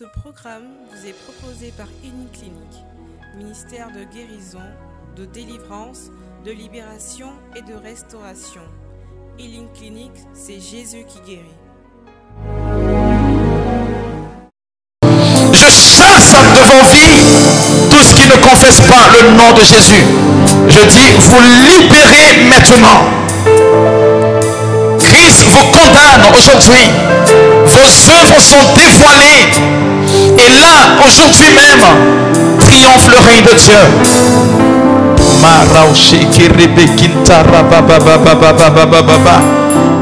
Ce programme vous est proposé par Clinique, ministère de guérison, de délivrance, de libération et de restauration. Healing Clinic, c'est Jésus qui guérit. Je chasse devant vie tout ce qui ne confesse pas le nom de Jésus. Je dis, vous libérez maintenant. Christ vous condamne aujourd'hui. Vos œuvres sont dévoilées. Et là, aujourd'hui même, triomphe le règne de Dieu.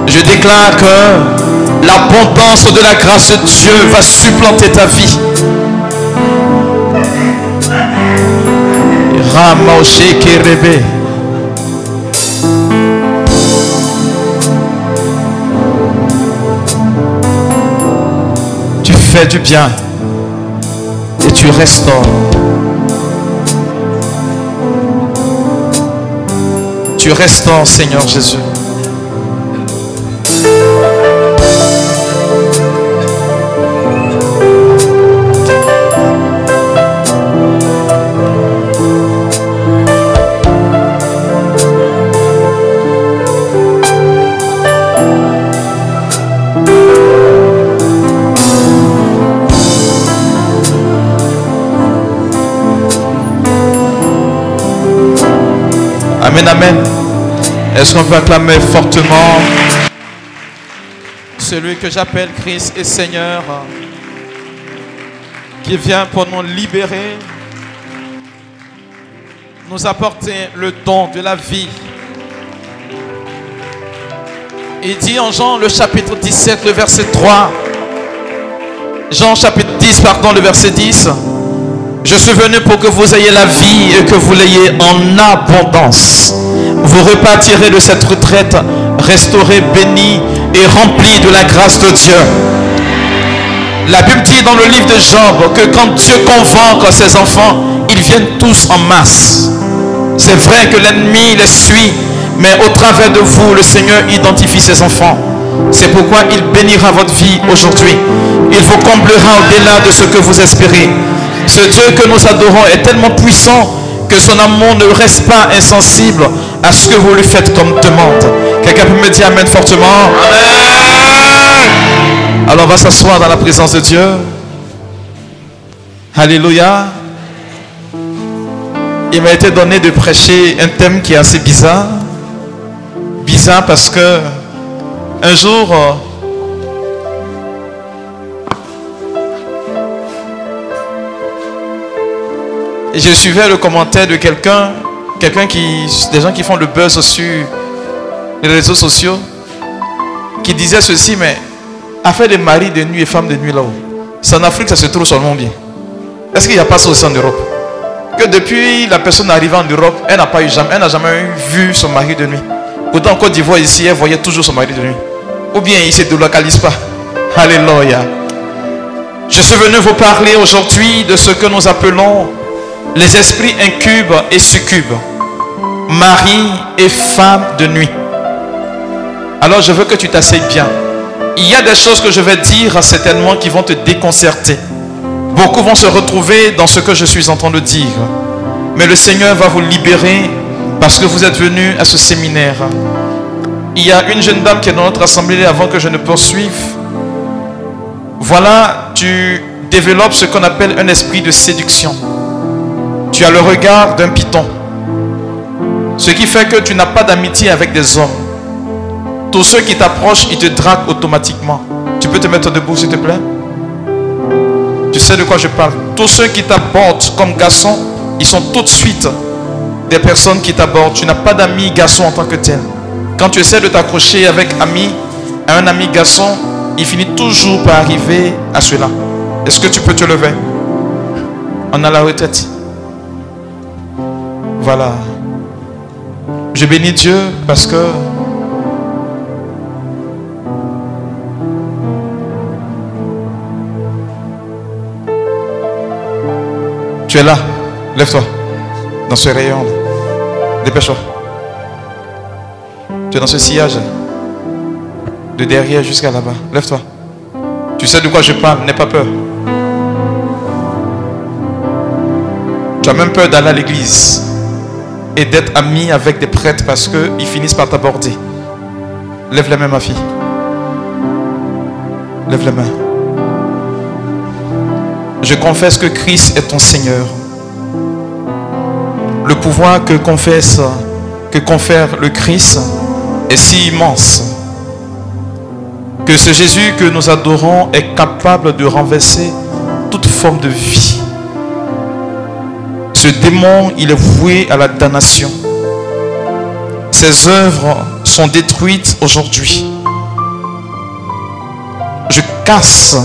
Je déclare que l'abondance de la grâce de Dieu va supplanter ta vie. Tu fais du bien tu restaures. Tu restaures, Seigneur Jésus. Est-ce qu'on peut acclamer fortement? Celui que j'appelle Christ et Seigneur, qui vient pour nous libérer, nous apporter le don de la vie. Il dit en Jean le chapitre 17, le verset 3, Jean chapitre 10, pardon, le verset 10, je suis venu pour que vous ayez la vie et que vous l'ayez en abondance. Vous repartirez de cette retraite restauré, béni et rempli de la grâce de Dieu. La Bible dit dans le livre de Job que quand Dieu convoque ses enfants, ils viennent tous en masse. C'est vrai que l'ennemi les suit, mais au travers de vous, le Seigneur identifie ses enfants. C'est pourquoi il bénira votre vie aujourd'hui. Il vous comblera au-delà de ce que vous espérez. Ce Dieu que nous adorons est tellement puissant que son amour ne reste pas insensible à ce que vous lui faites comme demande. Quelqu'un peut me dire Amen fortement? Amen. Alors on va s'asseoir dans la présence de Dieu. Alléluia. Il m'a été donné de prêcher un thème qui est assez bizarre. Bizarre parce que un jour, Et je suivais le commentaire de quelqu'un, quelqu'un qui, des gens qui font le buzz sur les réseaux sociaux, qui disait ceci, mais affaire des maris de nuit et femmes de nuit là-haut, c'est en Afrique, ça se trouve seulement bien. Est-ce qu'il n'y a pas ça aussi en Europe? Que depuis la personne arrivée en Europe, elle n'a pas eu jamais, elle n'a jamais vu son mari de nuit. Pourtant en Côte d'Ivoire ici, elle voyait toujours son mari de nuit. Ou bien il ne se délocalise pas. Alléluia. Je suis venu vous parler aujourd'hui de ce que nous appelons les esprits incubes et succubes, mari et femme de nuit. Alors je veux que tu t'asseyes bien. Il y a des choses que je vais dire certainement qui vont te déconcerter. Beaucoup vont se retrouver dans ce que je suis en train de dire. Mais le Seigneur va vous libérer parce que vous êtes venu à ce séminaire. Il y a une jeune dame qui est dans notre assemblée avant que je ne poursuive. Voilà, tu développes ce qu'on appelle un esprit de séduction. Tu as le regard d'un python. Ce qui fait que tu n'as pas d'amitié avec des hommes. Tous ceux qui t'approchent, ils te draguent automatiquement. Tu peux te mettre debout, s'il te plaît? Tu sais de quoi je parle. Tous ceux qui t'abordent comme garçon, ils sont tout de suite des personnes qui t'abordent. Tu n'as pas d'amis garçon en tant que tel. Quand tu essaies de t'accrocher avec ami, à un ami garçon, il finit toujours par arriver à cela. Est-ce que tu peux te lever? On a la retraite. Voilà. Je bénis Dieu parce que tu es là. Lève-toi dans ce rayon. Dépêche-toi. Tu es dans ce sillage. De derrière jusqu'à là-bas. Lève-toi. Tu sais de quoi je parle. N'aie pas peur. Tu as même peur d'aller à l'église et d'être ami avec des prêtres parce qu'ils finissent par t'aborder. Lève la main, ma fille. Lève la main. Je confesse que Christ est ton Seigneur. Le pouvoir que confesse, que confère le Christ est si immense que ce Jésus que nous adorons est capable de renverser toute forme de vie. Ce démon, il est voué à la damnation. Ses œuvres sont détruites aujourd'hui. Je casse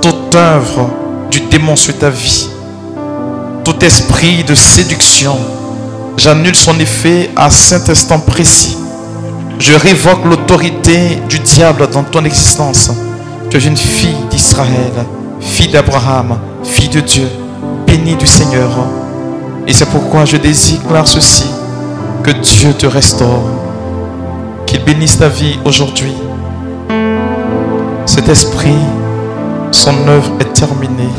toute œuvre du démon sur ta vie. Tout esprit de séduction, j'annule son effet à cet instant précis. Je révoque l'autorité du diable dans ton existence. Tu es une fille d'Israël, fille d'Abraham, fille de Dieu, bénie du Seigneur. Et c'est pourquoi je déclare ceci, que Dieu te restaure, qu'il bénisse ta vie aujourd'hui. Cet esprit, son œuvre est terminée.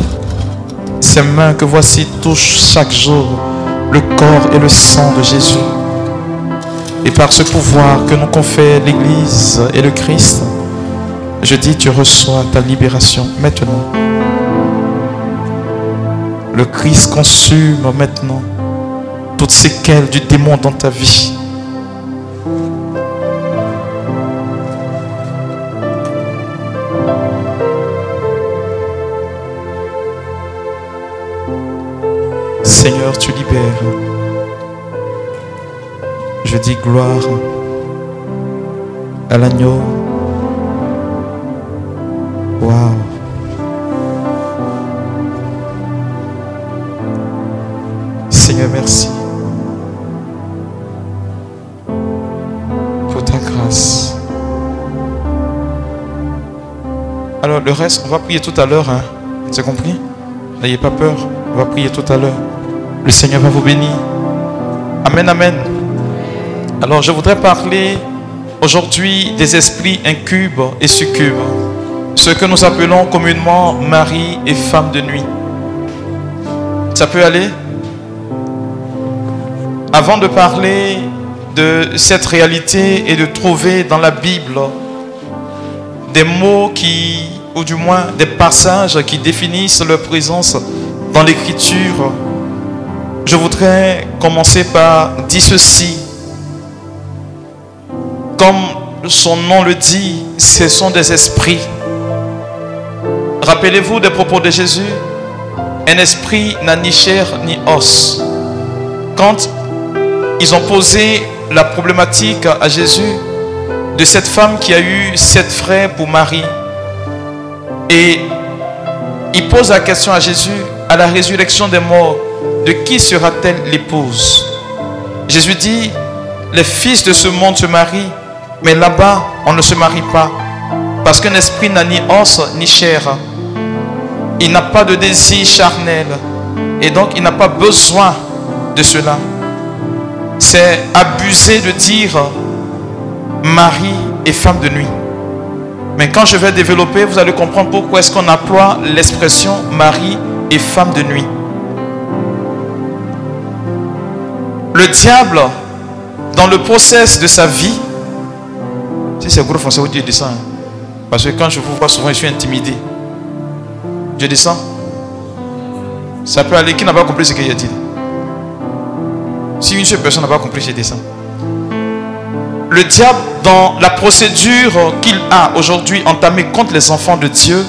Ces mains que voici touchent chaque jour le corps et le sang de Jésus. Et par ce pouvoir que nous confère l'Église et le Christ, je dis, tu reçois ta libération maintenant. Le Christ consume maintenant toutes séquelles du démon dans ta vie. Seigneur, tu libères. Je dis gloire à l'agneau. On va prier tout à l'heure. Hein. C'est compris? N'ayez pas peur. On va prier tout à l'heure. Le Seigneur va vous bénir. Amen, amen. Alors je voudrais parler aujourd'hui des esprits incubes et succubes. Ce que nous appelons communément mari et femme de nuit. Ça peut aller? Avant de parler de cette réalité et de trouver dans la Bible des mots qui, ou du moins des passages qui définissent leur présence dans l'écriture, je voudrais commencer par dire ceci. Comme son nom le dit, ce sont des esprits. Rappelez-vous des propos de Jésus. Un esprit n'a ni chair ni os. Quand ils ont posé la problématique à Jésus de cette femme qui a eu sept frères pour mari, et il pose la question à Jésus, à la résurrection des morts, de qui sera-t-elle l'épouse? Jésus dit, les fils de ce monde se marient, mais là-bas, on ne se marie pas. Parce qu'un esprit n'a ni os ni chair. Il n'a pas de désir charnel. Et donc, il n'a pas besoin de cela. C'est abusé de dire mari et femme de nuit. Mais quand je vais développer, vous allez comprendre pourquoi est-ce qu'on emploie l'expression mari et femme de nuit. Le diable, dans le process de sa vie, si c'est gros français, dites ça. Hein. Parce que quand je vous vois souvent, je suis intimidé. Je descends. Ça peut aller. Qui n'a pas compris ce qu'il a dit? Si une seule personne n'a pas compris, je descends. Le diable, dans la procédure qu'il a aujourd'hui entamée contre les enfants de Dieu,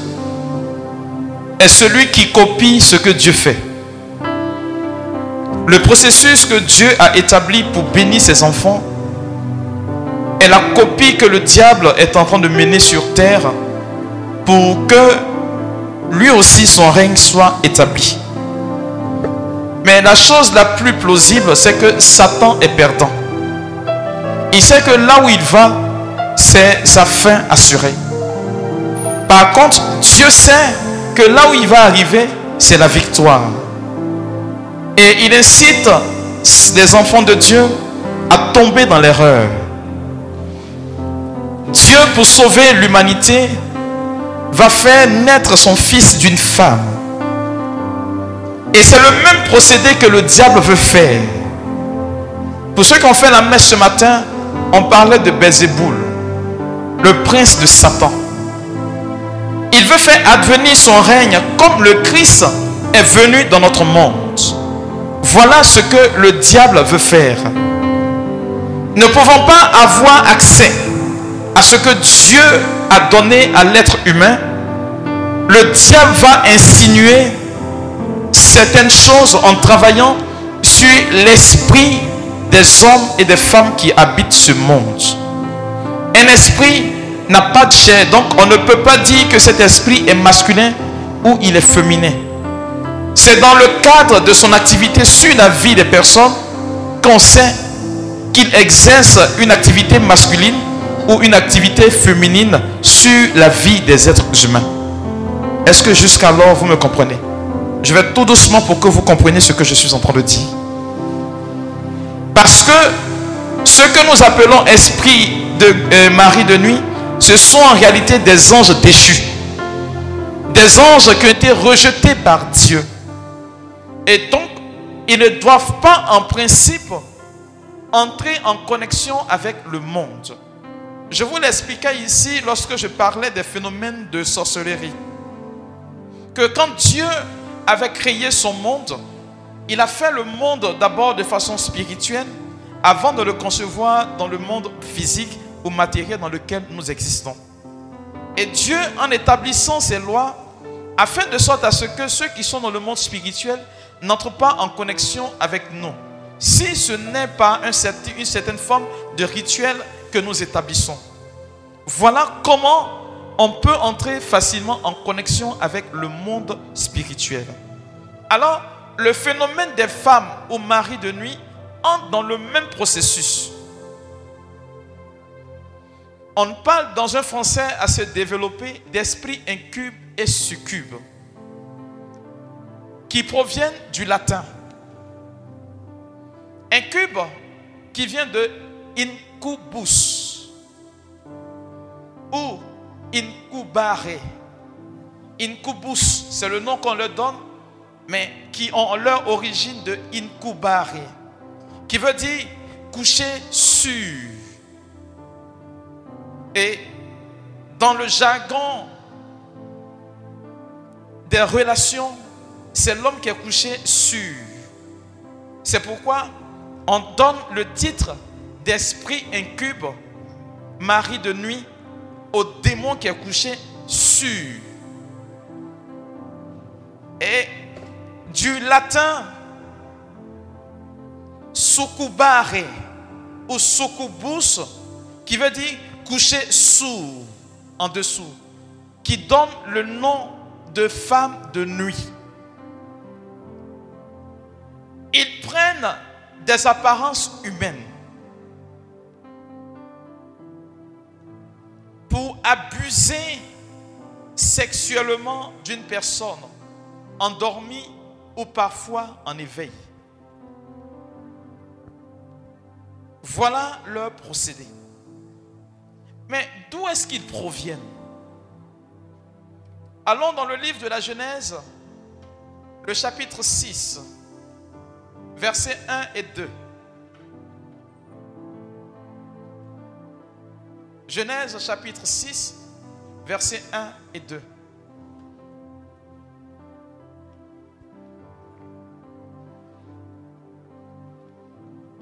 est celui qui copie ce que Dieu fait. Le processus que Dieu a établi pour bénir ses enfants est la copie que le diable est en train de mener sur terre pour que lui aussi son règne soit établi. Mais la chose la plus plausible, c'est que Satan est perdant. Il sait que là où il va, c'est sa fin assurée. Par contre, Dieu sait que là où il va arriver, c'est la victoire. Et il incite les enfants de Dieu à tomber dans l'erreur. Dieu, pour sauver l'humanité, va faire naître son fils d'une femme. Et c'est le même procédé que le diable veut faire. Pour ceux qui ont fait la messe ce matin, on parlait de Bézéboul, le prince de Satan. Il veut faire advenir son règne comme le Christ est venu dans notre monde. Voilà ce que le diable veut faire. Ne pouvons pas avoir accès à ce que Dieu a donné à l'être humain. Le diable va insinuer certaines choses en travaillant sur l'esprit des hommes et des femmes qui habitent ce monde. Un esprit n'a pas de chair, donc on ne peut pas dire que cet esprit est masculin ou il est féminin. C'est dans le cadre de son activité sur la vie des personnes qu'on sait qu'il exerce une activité masculine ou une activité féminine sur la vie des êtres humains. Est-ce que jusqu'alors vous me comprenez? Je vais tout doucement pour que vous compreniez ce que je suis en train de dire. Parce que ce que nous appelons esprit de euh, Marie de nuit, ce sont en réalité des anges déchus. Des anges qui ont été rejetés par Dieu. Et donc, ils ne doivent pas en principe entrer en connexion avec le monde. Je vous l'expliquais ici lorsque je parlais des phénomènes de sorcellerie. Que quand Dieu avait créé son monde, il a fait le monde d'abord de façon spirituelle avant de le concevoir dans le monde physique ou matériel dans lequel nous existons. Et Dieu, en établissant ses lois, a fait de sorte à ce que ceux qui sont dans le monde spirituel n'entrent pas en connexion avec nous. Si ce n'est pas une certaine forme de rituel que nous établissons. Voilà comment on peut entrer facilement en connexion avec le monde spirituel. Alors, le phénomène des femmes ou maris de nuit entre dans le même processus. On parle dans un français assez développé d'esprit incube et succube, qui proviennent du latin. Incube, qui vient de incubus, ou incubare. Incubus, c'est le nom qu'on leur donne, mais qui ont leur origine de incubare, qui veut dire coucher sur. Et dans le jargon des relations, c'est l'homme qui est couché sur. C'est pourquoi on donne le titre d'esprit incube, mari de nuit, au démon qui est couché sur. Et du latin succubare ou succubus, qui veut dire coucher sous, en dessous, qui donne le nom de femme de nuit. Ils prennent des apparences humaines pour abuser sexuellement d'une personne endormie ou parfois en éveil. Voilà leur procédé. Mais d'où est-ce qu'ils proviennent? Allons dans le livre de la Genèse, le chapitre 6, versets 1 et 2. Genèse chapitre 6, versets 1 et 2.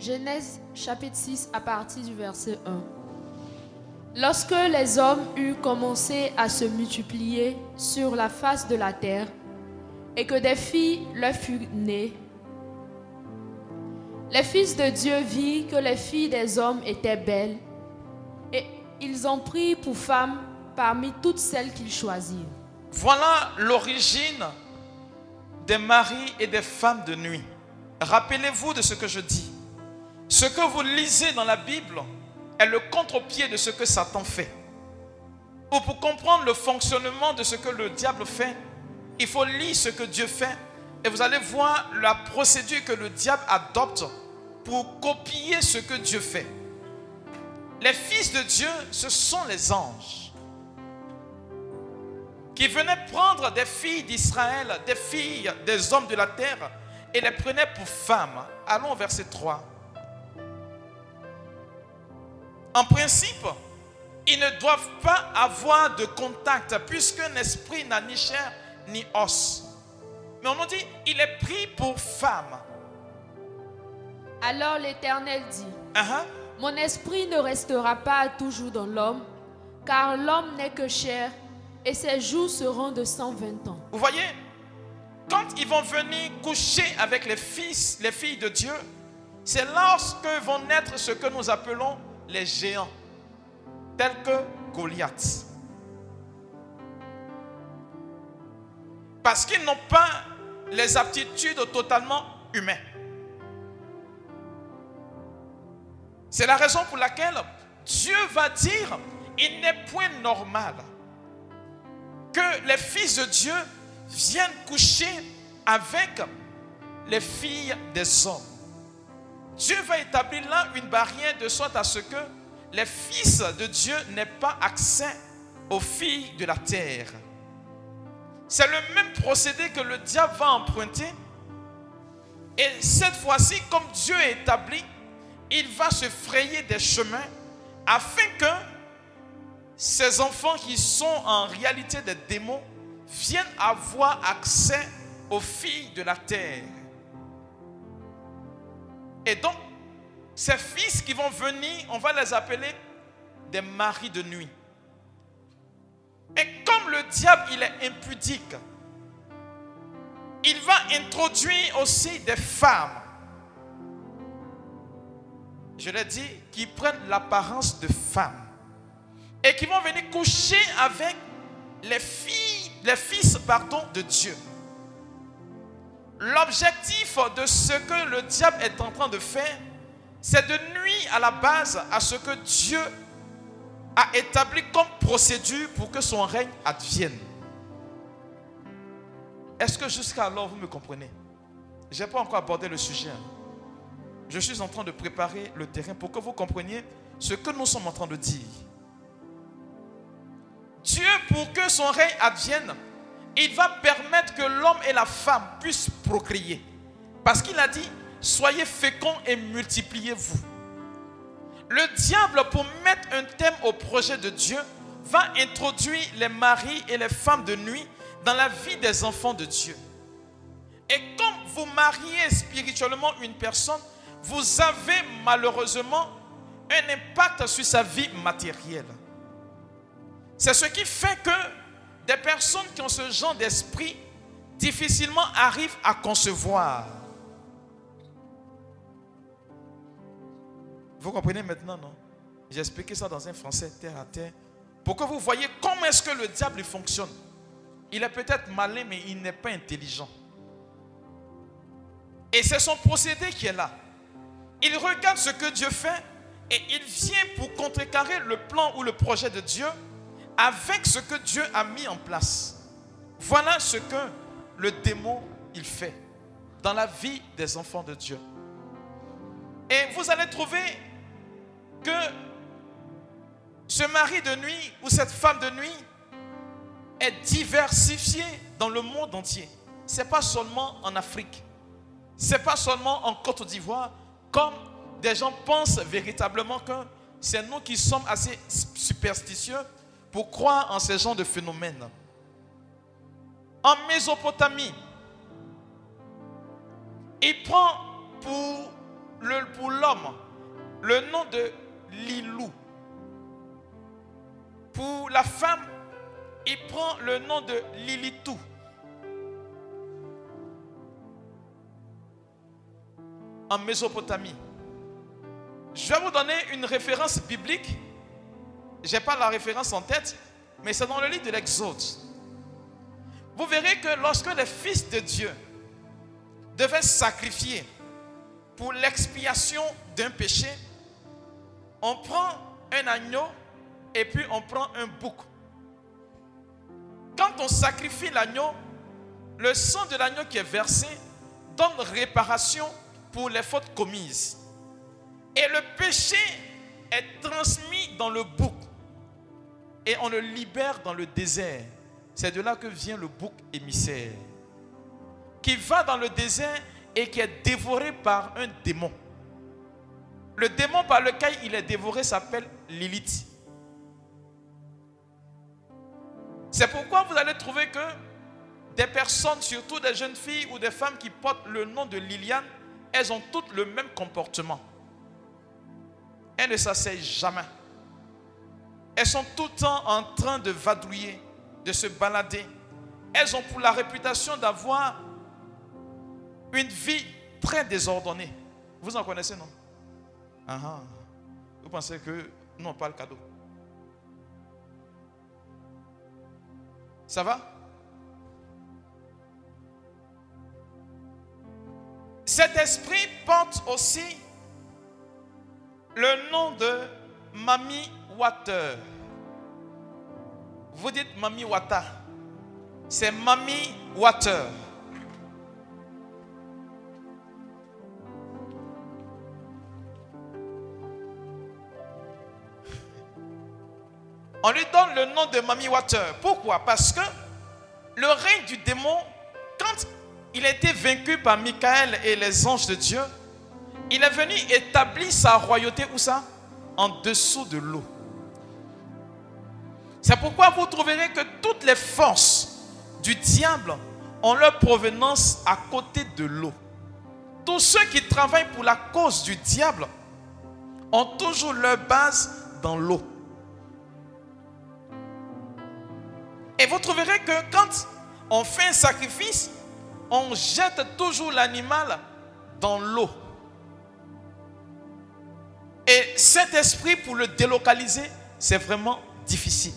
Genèse chapitre 6 à partir du verset 1. Lorsque les hommes eurent commencé à se multiplier sur la face de la terre et que des filles leur furent nées, les fils de Dieu virent que les filles des hommes étaient belles et ils en prirent pour femmes parmi toutes celles qu'ils choisirent. Voilà l'origine des maris et des femmes de nuit. Rappelez-vous de ce que je dis. Ce que vous lisez dans la Bible est le contre-pied de ce que Satan fait. Ou pour comprendre le fonctionnement de ce que le diable fait, il faut lire ce que Dieu fait et vous allez voir la procédure que le diable adopte pour copier ce que Dieu fait. Les fils de Dieu, ce sont les anges. qui venait prendre des filles d'Israël, des filles des hommes de la terre, et les prenait pour femmes. Allons au verset 3. En principe, ils ne doivent pas avoir de contact, puisqu'un esprit n'a ni chair ni os. Mais on nous dit, il est pris pour femme. Alors l'Éternel dit, Uh-huh. Mon esprit ne restera pas toujours dans l'homme, car l'homme n'est que chair, et ses jours seront de 120 ans. Vous voyez, quand ils vont venir coucher avec les fils, les filles de Dieu, c'est lorsque vont naître ce que nous appelons les géants, tels que Goliath. Parce qu'ils n'ont pas les aptitudes totalement humaines. C'est la raison pour laquelle Dieu va dire, il n'est point normal que les fils de Dieu viennent coucher avec les filles des hommes. Dieu va établir là une barrière de sorte à ce que les fils de Dieu n'aient pas accès aux filles de la terre. C'est le même procédé que le diable va emprunter. Et cette fois-ci, comme Dieu est établi, il va se frayer des chemins afin que ces enfants qui sont en réalité des démons viennent avoir accès aux filles de la terre. Et donc, ces fils qui vont venir, on va les appeler des maris de nuit. Et comme le diable, il est impudique, il va introduire aussi des femmes, je l'ai dit, qui prennent l'apparence de femmes et qui vont venir coucher avec les filles, les fils, pardon, de Dieu. L'objectif de ce que le diable est en train de faire, c'est de nuire à la base à ce que Dieu a établi comme procédure pour que son règne advienne. Est-ce que jusqu'à alors vous me comprenez? Je n'ai pas encore abordé le sujet. Je suis en train de préparer le terrain pour que vous compreniez ce que nous sommes en train de dire. Dieu, pour que son règne advienne, il va permettre que l'homme et la femme puissent procréer. Parce qu'il a dit, soyez féconds et multipliez-vous. Le diable, pour mettre un thème au projet de Dieu, va introduire les maris et les femmes de nuit dans la vie des enfants de Dieu. Et comme vous mariez spirituellement une personne, vous avez malheureusement un impact sur sa vie matérielle. C'est ce qui fait que des personnes qui ont ce genre d'esprit difficilement arrivent à concevoir. Vous comprenez maintenant, non? J'ai expliqué ça dans un français terre à terre pour que vous voyez comment est-ce que le diable fonctionne. Il est peut-être malin, mais il n'est pas intelligent. Et c'est son procédé qui est là. Il regarde ce que Dieu fait et il vient pour contrecarrer le plan ou le projet de Dieu avec ce que Dieu a mis en place. Voilà ce que le démon il fait dans la vie des enfants de Dieu. Et vous allez trouver que ce mari de nuit ou cette femme de nuit est diversifié dans le monde entier. Ce n'est pas seulement en Afrique. Ce n'est pas seulement en Côte d'Ivoire, comme des gens pensent véritablement que c'est nous qui sommes assez superstitieux pour croire en ce genre de phénomène. En Mésopotamie, il prend pour l'homme le nom de Lilou. Pour la femme, il prend le nom de Lilitou. En Mésopotamie. Je vais vous donner une référence biblique. Je n'ai pas la référence en tête, mais c'est dans le livre de l'Exode. Vous verrez que lorsque les fils de Dieu devaient sacrifier pour l'expiation d'un péché, on prend un agneau et puis on prend un bouc. Quand on sacrifie l'agneau, le sang de l'agneau qui est versé donne réparation pour les fautes commises. Et le péché est transmis dans le bouc. Et on le libère dans le désert. c'est de là que vient le bouc émissaire, qui va dans le désert et qui est dévoré par un démon. Le démon par lequel il est dévoré s'appelle Lilith. C'est pourquoi vous allez trouver que des personnes, surtout des jeunes filles ou des femmes qui portent le nom de Liliane, elles ont toutes le même comportement. Elles ne s'asseyent jamais. Elles sont tout le temps en train de vadrouiller, de se balader. Elles ont pour la réputation d'avoir une vie très désordonnée. Vous en connaissez, non? Ah, ah. Vous pensez que non, pas le cadeau. Ça va? Cet esprit porte aussi le nom de Mami Water. Vous dites Mami Water. C'est Mami Water. On lui donne le nom de Mami Water. Pourquoi? Parce que le règne du démon, quand il a été vaincu par Michael et les anges de Dieu, il est venu établir sa royauté où ça? En dessous de l'eau. C'est pourquoi vous trouverez que toutes les forces du diable ont leur provenance à côté de l'eau. Tous ceux qui travaillent pour la cause du diable ont toujours leur base dans l'eau. Et vous trouverez que quand on fait un sacrifice, on jette toujours l'animal dans l'eau. Et cet esprit, pour le délocaliser, c'est vraiment difficile.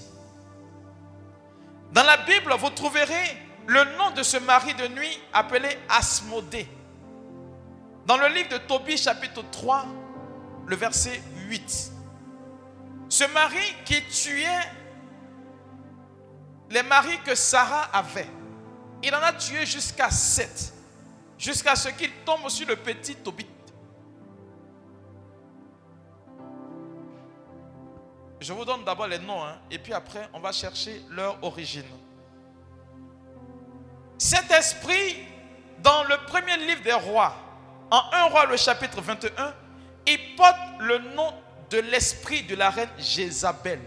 Dans la Bible, vous trouverez le nom de ce mari de nuit appelé Asmodée. Dans le livre de Tobie, chapitre 3, le verset 8. Ce mari qui tuait les maris que Sarah avait, il en a tué jusqu'à sept. Jusqu'à ce qu'il tombe sur le petit Tobit. Je vous donne d'abord les noms, hein, et puis après, on va chercher leur origine. Cet esprit, dans le premier livre des rois, en 1 roi, le chapitre 21, il porte le nom de l'esprit de la reine Jézabel.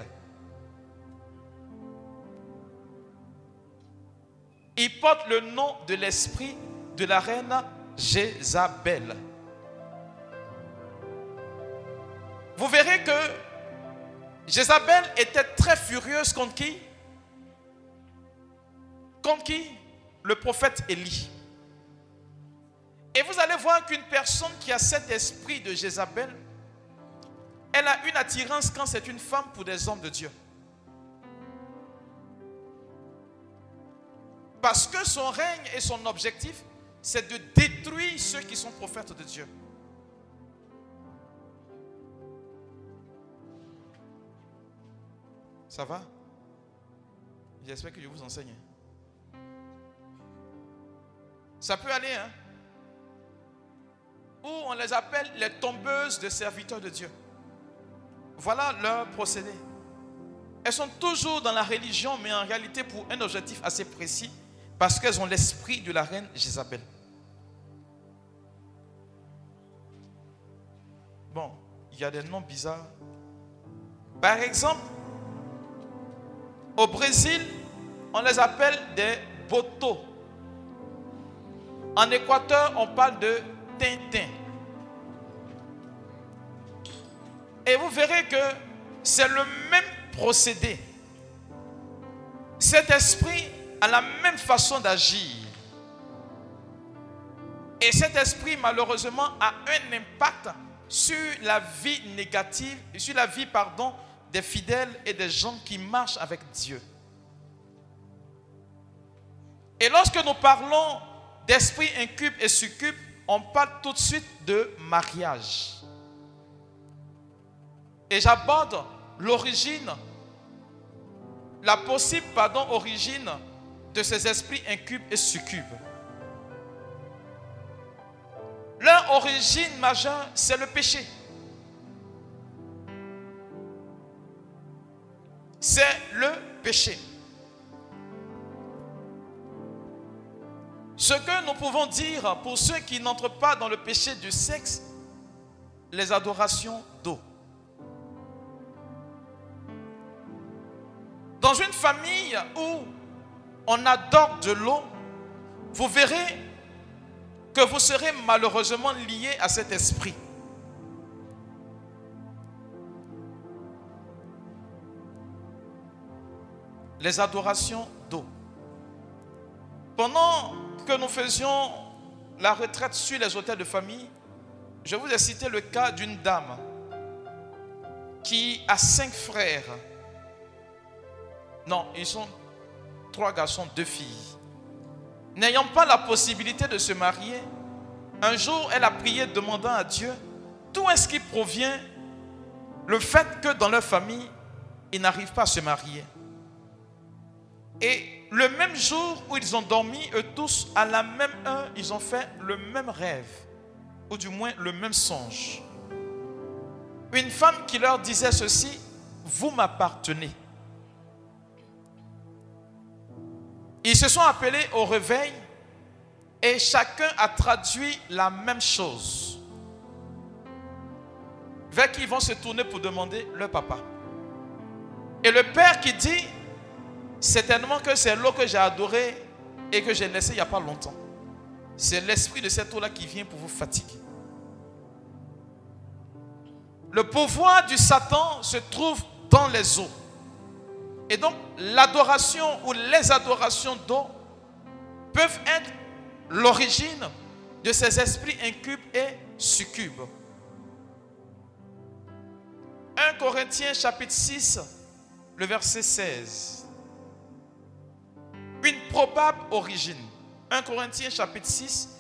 il porte le nom de l'esprit de la reine Jézabel. Vous verrez que Jézabel était très furieuse contre qui? Contre qui? Le prophète Élie. Et vous allez voir qu'une personne qui a cet esprit de Jézabel, elle a une attirance quand c'est une femme pour des hommes de Dieu. Parce que son règne et son objectif, c'est de détruire ceux qui sont prophètes de Dieu. Ça va? J'espère que je vous enseigne. Ça peut aller, hein? Ou on les appelle les tombeuses de serviteurs de Dieu. Voilà leur procédé. Elles sont toujours dans la religion, mais en réalité pour un objectif assez précis, parce qu'elles ont l'esprit de la reine Jézabel. Bon, il y a des noms bizarres. Par exemple, au Brésil, on les appelle des botos. En Équateur, on parle de Tintin. Et vous verrez que c'est le même procédé. Cet esprit a la même façon d'agir. Et cet esprit, malheureusement, a un impact sur la vie négative, sur la vie, pardon, des fidèles et des gens qui marchent avec Dieu. Et lorsque nous parlons d'esprit incube et succube, on parle tout de suite de mariage. Et j'aborde l'origine, la possible, origine de ces esprits incubes et succubes. Leur origine majeure, c'est le péché. c'est le péché. Ce que nous pouvons dire pour ceux qui n'entrent pas dans le péché du sexe, les adorations d'eau. Dans une famille où on adore de l'eau, vous verrez que vous serez malheureusement lié à cet esprit. Les adorations d'eau. Pendant que nous faisions la retraite sur les hôtels de famille, je vous ai cité le cas d'une dame qui a cinq frères. Non, ils sont trois garçons, deux filles. N'ayant pas la possibilité de se marier, un jour elle a prié demandant à Dieu d'où est-ce qui provient le fait que dans leur famille, ils n'arrivent pas à se marier? Et le même jour où ils ont dormi, eux tous, à la même heure, ils ont fait le même rêve, ou du moins le même songe. Une femme qui leur disait ceci, vous m'appartenez. Ils se sont appelés au réveil et chacun a traduit la même chose. Vers qui ils vont se tourner pour demander leur papa. Et le père qui dit, certainement que c'est l'eau que j'ai adorée et que j'ai laissée il n'y a pas longtemps. C'est l'esprit de cette eau-là qui vient pour vous fatiguer. Le pouvoir du Satan se trouve dans les eaux. Et donc, l'adoration ou les adorations d'eau peuvent être l'origine de ces esprits incubes et succubes. 1 Corinthiens chapitre 6, le verset 16. Une probable origine. 1 Corinthiens chapitre 6,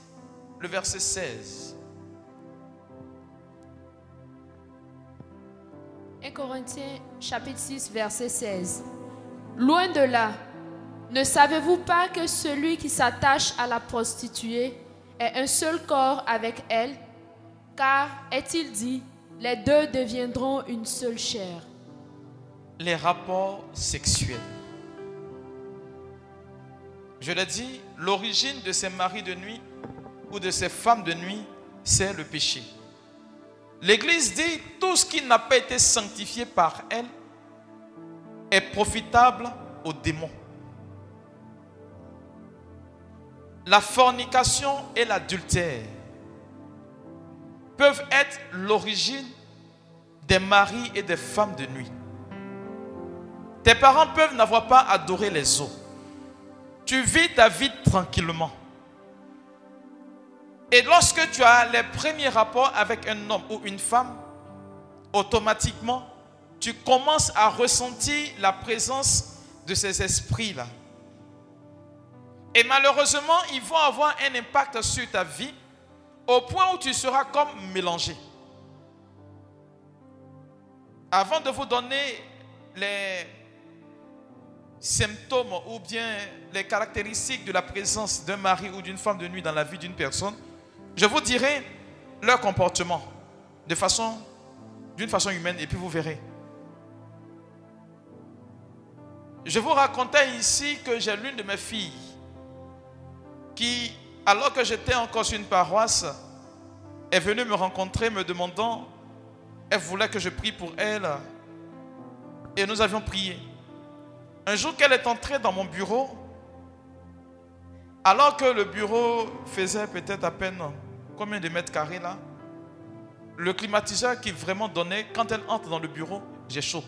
le verset 16. 1 Corinthiens chapitre 6 verset 16. Loin de là, ne savez-vous pas que celui qui s'attache à la prostituée est un seul corps avec elle? Car, est-il dit, les deux deviendront une seule chair. Les rapports sexuels. Je l'ai dit, l'origine de ces maris de nuit ou de ces femmes de nuit, c'est le péché. L'Église dit, tout ce qui n'a pas été sanctifié par elle est profitable aux démons. La fornication et l'adultère peuvent être l'origine des maris et des femmes de nuit. Tes parents peuvent n'avoir pas adoré les eaux. Tu vis ta vie tranquillement. Et lorsque tu as les premiers rapports avec un homme ou une femme, automatiquement, tu commences à ressentir la présence de ces esprits-là. Et malheureusement, ils vont avoir un impact sur ta vie au point où tu seras comme mélangé. Avant de vous donner les symptômes ou bien les caractéristiques de la présence d'un mari ou d'une femme de nuit dans la vie d'une personne, je vous dirai leur comportement d'une façon humaine et puis vous verrez. Je vous racontais ici que j'ai l'une de mes filles qui, alors que j'étais encore sur une paroisse, est venue me rencontrer me demandant, elle voulait que je prie pour elle. Et nous avions prié. Un jour qu'elle est entrée dans mon bureau, alors que le bureau faisait peut-être à peine combien de mètres carrés là, le climatiseur qui vraiment donnait, quand elle entre dans le bureau, j'ai chaud.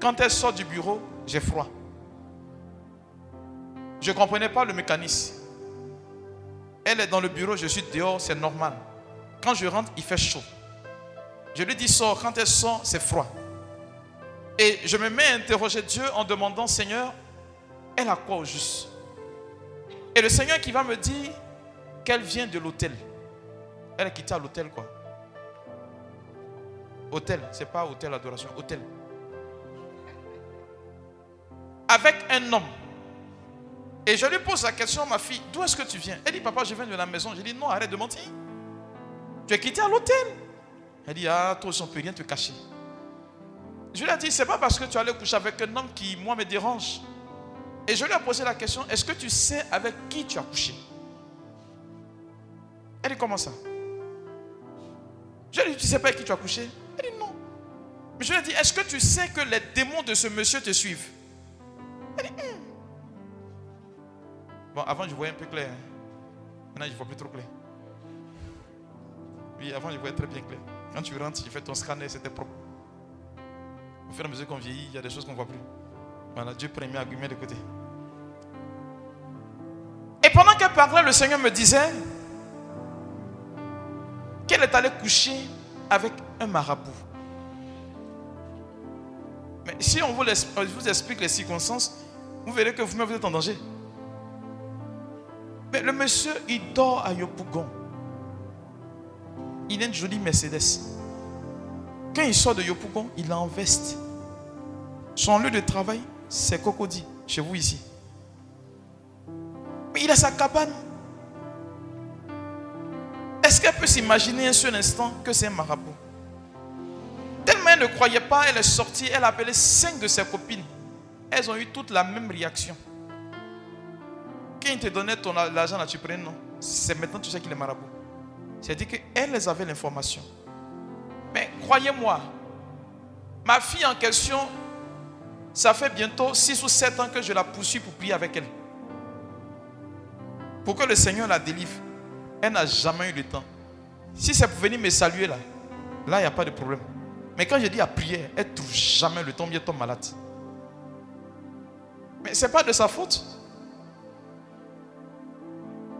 Quand elle sort du bureau, j'ai froid. Je ne comprenais pas le mécanisme. Elle est dans le bureau, je suis dehors, c'est normal. Quand je rentre, il fait chaud. Je lui dis sors, quand elle sort, c'est froid. Et je me mets à interroger Dieu en demandant, Seigneur, elle a quoi au juste? Et le Seigneur qui va me dire qu'elle vient de l'hôtel. Elle est quittée à l'hôtel, quoi. Hôtel, c'est pas hôtel adoration, hôtel avec un homme. Et je lui pose la question, ma fille, d'où est-ce que tu viens? Elle dit, papa, je viens de la maison. Je dis, non, arrête de mentir. Tu es quitté à l'hôtel. Elle dit, ah, toi ne peut rien te cacher. Je lui ai dit, c'est pas parce que tu allais coucher avec un homme qui, moi, me dérange. Et je lui ai posé la question, est-ce que tu sais avec qui tu as couché? Elle dit, comment ça? Je lui ai dit, tu sais pas avec qui tu as couché? Elle dit, non. Mais je lui ai dit, est-ce que tu sais que les démons de ce monsieur te suivent? Elle dit, hum. Bon, avant, je voyais un peu clair. Hein. Maintenant, je ne vois plus trop clair. Oui, avant, je voyais très bien clair. Quand tu rentres, tu fais ton scanner, c'était propre. Au fur et à mesure qu'on vieillit, il y a des choses qu'on ne voit plus. Voilà, Dieu premier argument de côté. Et pendant qu'elle parlait, le Seigneur me disait qu'elle est allée coucher avec un marabout. Mais si on vous, vous explique les circonstances, vous verrez que vous-même vous êtes en danger. Mais le monsieur, il dort à Yopougon. Il a une jolie Mercedes. Quand il sort de Yopougon, il est en veste. Son lieu de travail, c'est Cocody, chez vous ici. Mais il a sa cabane. Est-ce qu'elle peut s'imaginer un seul instant que c'est un marabout? Tellement elle ne croyait pas, elle est sortie, elle a appelé cinq de ses copines. Elles ont eu toutes la même réaction. Quand il te donnait ton l'argent là, tu prenais non. C'est maintenant tu sais qu'il est marabout. C'est-à-dire qu'elles avaient l'information. Mais croyez-moi, ma fille en question, ça fait bientôt 6 ou 7 ans que je la poursuis pour prier avec elle. Pour que le Seigneur la délivre. Elle n'a jamais eu le temps. Si c'est pour venir me saluer là, là, il n'y a pas de problème. Mais quand je dis à prier, elle ne trouve jamais le temps, elle tombe malade. Mais ce n'est pas de sa faute.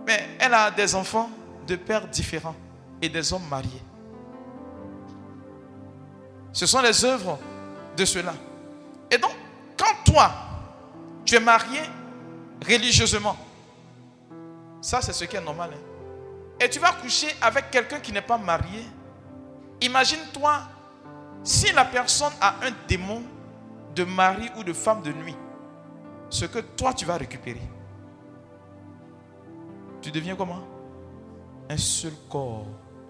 Mais elle a des enfants de pères différents et des hommes mariés. Ce sont les œuvres de cela. Et donc, quand toi, tu es marié religieusement, ça c'est ce qui est normal. Hein. Et tu vas coucher avec quelqu'un qui n'est pas marié, imagine-toi si la personne a un démon de mari ou de femme de nuit, ce que toi tu vas récupérer. Tu deviens comment? Un seul corps,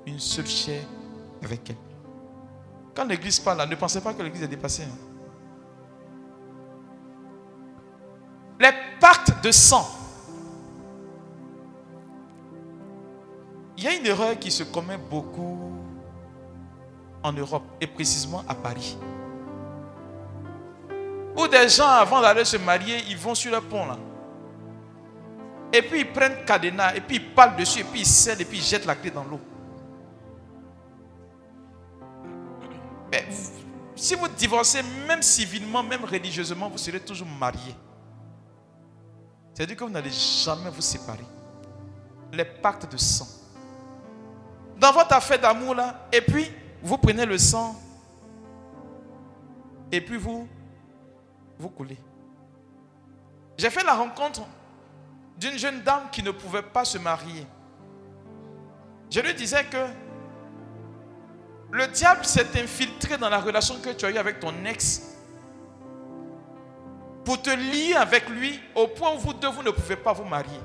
une seule chair avec elle. Quand l'église parle, ne pensez pas que l'église est dépassée. Hein. Les pactes de sang. Il y a une erreur qui se commet beaucoup en Europe et précisément à Paris. Où des gens, avant d'aller se marier, ils vont sur le pont là. Et puis ils prennent cadenas, et puis ils parlent dessus, et puis ils scellent, et puis ils jettent la clé dans l'eau. Si vous divorcez, même civilement, même religieusement, vous serez toujours marié. C'est-à-dire que vous n'allez jamais vous séparer. Les pactes de sang. Dans votre affaire d'amour là, et puis vous prenez le sang, et puis vous, vous coulez. J'ai fait la rencontre d'une jeune dame qui ne pouvait pas se marier. Je lui disais que le diable s'est infiltré dans la relation que tu as eue avec ton ex pour te lier avec lui au point où vous deux, ne pouvez pas vous marier.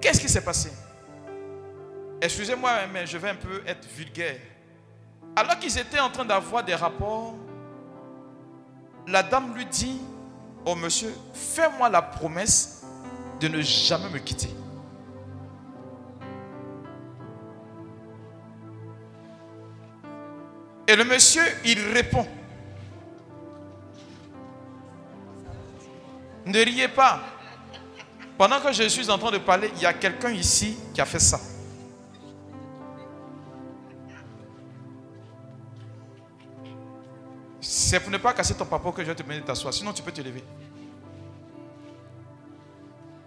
Qu'est-ce qui s'est passé? Excusez-moi, mais je vais un peu être vulgaire. Alors qu'ils étaient en train d'avoir des rapports, la dame lui dit au monsieur, fais-moi la promesse de ne jamais me quitter. Et le monsieur, il répond. Ne riez pas. Pendant que je suis en train de parler, il y a quelqu'un ici qui a fait ça. C'est pour ne pas casser ton papa que je vais te de t'asseoir. Sinon, tu peux te lever.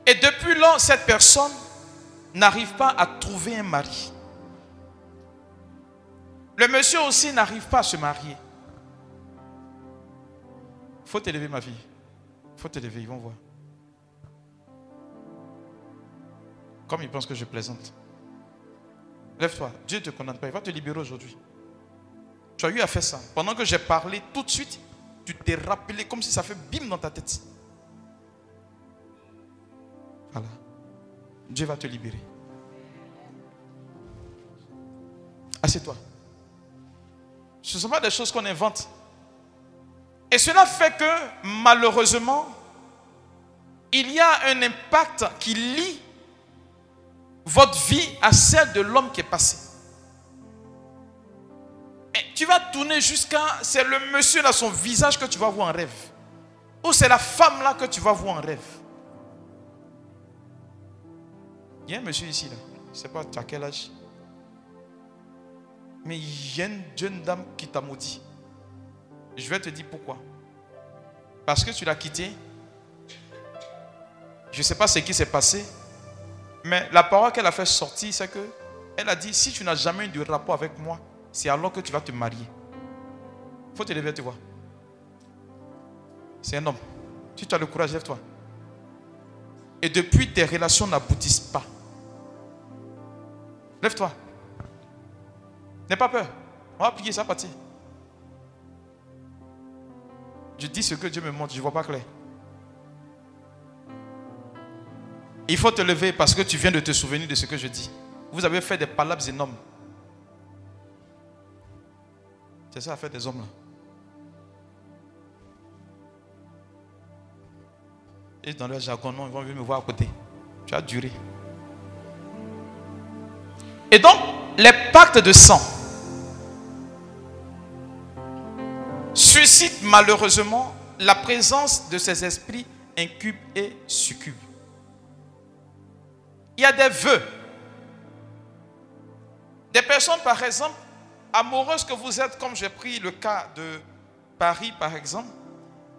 Et depuis lors, cette personne n'arrive pas à trouver un mari. Le monsieur aussi n'arrive pas à se marier. faut t'élever, ma fille. faut t'élever, ils vont voir. Comme ils pensent que je plaisante. Lève-toi. Dieu ne te condamne pas. Il va te libérer aujourd'hui. Tu as eu à faire ça. Pendant que j'ai parlé, tout de suite, tu t'es rappelé comme si ça fait bim dans ta tête. Voilà. Dieu va te libérer. Assieds-toi. Ce ne sont pas des choses qu'on invente. Et cela fait que, malheureusement, il y a un impact qui lie votre vie à celle de l'homme qui est passé. Tu vas tourner jusqu'à... C'est le monsieur là, son visage que tu vas voir en rêve. Ou c'est la femme là que tu vas voir en rêve. Il y a un monsieur ici là. Je ne sais pas, tu quel âge? Mais il y a une jeune dame qui t'a maudit. Je vais te dire pourquoi. Parce que tu l'as quitté. Je ne sais pas ce qui s'est passé. Mais la parole qu'elle a fait sortir, c'est que elle a dit si tu n'as jamais eu de rapport avec moi, c'est alors que tu vas te marier. Il faut te lever, tu vois. C'est un homme. Si tu as le courage, lève-toi. Et depuis, tes relations n'aboutissent pas. Lève-toi. N'aie pas peur. On va prier ça partir. Je dis ce que Dieu me montre, je ne vois pas clair. Il faut te lever parce que tu viens de te souvenir de ce que je dis. Vous avez fait des palabres énormes. C'est ça à faire des hommes là. Et dans leur jargon, non, ils vont venir me voir à côté. Tu as duré. Et donc, les pactes de sang suscitent malheureusement la présence de ces esprits incubes et succubes. Il y a des vœux. Des personnes, par exemple, amoureuses que vous êtes, comme j'ai pris le cas de Paris, par exemple,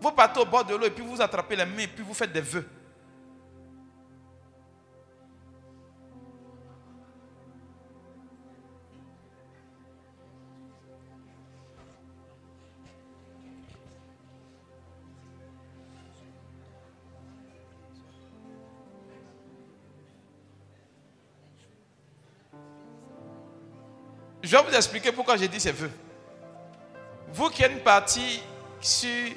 vous partez au bord de l'eau et puis vous attrapez les mains et puis vous faites des vœux. Je vais vous expliquer pourquoi j'ai dit ces vœux. Vous qui êtes une partie sur.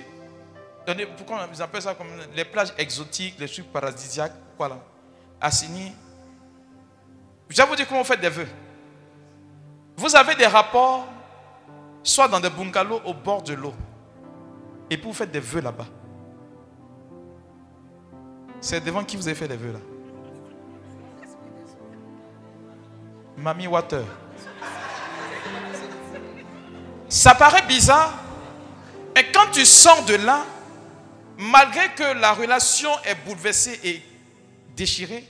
Pourquoi on appelle ça comme les plages exotiques, les trucs paradisiaques, quoi là Assini. Je vais vous dire comment vous faites des vœux. Vous avez des rapports, soit dans des bungalows au bord de l'eau. Et puis vous faites des vœux là-bas. C'est devant qui vous avez fait des vœux là? Mamie Water. Ça paraît bizarre, mais quand tu sors de là, malgré que la relation est bouleversée et déchirée,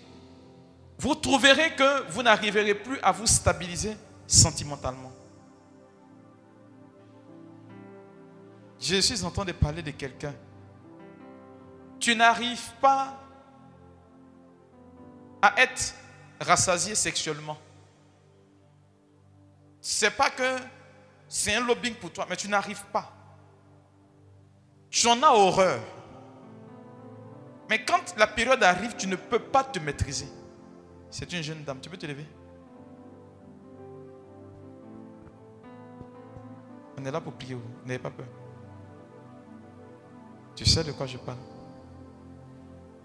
vous trouverez que vous n'arriverez plus à vous stabiliser sentimentalement. Je suis en train de parler de quelqu'un. Tu n'arrives pas à être rassasié sexuellement. C'est pas que c'est un lobbying pour toi, mais tu n'arrives pas. Tu en as horreur. Mais quand la période arrive, tu ne peux pas te maîtriser. C'est une jeune dame. Tu peux te lever On est là pour prier. N'ayez pas peur. Tu sais de quoi je parle.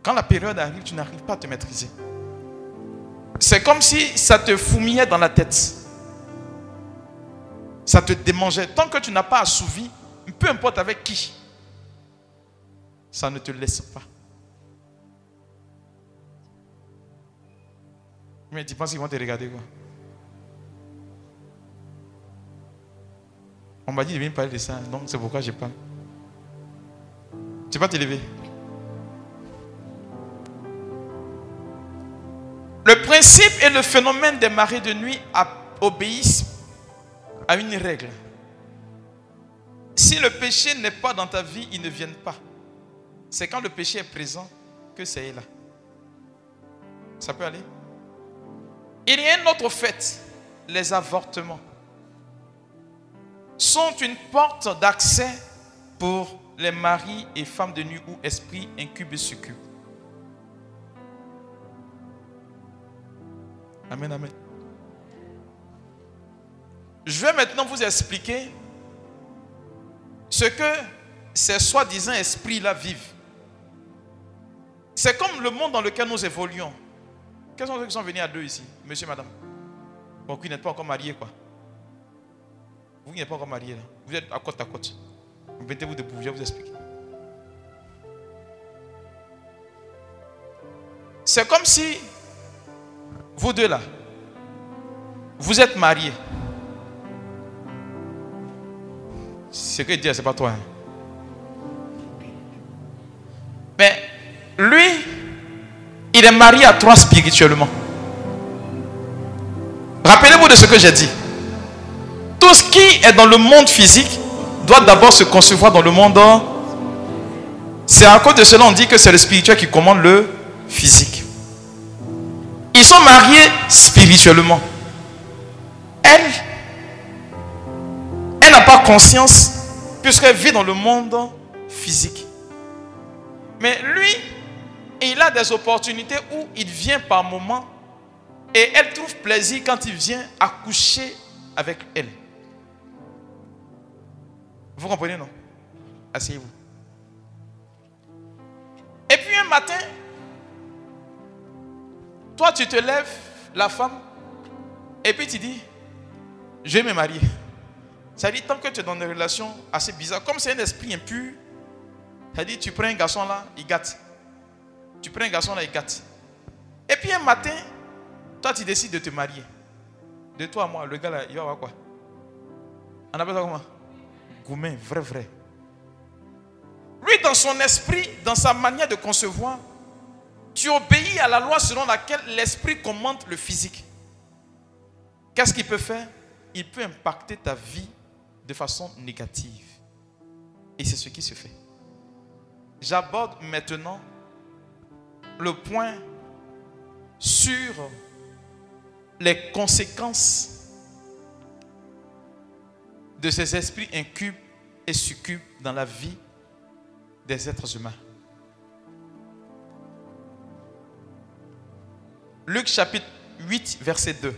Quand la période arrive, tu n'arrives pas à te maîtriser. C'est comme si ça te fourmillait dans la tête. Ça te démangeait. Tant que tu n'as pas assouvi, peu importe avec qui, ça ne te laisse pas. Mais tu penses qu'ils vont te regarder quoi On m'a dit de venir parler de ça, donc c'est pourquoi je parle. Tu vas te lever. Le principe et le phénomène des marées de nuit obéissent une règle. Si le péché n'est pas dans ta vie, il ne vient pas. C'est quand le péché est présent que c'est là. Ça peut aller? Il y a un autre fait, les avortements sont une porte d'accès pour les maris et femmes de nuit ou esprits incubes et succubes. Amen, amen. Je vais maintenant vous expliquer ce que ces soi-disant esprits-là vivent. C'est comme le monde dans lequel nous évoluons. Quels sont ceux qui sont venus à deux ici Monsieur, madame? Bon, vous n'êtes pas encore mariés, quoi. Vous n'êtes pas encore mariés, là. Vous êtes à côte à côte. Mettez-vous debout, je vais vous expliquer. C'est comme si vous deux là, vous êtes mariés. Ce que dit, c'est pas toi. Hein. Mais lui, il est marié à toi spirituellement. Rappelez-vous de ce que j'ai dit. Tout ce qui est dans le monde physique doit d'abord se concevoir dans le monde. C'est à cause de cela on dit que c'est le spirituel qui commande le physique. Ils sont mariés spirituellement. Elle, elle pas conscience puisqu'elle vit dans le monde physique. Mais lui, il a des opportunités où il vient par moments et elle trouve plaisir quand il vient accoucher avec elle. Vous comprenez, non? Asseyez-vous. Et puis un matin, toi tu te lèves, la femme, et puis tu dis, je vais me marier. Dit, tant que tu es dans une relation assez bizarre, comme c'est un esprit impur, ça dit, tu prends un garçon là, il gâte. Tu prends un garçon là, il gâte. Et puis un matin, toi, tu décides de te marier. De toi à moi, le gars là, il va avoir quoi? On appelle ça comment? Goumen, vrai, vrai. Lui, dans son esprit, dans sa manière de concevoir, tu obéis à la loi selon laquelle l'esprit commande le physique. Qu'est-ce qu'il peut faire? Il peut impacter ta vie de façon négative. Et c'est ce qui se fait. J'aborde maintenant le point sur les conséquences de ces esprits incubes et succubes dans la vie des êtres humains. Luc chapitre 8, verset 2.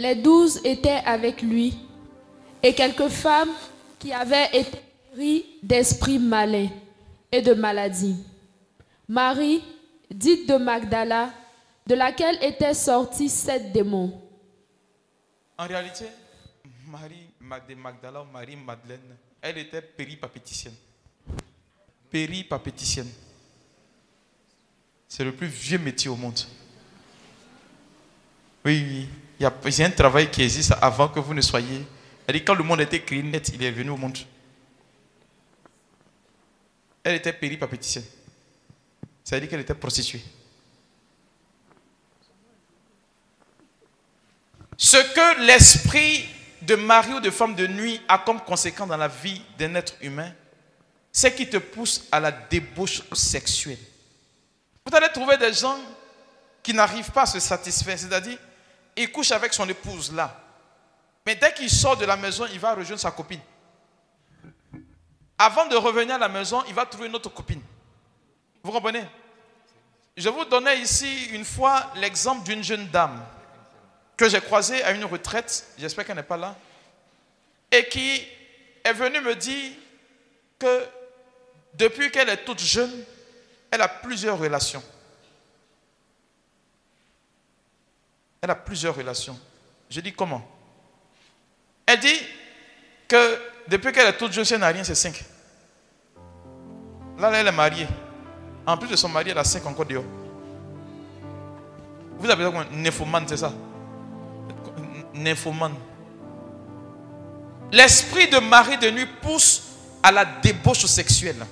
Les douze étaient avec lui et quelques femmes qui avaient été pris d'esprits malins et de maladies. Marie, dite de Magdala, de laquelle étaient sortis sept démons. En réalité, Marie Magdala ou Marie Madeleine, elle était péripapéticienne. Péripapéticienne. C'est le plus vieux métier au monde. Oui, oui. Il y a, un travail qui existe avant que vous ne soyez. Elle quand le monde était créé net, il est venu au monde. Elle était péripapéticienne. Ça veut dire qu'elle était prostituée. Ce que l'esprit de mari ou de femme de nuit a comme conséquence dans la vie d'un être humain, c'est qu'il te pousse à la débauche sexuelle. Vous allez trouver des gens qui n'arrivent pas à se satisfaire, c'est-à-dire il couche avec son épouse là. Mais dès qu'il sort de la maison, il va rejoindre sa copine. Avant de revenir à la maison, il va trouver une autre copine. Vous comprenez? Je vous donnais ici une fois l'exemple d'une jeune dame que j'ai croisée à une retraite, j'espère qu'elle n'est pas là, et qui est venue me dire que depuis qu'elle est toute jeune, elle a plusieurs relations. Elle a plusieurs relations. Je dis comment? Elle dit que depuis qu'elle est toute jeune, elle n'a rien, c'est cinq. Là, elle est mariée. En plus de son mari, elle a cinq encore dehors. Vous avez quoi? Nymphomane, c'est ça? Nymphomane. L'esprit de mari de nuit pousse à la débauche sexuelle.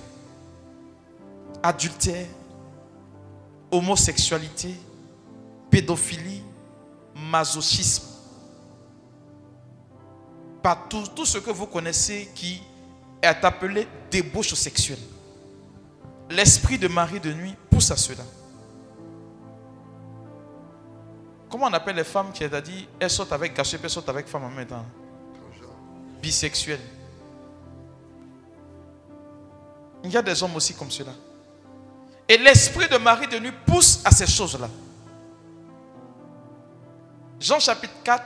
Adultère, homosexualité, pédophilie, masochisme. Par tout, tout ce que vous connaissez qui est appelé débauche sexuelle. L'esprit de mari de nuit pousse à cela. Comment on appelle les femmes qui, dit, elles sortent avec cachet, elles sortent avec femme en même temps? Bisexuelles. Il y a des hommes aussi comme cela. Et l'esprit de mari de nuit pousse à ces choses-là. Jean chapitre 4,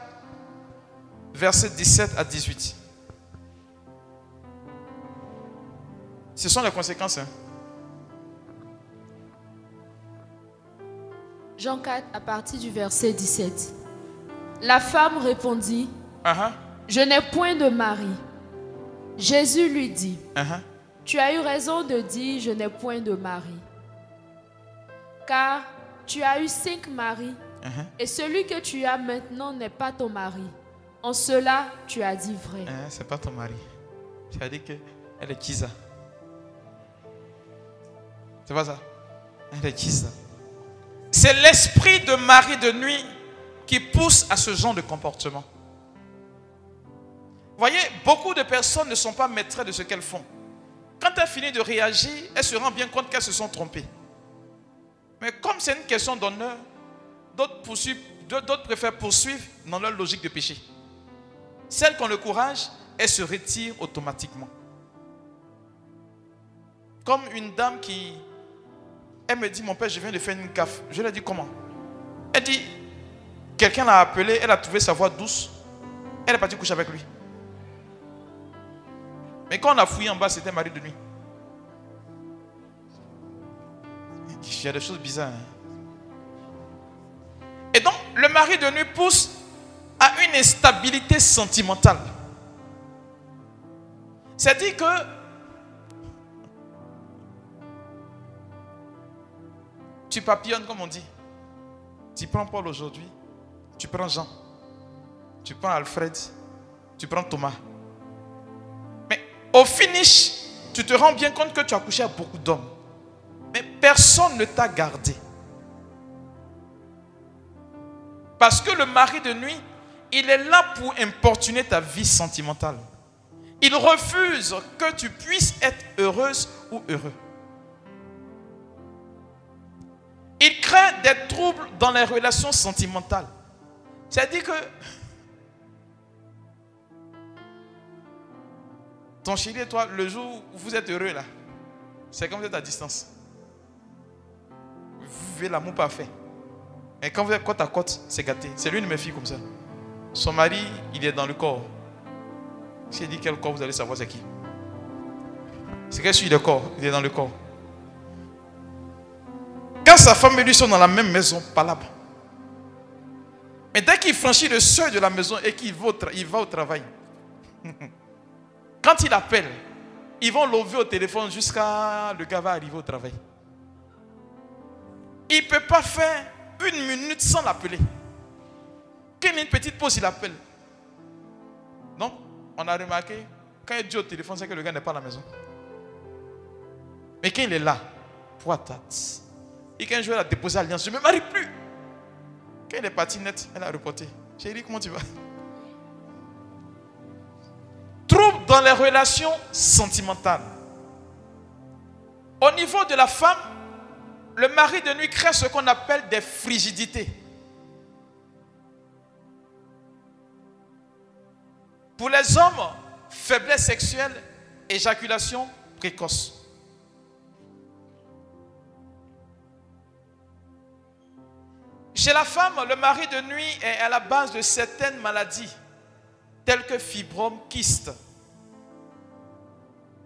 verset 17 à 18. Ce sont les conséquences. Hein. Jean 4 à partir du verset 17. La femme répondit, Uh-huh. Je n'ai point de mari. Jésus lui dit, Uh-huh. Tu as eu raison de dire, je n'ai point de mari. Car tu as eu cinq maris, Uh-huh. et celui que tu as maintenant n'est pas ton mari. En cela, tu as dit vrai. Hein, c'est pas ton mari. Tu as dit que elle est Kiza. C'est pas ça? Elle est Kiza. C'est l'esprit de mari de nuit qui pousse à ce genre de comportement. Voyez, beaucoup de personnes ne sont pas maîtres de ce qu'elles font. Quand elles finissent de réagir, elles se rendent bien compte qu'elles se sont trompées. Mais comme c'est une question d'honneur, d'autres préfèrent poursuivre dans leur logique de péché. Celles qui ont le courage, elles se retirent automatiquement. Comme une dame qui, elle me dit, mon père, je viens de faire une gaffe. Je lui ai dit, comment? Elle dit, quelqu'un l'a appelé, elle a trouvé sa voix douce, elle est partie coucher avec lui. Mais quand on a fouillé en bas, c'était mari de nuit. Il y a des choses bizarres. hein. Et donc, le mari de nuit pousse à une instabilité sentimentale. C'est-à-dire que tu papillonnes, comme on dit. Tu prends Paul aujourd'hui, tu prends Jean, tu prends Alfred, tu prends Thomas. Mais au finish, tu te rends bien compte que tu as couché avec beaucoup d'hommes. Mais personne ne t'a gardé. Parce que le mari de nuit, il est là pour importuner ta vie sentimentale. Il refuse que tu puisses être heureuse ou heureux. Il crée des troubles dans les relations sentimentales. C'est-à-dire que ton chéri et toi, le jour où vous êtes heureux là, c'est quand vous êtes à distance. Vous vivez l'amour parfait. Et quand vous êtes côte à côte, c'est gâté. C'est l'une de mes filles comme ça. Son mari, il est dans le corps. Si elle dit quel corps, vous allez savoir c'est qui? C'est qu'elle suit le corps, il est dans le corps. Quand sa femme et lui sont dans la même maison, pas là-bas. Mais dès qu'il franchit le seuil de la maison et qu'il va, au tra- il va au travail, quand il appelle, ils vont l'ouvrir au téléphone jusqu'à le gars va arriver au travail. Il ne peut pas faire une minute sans l'appeler. Quand il y a une petite pause, il appelle. Donc, on a remarqué, quand il dit au téléphone, c'est que le gars n'est pas à la maison. Mais quand il est là, poitate. Et quand je a déposé l'alliance, je ne me marie plus. Quand il est parti net, elle a reporté. Chérie, comment tu vas? Trouble dans les relations sentimentales. Au niveau de la femme, le mari de nuit crée ce qu'on appelle des frigidités. Pour les hommes, faiblesse sexuelle, éjaculation précoce. Chez la femme, le mari de nuit est à la base de certaines maladies, telles que fibrome, kyste,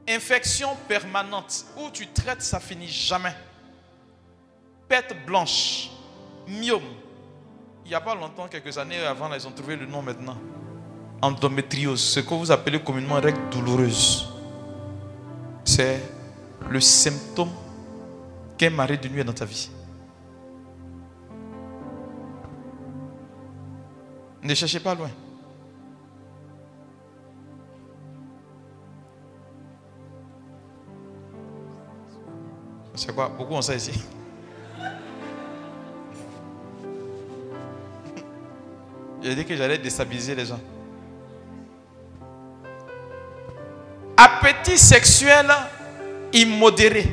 infection permanente, où tu traites, ça finit jamais. Pète blanche, myome. Il n'y a pas longtemps, quelques années avant, ils ont trouvé le nom maintenant. Endométriose, ce que vous appelez communément règle douloureuse. C'est le symptôme qu'un mari de nuit est dans ta vie. Ne cherchez pas loin. C'est quoi? Beaucoup ont ça ici? J'ai dit que j'allais déstabiliser les gens. Appétit sexuel immodéré.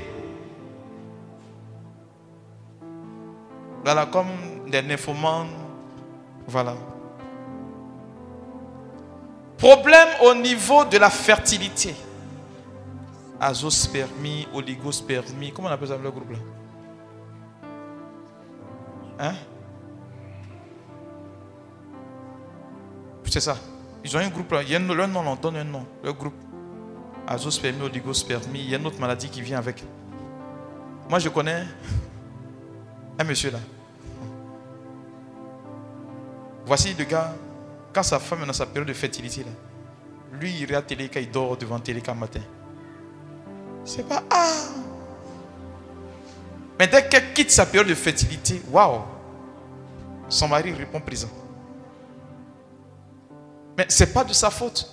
Voilà, comme des nymphomanes. Voilà. Problème au niveau de la fertilité. Azospermie, oligospermie. Comment on appelle ça le groupe là? Hein? C'est ça. Ils ont un groupe là. Il y a un, leur nom, on donne un nom. Le groupe. Azospermie, oligospermie. Il y a une autre maladie qui vient avec. Moi, je connais un monsieur là. Voici le gars. quand sa femme est dans sa période de fertilité, lui, il regarde télé quand il dort devant télé quand matin. C'est pas ah. Mais dès qu'elle quitte sa période de fertilité, waouh, son mari répond présent. Mais ce n'est pas de sa faute.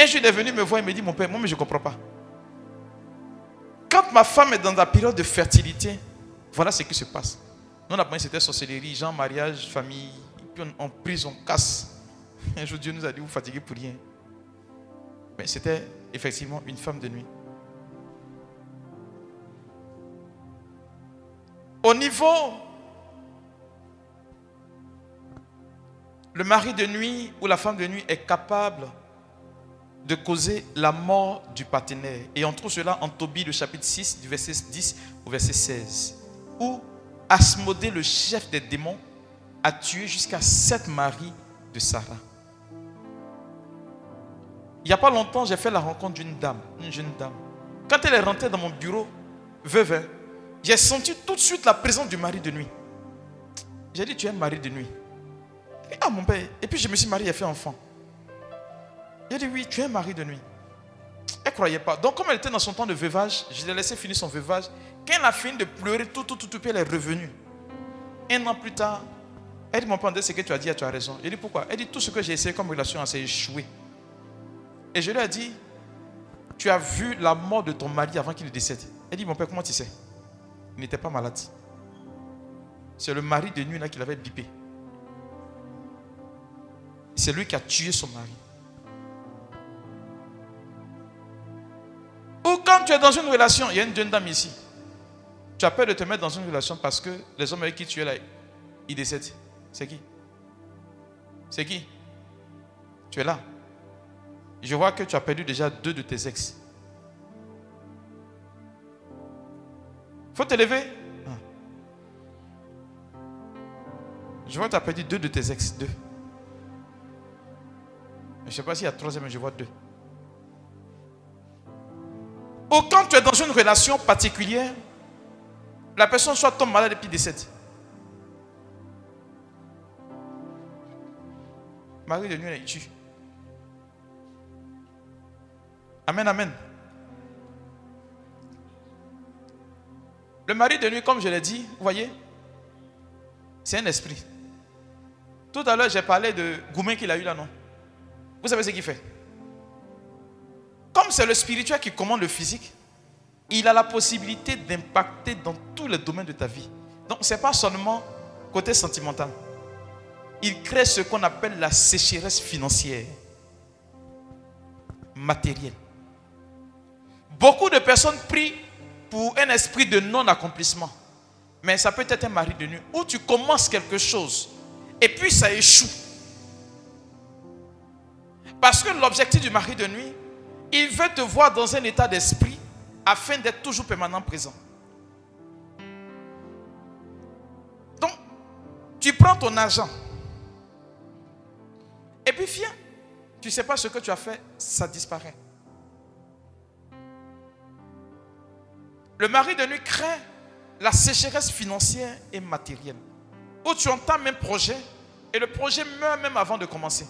Un jour, il est venu me voir et me dit Mon père, moi, mais je ne comprends pas. Quand ma femme est dans la période de fertilité, voilà ce qui se passe. Nous, on a c'était sorcellerie, gens, mariage, famille. Puis on, on prise, on casse. Un jour, Dieu nous a dit Vous fatiguez pour rien. Mais c'était effectivement une femme de nuit. Au niveau, le mari de nuit ou la femme de nuit est capable de causer la mort du partenaire. Et on trouve cela en Tobie, le chapitre 6, du verset 10 au verset 16. Où Asmodée, le chef des démons, a tué jusqu'à sept maris de Sarah. Il n'y a pas longtemps, j'ai fait la rencontre d'une dame, une jeune dame. Quand elle est rentrée dans mon bureau, veuve, j'ai senti tout de suite la présence du mari de nuit. J'ai dit, tu es un mari de nuit. Ah mon père. Et puis je me suis marié et fait enfant. J'ai dit, oui, tu es un mari de nuit. Elle ne croyait pas. Donc comme elle était dans son temps de veuvage, je l'ai laissé finir son veuvage. Quand elle a fini de pleurer, tout, tout, tout, tout, elle est revenue. Un an plus tard, elle dit, mon père, ce que tu as dit, tu as raison. J'ai dit, pourquoi? Elle dit, tout ce que j'ai essayé comme relation, s'est échoué. Et je lui ai dit, tu as vu la mort de ton mari avant qu'il décède. Elle dit, mon père, comment tu sais? Il n'était pas malade. C'est le mari de nuit là qui l'avait bipé. C'est lui qui a tué son mari. Ou quand tu es dans une relation, il y a une jeune dame ici. Tu as peur de te mettre dans une relation parce que les hommes avec qui tu es là, ils décèdent. C'est qui? C'est qui? Tu es là. Je vois que tu as perdu déjà deux de tes ex. faut te lever. Ah. Je vois que tu as perdu deux de tes ex. Deux. Je ne sais pas s'il y a troisième, mais je vois deux. Ou quand tu es dans une relation particulière, la personne soit tombe malade et puis décède. Marie de nuit, elle tue. Amen, amen. Le mari de nuit, comme je l'ai dit, vous voyez, c'est un esprit. Tout à l'heure, j'ai parlé de Goumen qu'il a eu là, non? Vous savez ce qu'il fait? Comme c'est le spirituel qui commande le physique, il a la possibilité d'impacter dans tous les domaines de ta vie. Donc, ce n'est pas seulement côté sentimental. Il crée ce qu'on appelle la sécheresse financière, matérielle. Beaucoup de personnes prient pour un esprit de non-accomplissement. Mais ça peut être un mari de nuit où tu commences quelque chose et puis ça échoue. Parce que l'objectif du mari de nuit, il veut te voir dans un état d'esprit afin d'être toujours permanent présent. Donc, tu prends ton argent et puis viens. Tu ne sais pas ce que tu as fait, ça disparaît. Le mari de nuit crée la sécheresse financière et matérielle. Où tu entames un projet et le projet meurt même avant de commencer.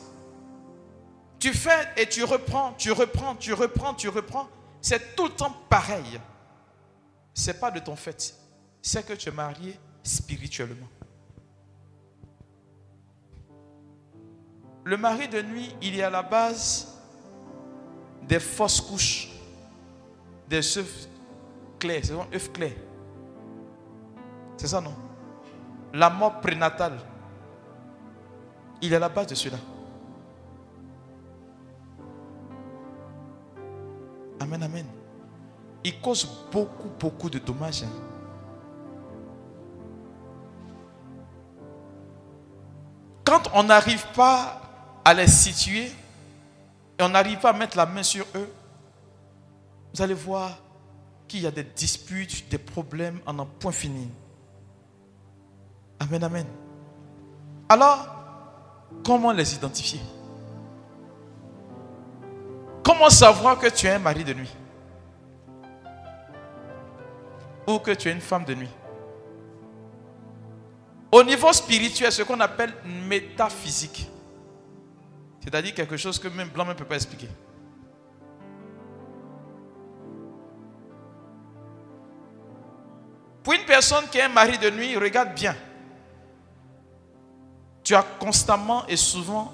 Tu fais et tu reprends, tu reprends, tu reprends, tu reprends. C'est tout le temps pareil. Ce n'est pas de ton fait. C'est que tu es marié spirituellement. Le mari de nuit, il est à la base des fausses couches, des œufs c'est un œuf clair. C'est ça, non? La mort prénatale. Il est à la base de cela. Amen, amen. Il cause beaucoup, beaucoup de dommages. Hein. Quand on n'arrive pas à les situer et on n'arrive pas à mettre la main sur eux, vous allez voir qu'il y a des disputes, des problèmes en un point fini. Amen, amen. Alors, comment les identifier? Comment savoir que tu es un mari de nuit? Ou que tu es une femme de nuit? Au niveau spirituel, ce qu'on appelle métaphysique. C'est-à-dire quelque chose que même blanc ne peut pas expliquer. Pour une personne qui est un mari de nuit, regarde bien. Tu as constamment et souvent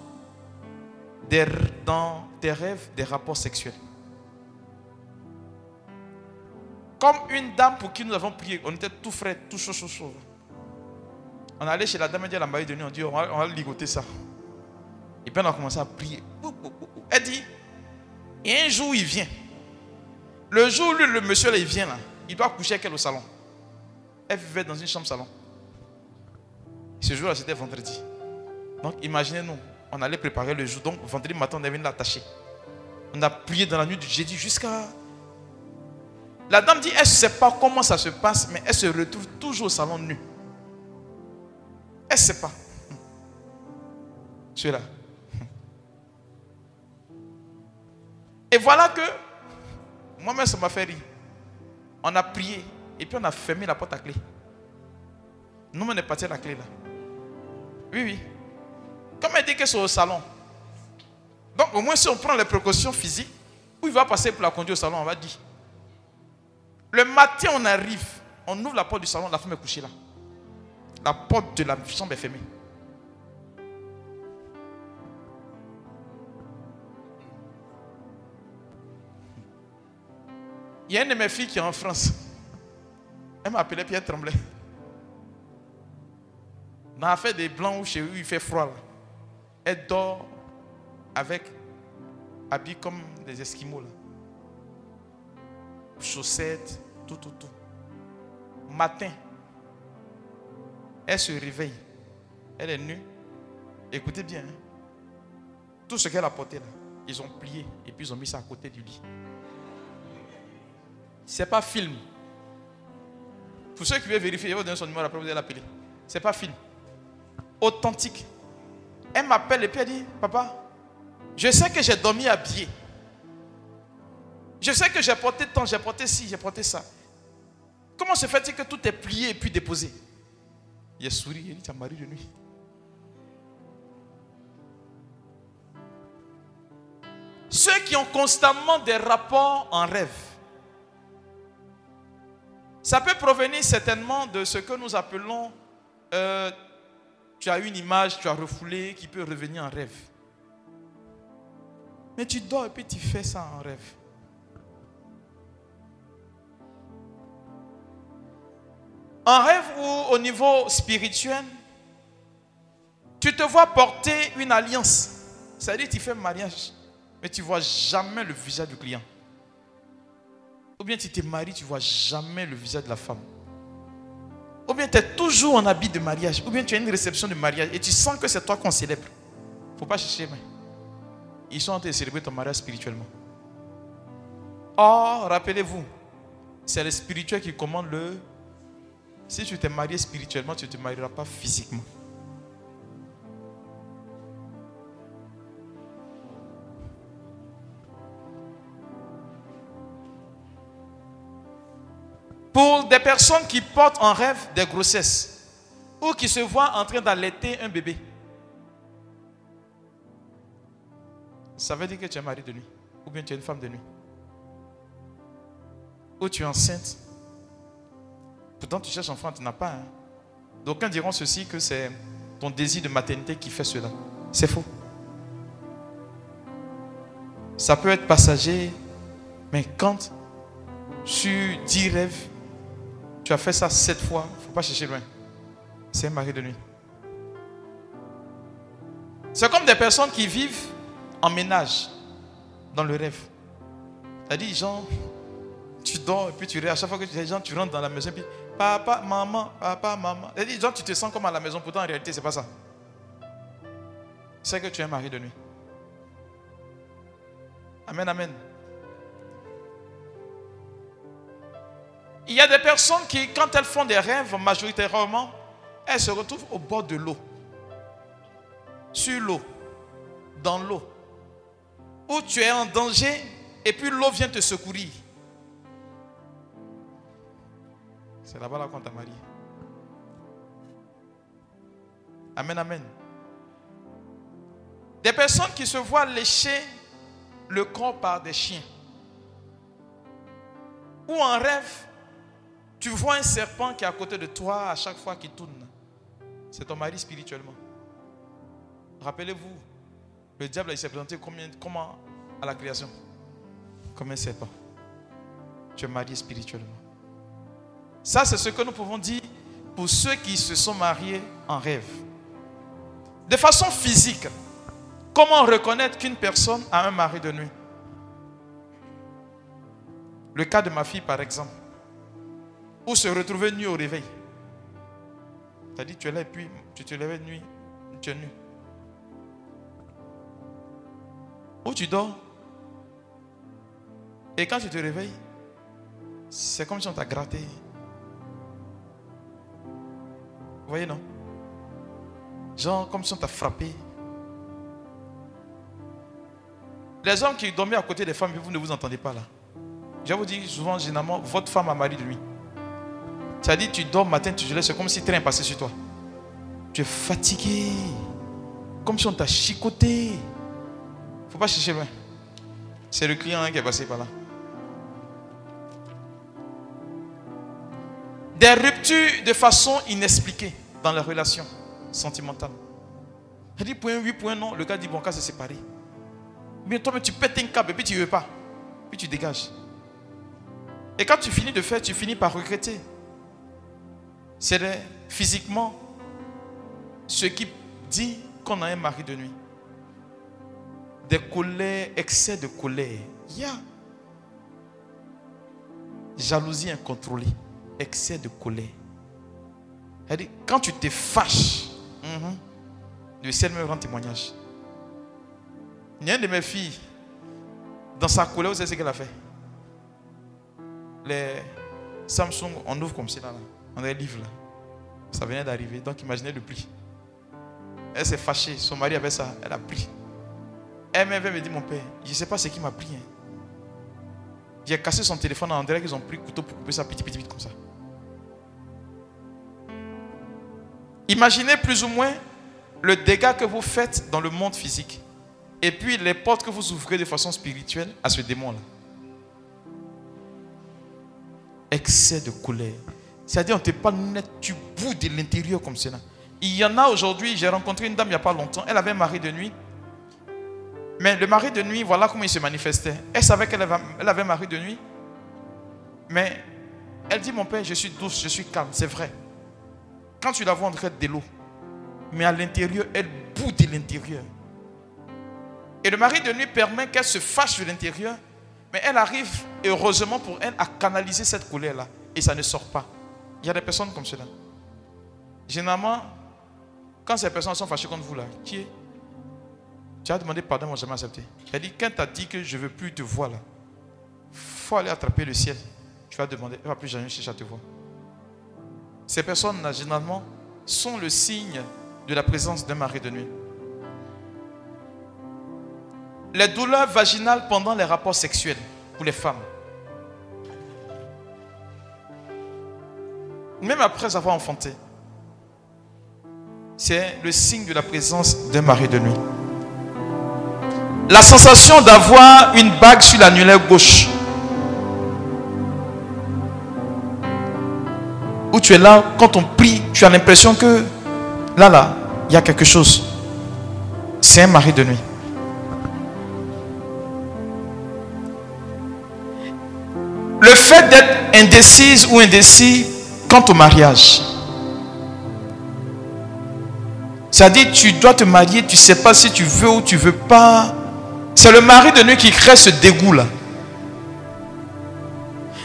dans tes rêves des rapports sexuels. Comme une dame pour qui nous avons prié, on était tout frais, tout chaud, chaud, chaud. On allait chez la dame, elle dit à la mari de nuit, on dit, on va, ligoter ça. Et puis on a commencé à prier. Elle dit, et un jour il vient. Le jour où le monsieur vient là, il doit coucher avec elle au salon. Elle vivait dans une chambre salon. Ce jour-là, c'était vendredi. Donc imaginez-nous, on allait préparer le jour. Donc vendredi matin, on est venu l'attacher. On a prié dans la nuit du jeudi jusqu'à... La dame dit, elle ne sait pas comment ça se passe, mais elle se retrouve toujours au salon nu. Elle ne sait pas. Je suis là. Et voilà que, moi-même, ça m'a fait rire. On a prié, et puis on a fermé la porte à clé. Nous, on est parti à la clé là. Oui, oui. Comme elle dit que c'est au salon? Donc au moins si on prend les précautions physiques, où il va passer pour la conduire au salon, on va dire. Le matin, on arrive, on ouvre la porte du salon, la femme est couchée là. La porte de la chambre est fermée. Il y a une de mes filles qui est en France. Elle m'a appelé Pierre Tremblay. A fait des blancs où chez eux il fait froid. Là. Elle dort avec habits comme des Esquimaux. Là. Chaussettes, tout, tout, tout. Matin, elle se réveille. Elle est nue. Écoutez bien. Hein. Tout ce qu'elle a porté là, ils ont plié et puis ils ont mis ça à côté du lit. C'est pas film. Pour ceux qui veulent vérifier, vais vous donner son numéro après, vous allez l'appeler. C'est pas film. Authentique. Elle m'appelle et puis elle dit, papa, je sais que j'ai dormi habillé. Je sais que j'ai porté tant, j'ai porté ci, j'ai porté ça. Comment se fait-il que tout est plié et puis déposé? Il a souri, il dit, tu as mari de nuit. Ceux qui ont constamment des rapports en rêve, ça peut provenir certainement de ce que nous appelons euh, tu as une image, tu as refoulé, qui peut revenir en rêve. Mais tu dors et puis tu fais ça en rêve. En rêve ou au niveau spirituel, tu te vois porter une alliance. C'est-à-dire tu fais un mariage, mais tu ne vois jamais le visage du client. Ou bien tu te maries, tu ne vois jamais le visage de la femme. Ou bien tu es toujours en habit de mariage. Ou bien tu as une réception de mariage et tu sens que c'est toi qu'on célèbre. Faut pas chercher, mais ils sont en train de célébrer ton mariage spirituellement. Or, rappelez-vous, c'est le spirituel qui commande le. Si tu t'es marié spirituellement, tu ne te marieras pas physiquement. Pour des personnes qui portent en rêve des grossesses ou qui se voient en train d'allaiter un bébé, ça veut dire que tu es mari de nuit ou bien tu es une femme de nuit. Ou tu es enceinte. Pourtant, tu cherches enfant, tu n'as pas. Hein. D'aucuns diront ceci que c'est ton désir de maternité qui fait cela. C'est faux. Ça peut être passager, mais quand tu dis rêve, tu as fait ça sept fois, faut pas chercher loin. C'est un mari de nuit. C'est comme des personnes qui vivent en ménage dans le rêve. C'est-à-dire, genre, tu dors et puis tu rêves. À chaque fois que tu es gens, tu rentres dans la maison et puis papa, maman, papa, maman. C'est-à-dire, tu te sens comme à la maison. Pourtant, en réalité, ce n'est pas ça. C'est que tu es un mari de nuit. Amen, amen. Il y a des personnes qui, quand elles font des rêves, majoritairement, elles se retrouvent au bord de l'eau. Sur l'eau. Dans l'eau. Où tu es en danger et puis l'eau vient te secourir. C'est là-bas qu'on t'a marié. Amen, amen. Des personnes qui se voient lécher le corps par des chiens. Ou en rêve, tu vois un serpent qui est à côté de toi à chaque fois qu'il tourne. C'est ton mari spirituellement. Rappelez-vous, le diable s'est présenté comment à la création? Comme un serpent. Tu es marié spirituellement. Ça, c'est ce que nous pouvons dire pour ceux qui se sont mariés en rêve. De façon physique, comment reconnaître qu'une personne a un mari de nuit? Le cas de ma fille, par exemple, ou se retrouver nu au réveil. C'est-à-dire, tu es là et puis tu te lèves nuit, tu es nu. Ou tu dors? Et quand tu te réveilles, c'est comme si on t'a gratté. Vous voyez, non? Genre comme si on t'a frappé. Les hommes qui dormaient à côté des femmes, vous ne vous entendez pas là. Je vous dis souvent, généralement, votre femme a mari de lui. C'est-à-dire, tu dors matin, tu te lèves, c'est comme si train passé sur toi. Tu es fatigué. Comme si on t'a chicoté. Il ne faut pas chercher loin. C'est le client hein, qui est passé par là. Des ruptures de façon inexpliquée dans les relations sentimentales. Elle dit point oui, point non. Le gars dit bon, cas c'est séparé. Mais toi, tu pètes un câble et puis tu ne veux pas. Puis tu dégages. Et quand tu finis de faire, tu finis par regretter. C'est physiquement ce qui dit qu'on a un mari de nuit. Des colères, excès de colère. Il y a jalousie incontrôlée excès de colère. Elle quand tu te fâches, le ciel me rend témoignage. Il y a une de mes filles, dans sa colère, vous savez ce qu'elle a fait? Les Samsung, on ouvre comme ça, là, on a un livre là. Ça venait d'arriver, donc imaginez le pli. Elle s'est fâchée, son mari avait ça, elle a pris. Elle me dit, mon père, je ne sais pas ce qui m'a pris. Hein. J'ai cassé son téléphone en direct, ils ont pris le couteau pour couper ça petit, petit, petit, comme ça. Imaginez plus ou moins le dégât que vous faites dans le monde physique. Et puis les portes que vous ouvrez de façon spirituelle à ce démon-là. Excès de colère. C'est-à-dire, on ne te pas net du bout de l'intérieur comme cela. Il y en a aujourd'hui, j'ai rencontré une dame il n'y a pas longtemps, elle avait un mari de nuit. Mais le mari de nuit, voilà comment il se manifestait. Elle savait qu'elle avait, elle avait un mari de nuit. Mais elle dit, mon père, je suis douce, je suis calme, c'est vrai. Quand tu la vois, on de l'eau. Mais à l'intérieur, elle bout de l'intérieur. Et le mari de nuit permet qu'elle se fâche de l'intérieur. Mais elle arrive, heureusement pour elle, à canaliser cette colère-là. Et ça ne sort pas. Il y a des personnes comme cela. Généralement, quand ces personnes sont fâchées contre vous, là, qui est Tu as demandé pardon, moi jamais accepté. Elle dit, quand tu as dit que je ne veux plus te voir là, faut aller attraper le ciel. Tu vas demander, elle ne va plus jamais chercher à te voir. Ces personnes, généralement, sont le signe de la présence d'un mari de nuit. Les douleurs vaginales pendant les rapports sexuels pour les femmes. Même après avoir enfanté. C'est le signe de la présence d'un mari de nuit. La sensation d'avoir une bague sur l'annulaire gauche où tu es là, quand on prie, tu as l'impression que là, là, il y a quelque chose. C'est un mari de nuit. Le fait d'être indécise ou indécis quant au mariage. C'est-à-dire, tu dois te marier, tu ne sais pas si tu veux ou tu ne veux pas. C'est le mari de nuit qui crée ce dégoût-là.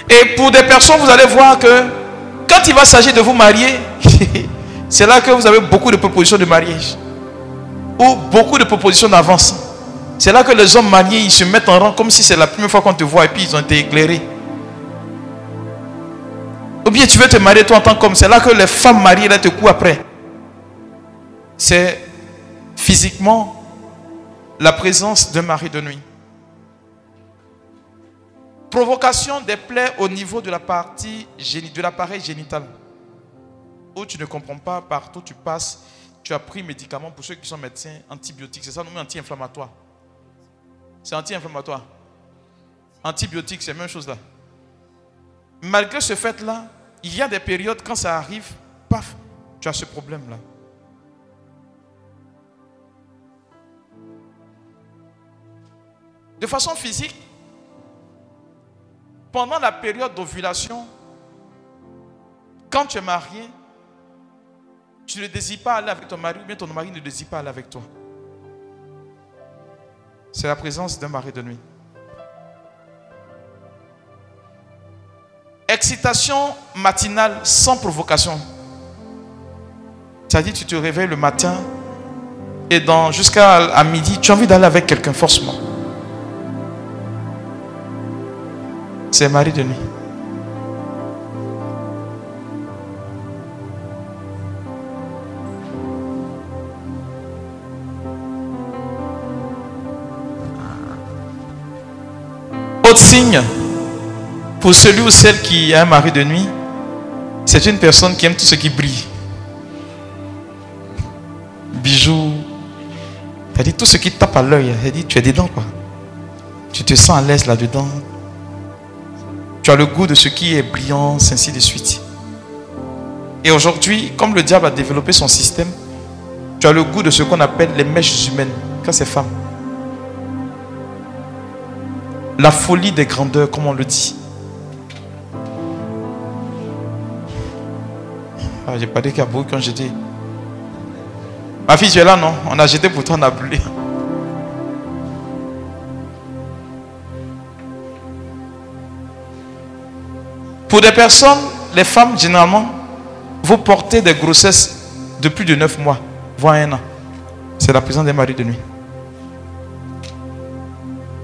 Et pour des personnes, vous allez voir que quand il va s'agir de vous marier, c'est là que vous avez beaucoup de propositions de mariage. Ou beaucoup de propositions d'avance. C'est là que les hommes mariés, ils se mettent en rang comme si c'est la première fois qu'on te voit et puis ils ont été éclairés. Ou bien tu veux te marier toi en tant qu'homme. C'est là que les femmes mariées là te courent après. C'est physiquement la présence d'un mari de nuit. Provocation des plaies au niveau de la partie de l'appareil génital. Où tu ne comprends pas, partout tu passes, tu as pris médicaments pour ceux qui sont médecins, antibiotiques, c'est ça, non, anti-inflammatoire. C'est anti-inflammatoire. Antibiotiques, c'est la même chose là. Malgré ce fait-là, il y a des périodes quand ça arrive, paf, tu as ce problème-là. De façon physique, pendant la période d'ovulation, quand tu es marié, tu ne désires pas aller avec ton mari, bien ton mari ne désire pas aller avec toi. C'est la présence d'un mari de nuit. Excitation matinale sans provocation. C'est-à-dire tu te réveilles le matin et jusqu'à midi, tu as envie d'aller avec quelqu'un forcément. C'est mari de. Autre signe, pour celui ou celle qui a un mari de nuit, c'est une personne qui aime tout ce qui brille. Bijoux, cest tout ce qui tape à l'œil, dit tu es dedans quoi. Tu te sens à l'aise là-dedans. Tu as le goût de ce qui est brillant, ainsi de suite. Et aujourd'hui, comme le diable a développé son système, tu as le goût de ce qu'on appelle les mèches humaines, quand c'est femme. La folie des grandeurs, comme on le dit. Ah, j'ai parlé qu'à beaucoup quand j'étais. Ma fille, tu es là, non? On a jeté pour toi, on a brûlé. Pour des personnes, les femmes, généralement, vous portez des grossesses de plus de 9 mois, voire un an. C'est la présence des maris de nuit.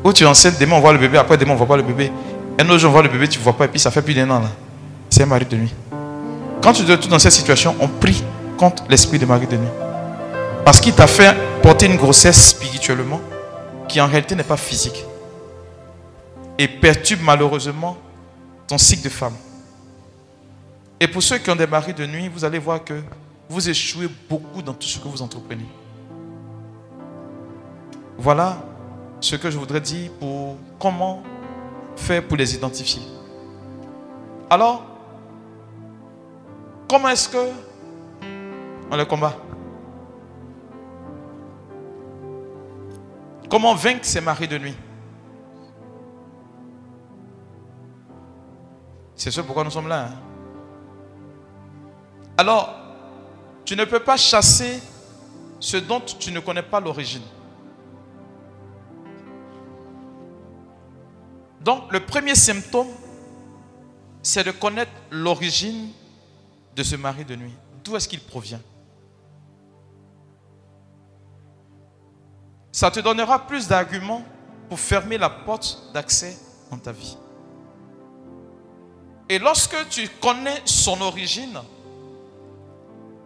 Ou tu es enceinte, demain on voit le bébé, après demain on ne voit pas le bébé. Un autre jour on voit le bébé, tu ne vois pas, et puis ça fait plus d'un an là. C'est un mari de nuit. Quand tu te trouves dans cette situation, on prie contre l'esprit de mari de nuit. Parce qu'il t'a fait porter une grossesse spirituellement qui en réalité n'est pas physique. Et perturbe malheureusement ton cycle de femme. Et pour ceux qui ont des maris de nuit, vous allez voir que vous échouez beaucoup dans tout ce que vous entreprenez. Voilà ce que je voudrais dire pour comment faire pour les identifier. Alors, comment est-ce que on les combat? Comment vaincre ces maris de nuit? C'est ce pourquoi nous sommes là. Hein. Alors, tu ne peux pas chasser ce dont tu ne connais pas l'origine. Donc, le premier symptôme, c'est de connaître l'origine de ce mari de nuit. D'où est-ce qu'il provient? Ça te donnera plus d'arguments pour fermer la porte d'accès dans ta vie. Et lorsque tu connais son origine,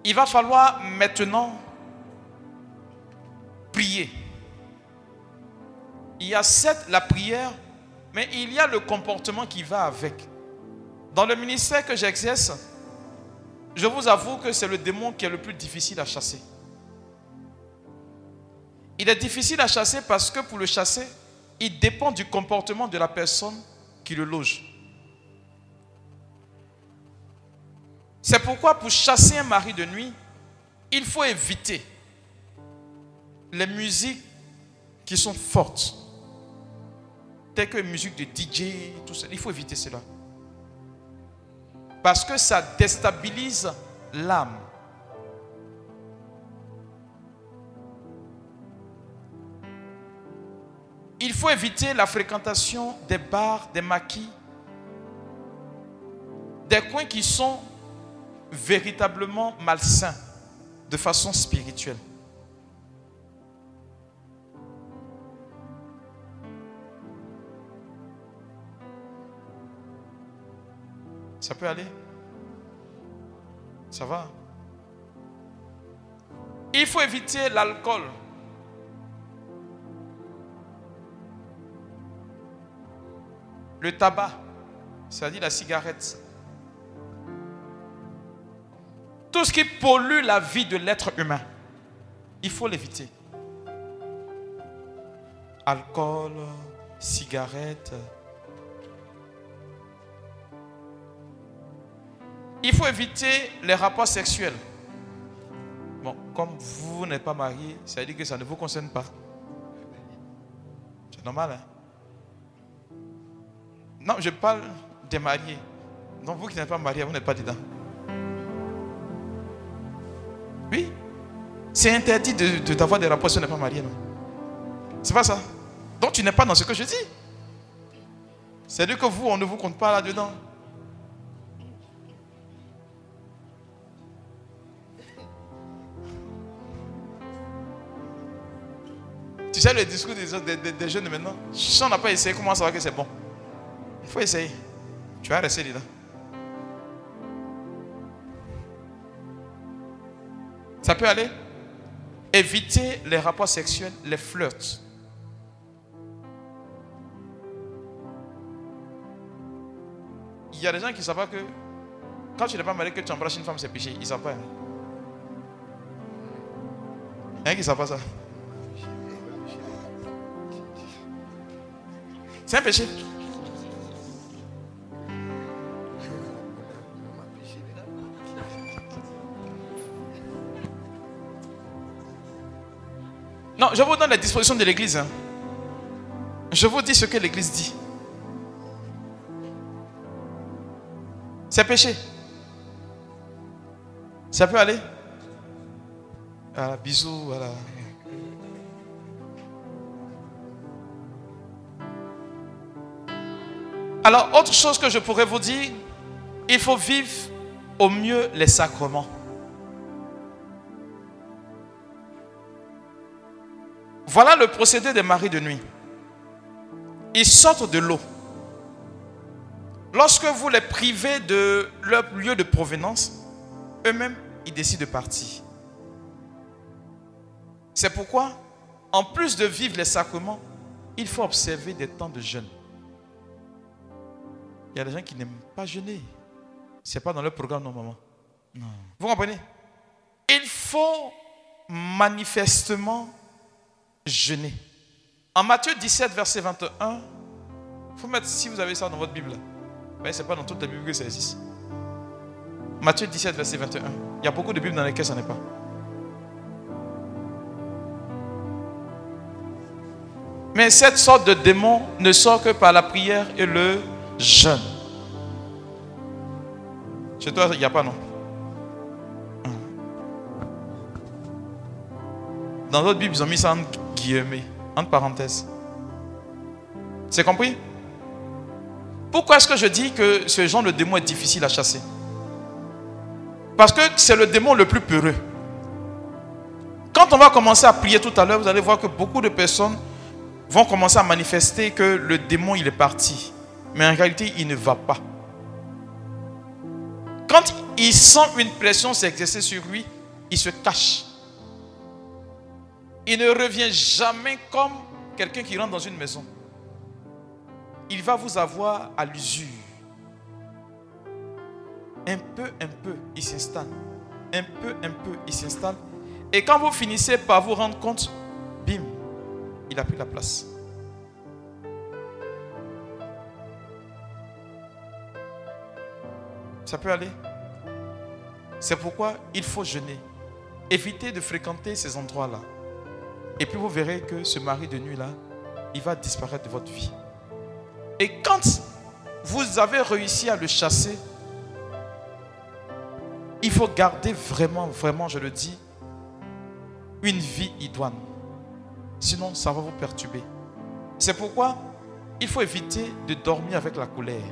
il va falloir maintenant prier. Il y a certes la prière, mais il y a le comportement qui va avec. Dans le ministère que j'exerce, je vous avoue que c'est le démon qui est le plus difficile à chasser. Il est difficile à chasser parce que pour le chasser, il dépend du comportement de la personne qui le loge. C'est pourquoi pour chasser un mari de nuit, il faut éviter les musiques qui sont fortes, telles que les musiques de DJ, tout. Il faut éviter cela. Parce que ça déstabilise l'âme. Il faut éviter la fréquentation des bars, des maquis, des coins qui sont véritablement malsain de façon spirituelle. Ça peut aller Ça va Il faut éviter l'alcool. Le tabac, c'est-à-dire la cigarette. Tout ce qui pollue la vie de l'être humain. Il faut l'éviter. Alcool, cigarette. Il faut éviter les rapports sexuels. Bon, comme vous n'êtes pas marié, ça veut dire que ça ne vous concerne pas. C'est normal, hein? Non, je parle des mariés. Donc vous qui n'êtes pas marié, vous n'êtes pas dedans. Oui? C'est interdit de, d'avoir des rapports si on n'est pas marié, non? C'est pas ça? Donc tu n'es pas dans ce que je dis. C'est-à-dire que vous, on ne vous compte pas là-dedans. Tu sais le discours des, des, jeunes maintenant Si on n'a pas essayé, comment savoir que c'est bon? Il faut essayer. Tu vas rester dedans. Ça peut aller? Éviter les rapports sexuels, les flirts. Il y a des gens qui ne savent pas que quand tu n'es pas marié, que tu embrasses une femme, c'est péché. Ils ne savent pas. Hein? Il y a qui ne savent pas ça. C'est péché. Non, je vous donne la disposition de l'église. Hein. Je vous dis ce que l'église dit. C'est péché. Ça peut aller Voilà, bisous, voilà. Alors, autre chose que je pourrais vous dire, il faut vivre au mieux les sacrements. Voilà le procédé des maris de nuit. Ils sortent de l'eau. Lorsque vous les privez de leur lieu de provenance, eux-mêmes, ils décident de partir. C'est pourquoi, en plus de vivre les sacrements, il faut observer des temps de jeûne. Il y a des gens qui n'aiment pas jeûner. Ce n'est pas dans leur programme. Non. Vous comprenez? Il faut manifestement jeûner. En Matthieu 17, verset 21, il faut mettre, si vous avez ça dans votre Bible, ce n'est pas dans toute la Bible que ça existe. Matthieu 17, verset 21. Il y a beaucoup de Bibles dans lesquelles ça n'est pas. Mais cette sorte de démon ne sort que par la prière et le jeûne. Chez toi, il n'y a pas, non? Dans d'autres Bibles, ils ont mis ça en guillemets, entre parenthèses. C'est compris? Pourquoi est-ce que je dis que ce genre de démon est difficile à chasser? Parce que c'est le démon le plus peureux. Quand on va commencer à prier tout à l'heure, vous allez voir que beaucoup de personnes vont commencer à manifester que le démon, il est parti. Mais en réalité, il ne va pas. Quand il sent une pression s'exercer sur lui, il se cache. Il ne revient jamais comme quelqu'un qui rentre dans une maison. Il va vous avoir à l'usure. Un peu, un peu, il s'installe. Un peu, un peu, il s'installe. Et quand vous finissez par vous rendre compte, bim, il a pris la place. Ça peut aller. C'est pourquoi il faut jeûner. Évitez de fréquenter ces endroits-là. Et puis vous verrez que ce mari de nuit-là, il va disparaître de votre vie. Et quand vous avez réussi à le chasser, il faut garder vraiment, vraiment, je le dis, une vie idoine. Sinon, ça va vous perturber. C'est pourquoi il faut éviter de dormir avec la colère.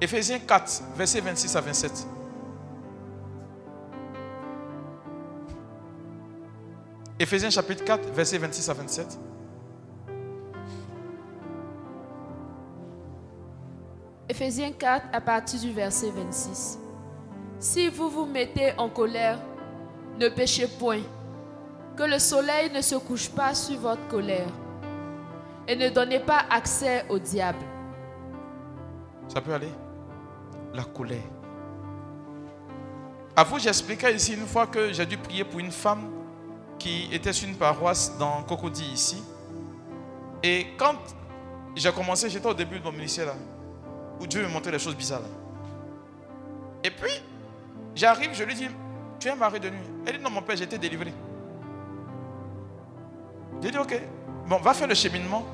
Éphésiens 4, versets 26 à 27. Éphésiens chapitre 4, versets 26 à 27. Éphésiens 4 à partir du verset 26. Si vous vous mettez en colère, ne péchez point. Que le soleil ne se couche pas sur votre colère. Et ne donnez pas accès au diable. Ça peut aller La colère. À vous, j'expliquais ici une fois que j'ai dû prier pour une femme qui était sur une paroisse dans Cocody ici. Et quand j'ai commencé, j'étais au début de mon ministère là, où Dieu me montrait des choses bizarres. Et puis, j'arrive, je lui dis, tu es mari de nuit. Elle dit, non, mon père, été délivré. J'ai dit, ok, bon, va faire le cheminement.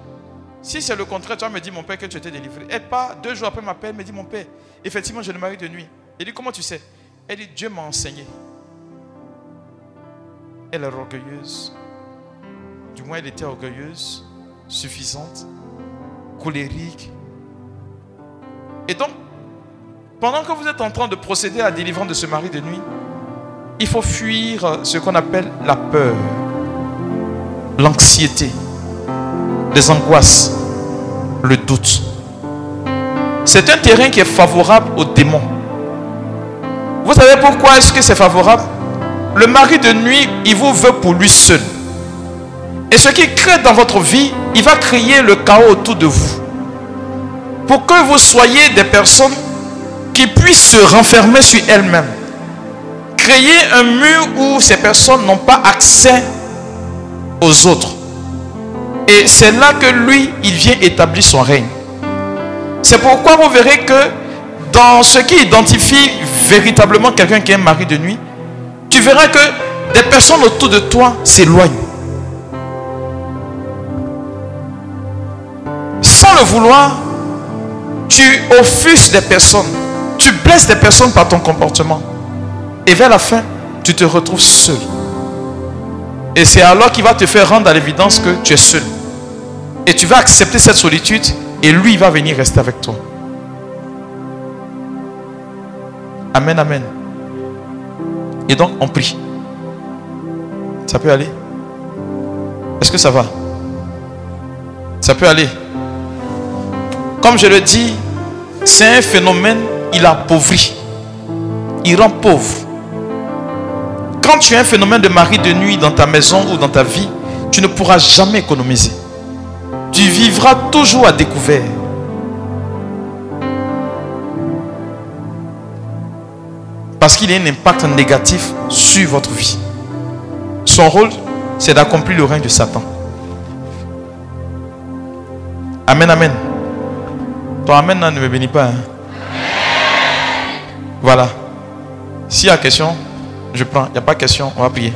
Si c'est le contraire, tu vas me dire, mon père, que tu étais délivré. Elle pas deux jours après m'appelle, me dit, mon père, effectivement, j'ai le mari de nuit. Elle dit, comment tu sais? Elle dit, Dieu m'a enseigné. Elle est orgueilleuse. Du moins, elle était orgueilleuse, suffisante, colérique. Et donc, pendant que vous êtes en train de procéder à la délivrance de ce mari de nuit, il faut fuir ce qu'on appelle la peur, l'anxiété, les angoisses, le doute. C'est un terrain qui est favorable aux démons. Vous savez pourquoi est-ce que c'est favorable? Le mari de nuit, il vous veut pour lui seul. Et ce qui crée dans votre vie, il va créer le chaos autour de vous. Pour que vous soyez des personnes qui puissent se renfermer sur elles-mêmes. Créer un mur où ces personnes n'ont pas accès aux autres. Et c'est là que lui, il vient établir son règne. C'est pourquoi vous verrez que dans ce qui identifie véritablement quelqu'un qui est un mari de nuit, tu verras que des personnes autour de toi s'éloignent. Sans le vouloir, tu offusques des personnes. Tu blesses des personnes par ton comportement. Et vers la fin, tu te retrouves seul. Et c'est alors qu'il va te faire rendre à l'évidence que tu es seul. Et tu vas accepter cette solitude et lui va venir rester avec toi. Amen, amen. Et donc on prie. Ça peut aller? Est-ce que ça va? Ça peut aller. Comme je le dis, c'est un phénomène, il appauvrit. Il rend pauvre. Quand tu as un phénomène de mari de nuit dans ta maison ou dans ta vie, tu ne pourras jamais économiser. Tu vivras toujours à découvert. Parce qu'il y a un impact négatif sur votre vie. Son rôle, c'est d'accomplir le règne de Satan. Amen, amen. Ton amen ne me bénit pas. Hein. Voilà. S'il y a question, je prends. Il n'y a pas de question, on va prier.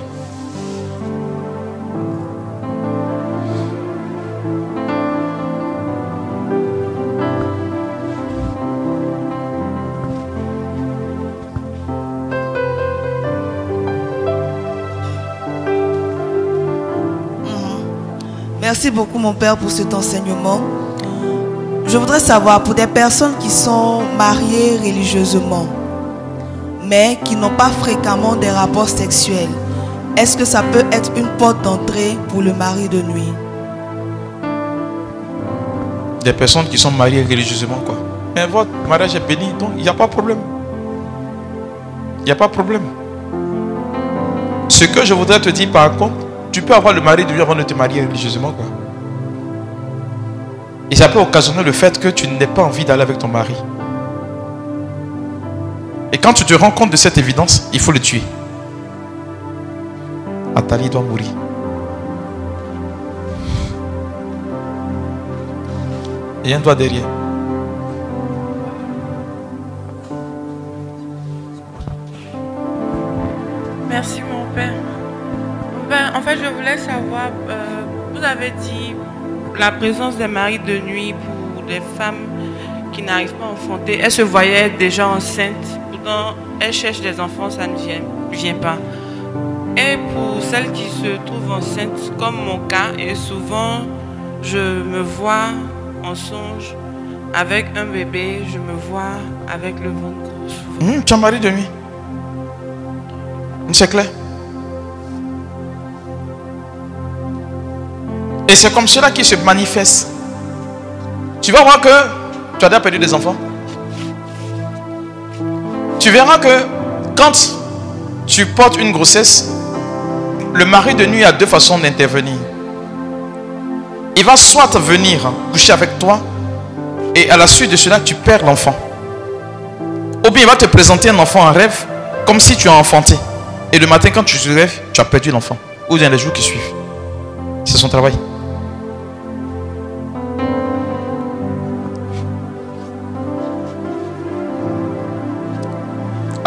Merci beaucoup mon Père pour cet enseignement. Je voudrais savoir, pour des personnes qui sont mariées religieusement, mais qui n'ont pas fréquemment des rapports sexuels, est-ce que ça peut être une porte d'entrée pour le mari de nuit? Des personnes qui sont mariées religieusement, quoi. Mais votre mariage est béni, donc il n'y a pas de problème. Il n'y a pas de problème. Ce que je voudrais te dire par contre, tu peux avoir le mari de nuit avant de te marier religieusement, quoi. Et ça peut occasionner le fait que tu n'aies pas envie d'aller avec ton mari. Et quand tu te rends compte de cette évidence, il faut le tuer. Atali doit mourir. Et un doigt derrière. Merci mon père. En fait, je voulais savoir, euh, vous avez dit la présence des maris de nuit pour des femmes qui n'arrivent pas à enfanter. Elles se voyaient déjà enceintes, pourtant elles cherchent des enfants, ça ne vient, pas. Et pour celles qui se trouvent enceintes, comme mon cas, et souvent je me vois en songe avec un bébé, je me vois avec le ventre. Hum, tu as un mari de nuit. C'est clair. Et c'est comme cela qui se manifeste. Tu vas voir que tu as déjà perdu des enfants. Tu verras que quand tu portes une grossesse, le mari de nuit a deux façons d'intervenir. Il va soit venir coucher avec toi et à la suite de cela, tu perds l'enfant. Ou bien il va te présenter un enfant en rêve comme si tu as enfanté. Et le matin, quand tu te lèves, tu as perdu l'enfant. Ou dans les jours qui suivent. C'est son travail.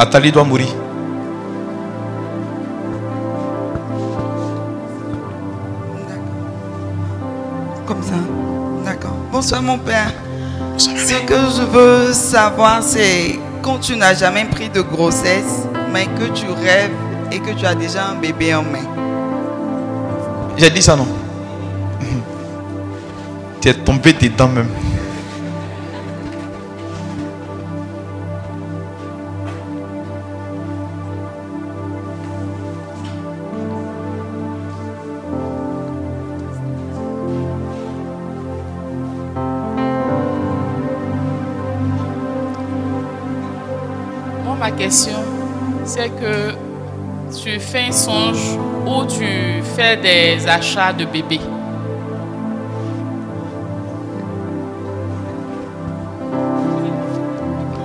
Atali doit mourir. Comme ça. D'accord. Bonsoir mon père. Ce que je veux savoir, c'est quand tu n'as jamais pris de grossesse, mais que tu rêves et que tu as déjà un bébé en main. J'ai dit ça non? Tu es tombé dedans même. C'est que tu fais un songe où tu fais des achats de bébés.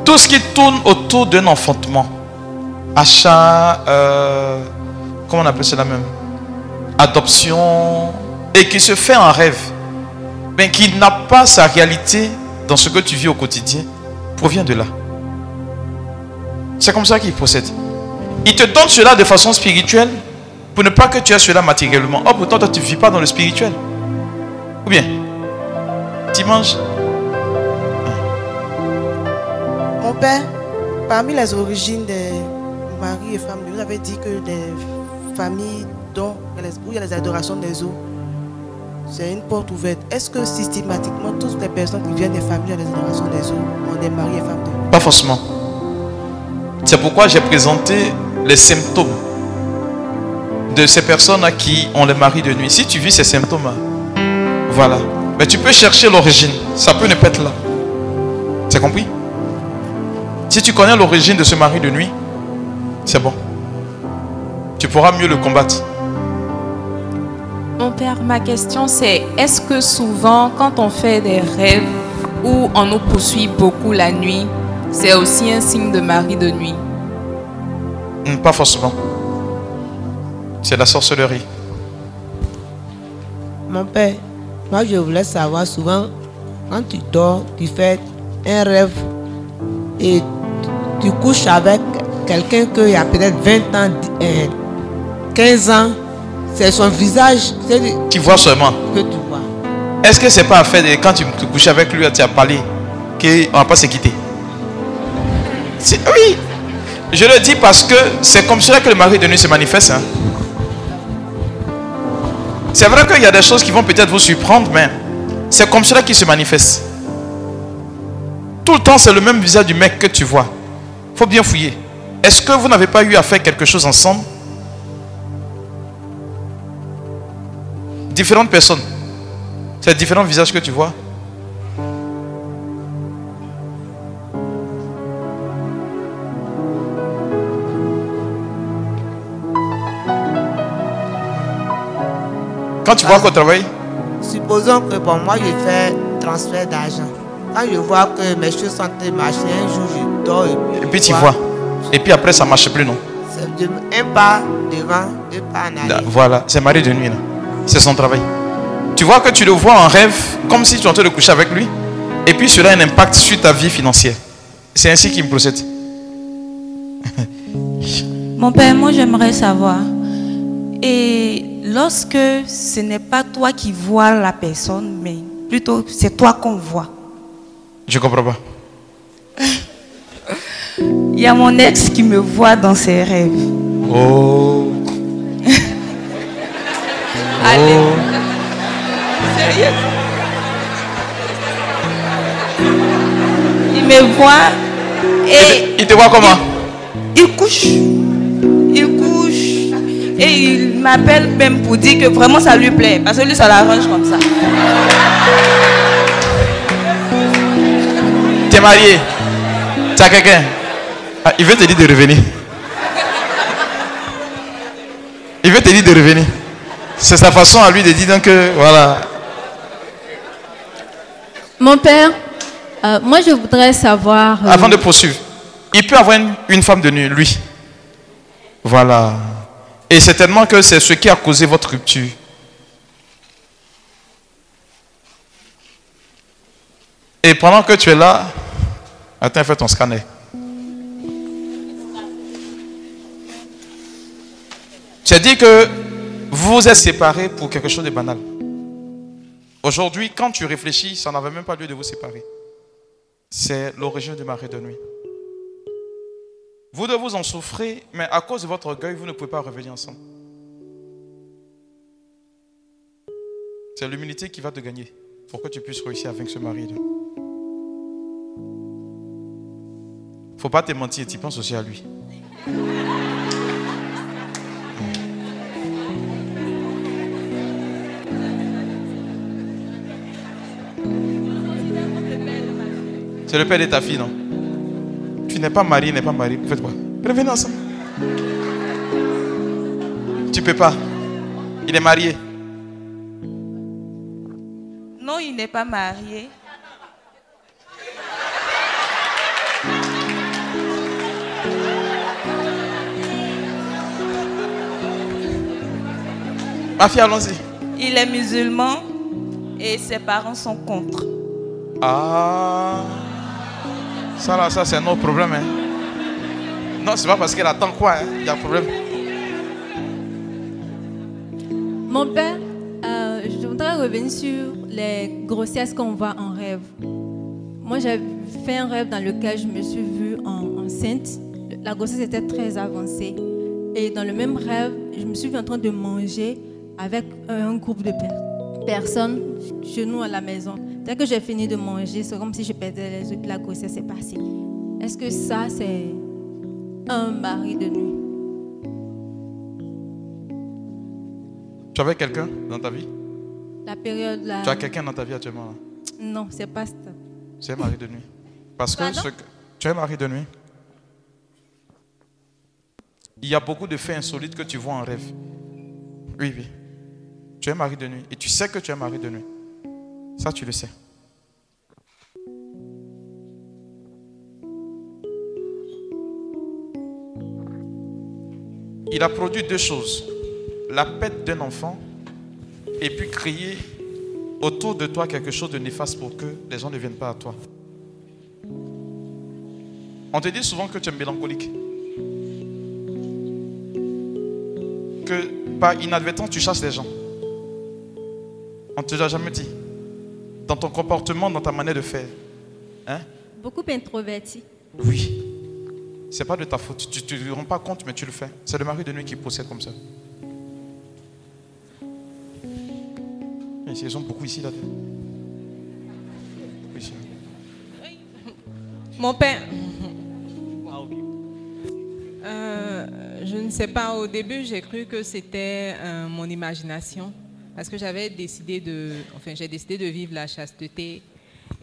Tout ce qui tourne autour d'un enfantement, achat, euh, comment on appelle cela même? Adoption, et qui se fait en rêve, mais qui n'a pas sa réalité dans ce que tu vis au quotidien, provient de là. C'est comme ça qu'il procède. Il te donne cela de façon spirituelle pour ne pas que tu aies cela matériellement. Oh, pourtant, toi, tu ne vis pas dans le spirituel. Ou bien, dimanche, Mon père, parmi les origines des maris et femmes, vous avez dit que des familles dont il y a les- où il y a les adorations des eaux, c'est une porte ouverte. Est-ce que systématiquement toutes les personnes qui viennent des familles à les adorations des eaux ont des maris et femmes de Pas forcément. C'est pourquoi j'ai présenté les symptômes de ces personnes qui ont les maris de nuit. Si tu vis ces symptômes, voilà. Mais tu peux chercher l'origine. Ça peut ne pas être là. C'est compris? Si tu connais l'origine de ce mari de nuit, c'est bon. Tu pourras mieux le combattre. Mon père, ma question c'est est-ce que souvent, quand on fait des rêves où on nous poursuit beaucoup la nuit, c'est aussi un signe de mari de nuit Hmm, Pas forcément. C'est la sorcellerie. Mon père, moi je voulais savoir souvent, quand tu dors, tu fais un rêve et tu couches avec quelqu'un qui a peut-être 20 ans, euh, 15 ans, c'est son visage le- Tu vois seulement. que tu vois. Est-ce que c'est pas un fait de quand tu te couches avec lui, tu as parlé qu'on ne va pas se quitter? Oui. Je le dis parce que c'est comme cela que le mari de nuit se manifeste. hein. C'est vrai qu'il y a des choses qui vont peut-être vous surprendre, mais c'est comme cela qu'il se manifeste. Tout le temps, c'est le même visage du mec que tu vois. faut bien fouiller. Est-ce que vous n'avez pas eu à faire quelque chose ensemble? Différentes personnes. C'est différents visages que tu vois. Quand tu vois qu'au travail, Supposons que bon, moi je fais transfert d'argent. Quand je vois que mes choses sont en train de marcher, un jour je dors et puis, et puis tu vois. Et puis après, ça ne marche plus, non? Un pas devant, deux pas en arrière. Voilà, c'est mari de nuit. C'est son travail. Tu vois que tu le vois en rêve, comme si tu es en train de coucher avec lui. Et puis cela a un impact sur ta vie financière. C'est ainsi qu'il procède. Mon père, moi j'aimerais savoir. Et lorsque ce n'est pas toi qui vois la personne, mais plutôt c'est toi qu'on voit. Je comprends pas. Il y a mon ex qui me voit dans ses rêves. Oh. Allez. Sérieux? Il me voit et Il te voit comment? il couche. Il couche. Et il m'appelle même pour dire que vraiment ça lui plaît. Parce que lui, ça l'arrange comme ça. Tu es marié Tu as quelqu'un Ah, Il veut te dire de revenir. Il veut te dire de revenir. C'est sa façon à lui de dire donc que voilà. Mon père, euh, moi je voudrais savoir. euh, Avant de poursuivre, il peut avoir une, une femme de nuit, lui. Voilà. Et certainement que c'est ce qui a causé votre rupture. Et pendant que tu es là, attends, fais ton scanner. Tu as dit que vous vous êtes séparés pour quelque chose de banal. Aujourd'hui, quand tu réfléchis, ça n'avait même pas lieu de vous séparer. C'est l'origine du mari de nuit. Vous devez vous en souffrir, mais à cause de votre orgueil, vous ne pouvez pas revenir ensemble. C'est l'humilité qui va te gagner pour que tu puisses réussir avec ce mari. Faut pas te mentir, tu penses aussi à lui. C'est le père de ta fille, non? Tu n'es pas marié, n'est pas marié. Faites quoi Revenez ensemble. Tu peux pas. Il est marié. Non, il n'est pas marié. Ma fille, allons-y. Il est musulman et ses parents sont contre. Ah. Ça là, ça c'est un autre problème. Hein. Non, c'est pas parce qu'elle attend quoi. hein. Y a un problème. Mon père, euh, je voudrais revenir sur les grossesses qu'on voit en rêve. Moi, j'ai fait un rêve dans lequel je me suis vue en- enceinte. La grossesse était très avancée. Et dans le même rêve, je me suis vue en train de manger avec un groupe de per- personnes chez nous à la maison. Dès que j'ai fini de manger, c'est comme si je perdais les puis la grossesse est passée. Est-ce que ça, c'est un mari de nuit? Tu avais quelqu'un dans ta vie? La période là. Tu as quelqu'un dans ta vie actuellement là? Non, c'est pas ça. C'est un mari de nuit. Parce que, ce que- tu es un mari de nuit. Il y a beaucoup de faits insolites que tu vois en rêve. Oui, oui. Tu es mari de nuit. Et tu sais que tu es mari de nuit. Ça, tu le sais. Il a produit deux choses. La pète d'un enfant et puis créer autour de toi quelque chose de néfaste pour que les gens ne viennent pas à toi. On te dit souvent que tu es mélancolique. Que par inadvertance, tu chasses les gens. On ne te l'a jamais dit. Dans ton comportement, dans ta manière de faire. Hein? Beaucoup introverti. Oui. C'est pas de ta faute. Tu ne te rends pas compte, mais tu le fais. C'est le mari de nuit qui procède comme ça. Ils sont beaucoup ici, là. Ici. Mon père. Euh, je ne sais pas, au début j'ai cru que c'était euh, mon imagination parce que j'avais décidé de, enfin j'ai décidé de vivre la chasteté.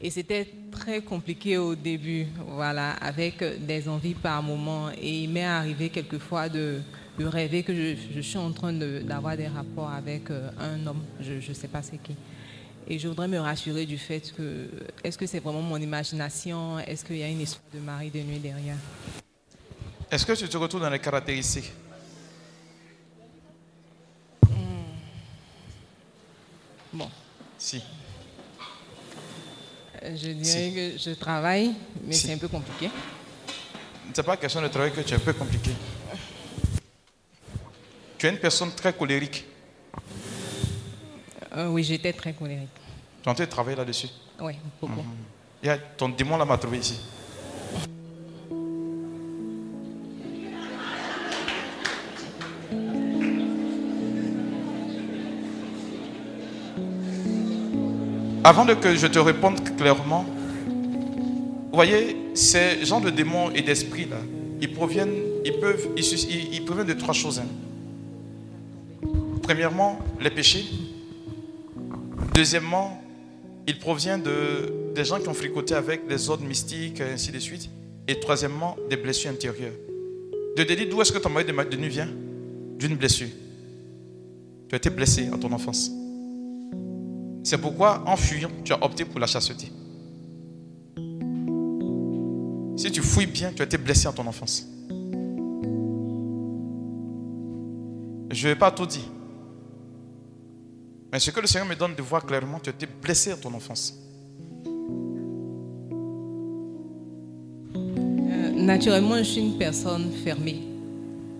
Et c'était très compliqué au début, voilà, avec des envies par moment. Et il m'est arrivé quelquefois de, de rêver que je, suis en train d'avoir des rapports avec euh, un homme, je ne sais pas c'est qui. Et je voudrais me rassurer du fait que, est-ce que c'est vraiment mon imagination? Est-ce qu'il y a une histoire de mari de nuit derrière? Est-ce que tu te retrouves dans les caractéristiques? Bon. Si. Euh, Je dirais que je travaille, mais Si. c'est un peu compliqué. C'est pas question de travail que tu es un peu compliqué. Tu es une personne très colérique. Euh, oui, j'étais très colérique. Tu es en train de travailler là-dessus? Oui, beaucoup. Il y a ton démon là m'a trouvé ici. Avant de que je te réponde clairement, vous voyez, ces gens de démons et d'esprits là, ils proviennent, ils peuvent, ils, ils- ils proviennent de trois choses. hein. Premièrement, les péchés. Deuxièmement, il provient de, des gens qui ont fricoté avec des ordres mystiques, et ainsi de suite. Et troisièmement, des blessures intérieures. De dire d'où est-ce que ton mari de ma- de nuit vient? D'une blessure. Tu as été blessé en ton enfance. C'est pourquoi, en fuyant, tu as opté pour la chasteté. Si tu fouilles bien, tu as été blessé en ton enfance. Je ne vais pas tout dire. Mais ce que le Seigneur me donne de voir clairement, tu as été blessé dans ton enfance. Euh, naturellement, je suis une personne fermée.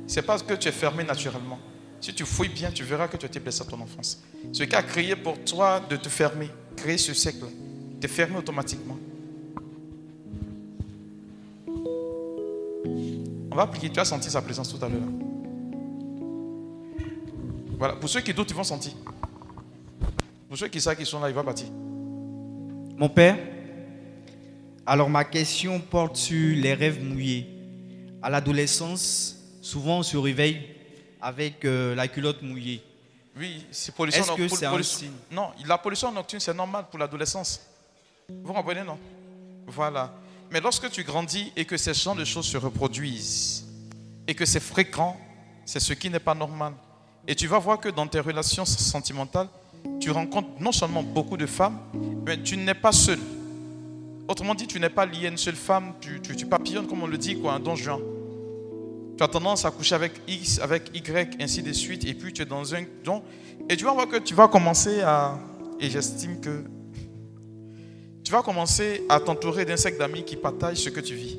C'est parce que tu es fermé naturellement. Si tu fouilles bien, tu verras que tu as été blessé dans ton enfance. Ce qui a créé pour toi de te fermer, créer ce siècle, te fermer automatiquement. On va prier. Tu as senti sa présence tout à l'heure. Voilà. Pour ceux qui doutent, ils vont sentir. Pour ceux qui savent qu'ils sont là, ils vont partir. Mon père, alors ma question porte sur les rêves mouillés. À l'adolescence, souvent on se réveille avec euh, la culotte mouillée. Oui, c'est pollution Est-ce que noc- c'est un pollution- signe Non, la pollution nocturne, c'est normal pour l'adolescence. Vous comprenez, non? Voilà. Mais lorsque tu grandis et que ces genres de choses se reproduisent et que c'est fréquent, c'est ce qui n'est pas normal. Et tu vas voir que dans tes relations sentimentales, tu rencontres non seulement beaucoup de femmes, mais tu n'es pas seul. Autrement dit, tu n'es pas lié à une seule femme, tu, tu, tu papillonnes comme on le dit, quoi, un don juan. Tu as tendance à coucher avec X, avec Y, ainsi de suite, et puis tu es dans un don. Et tu vas voir que tu vas commencer à. Et j'estime que. Tu vas commencer à t'entourer cercle d'amis qui partagent ce que tu vis.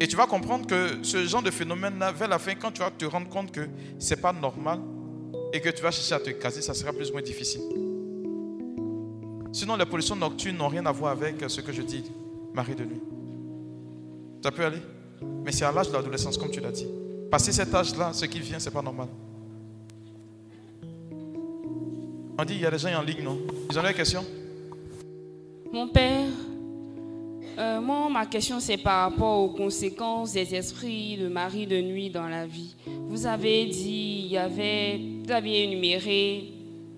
Et tu vas comprendre que ce genre de phénomène-là, vers la fin, quand tu vas te rendre compte que c'est pas normal et que tu vas chercher à te caser, ça sera plus ou moins difficile. Sinon, les pollutions nocturnes n'ont rien à voir avec ce que je dis, Marie de nuit. Ça peut aller. Mais c'est à l'âge de l'adolescence, comme tu l'as dit. Passer cet âge-là, ce qui vient, c'est pas normal. On dit, il y a des gens en ligne, non? Ils ont des questions? Mon père, euh, moi, ma question, c'est par rapport aux conséquences des esprits de mari de nuit dans la vie. Vous avez dit, il y avait, vous aviez énuméré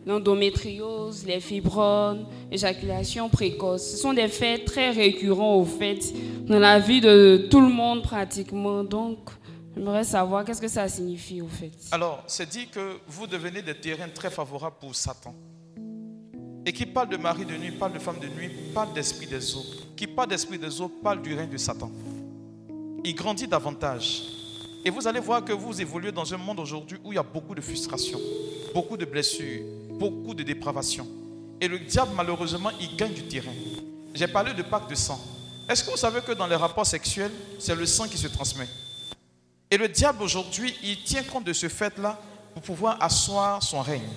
l'endométriose, les fibromes, l'éjaculation précoce. Ce sont des faits très récurrents, au fait, dans la vie de tout le monde pratiquement. Donc, j'aimerais savoir qu'est-ce que ça signifie, au fait? Alors, c'est dit que vous devenez des terrains très favorables pour Satan. Et qui parle de mari de nuit, parle de femme de nuit, parle d'esprit des eaux. Qui parle d'esprit des eaux, parle du règne de Satan. Il grandit davantage. Et vous allez voir que vous évoluez dans un monde aujourd'hui où il y a beaucoup de frustration, beaucoup de blessures, beaucoup de dépravation. Et le diable, malheureusement, il gagne du terrain. J'ai parlé de pacte de sang. Est-ce que vous savez que dans les rapports sexuels, c'est le sang qui se transmet? Et le diable, aujourd'hui, il tient compte de ce fait-là pour pouvoir asseoir son règne.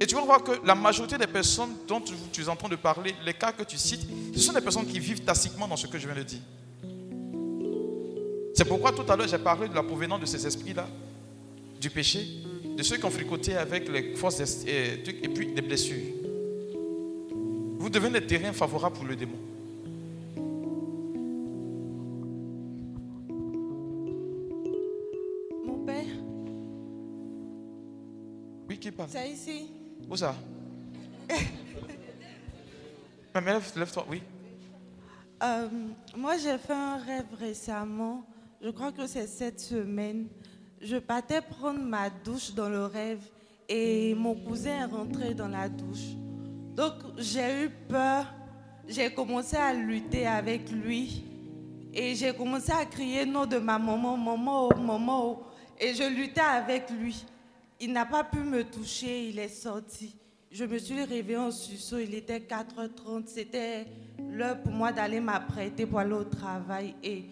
Et tu vas voir que la majorité des personnes dont tu, tu es en train de parler, les cas que tu cites, ce sont des personnes qui vivent tacitement dans ce que je viens de dire. C'est pourquoi tout à l'heure j'ai parlé de la provenance de ces esprits-là, du péché, de ceux qui ont fricoté avec les forces et, et puis des blessures. Vous devenez des terrains favorables pour le démon. Mon père, Oui, qui parle? C'est ici. Où ça? Mais lève- lève-toi, oui. Euh, moi, j'ai fait un rêve récemment. Je crois que c'est cette semaine. Je partais prendre ma douche dans le rêve et mon cousin est rentré dans la douche. Donc, j'ai eu peur. J'ai commencé à lutter avec lui. Et j'ai commencé à crier nom de ma maman, maman, oh, maman. oh. Et je luttais avec lui. Il n'a pas pu me toucher, il est sorti. Je me suis réveillée en sursaut, il était 4h30. C'était l'heure pour moi d'aller m'apprêter pour aller au travail. Et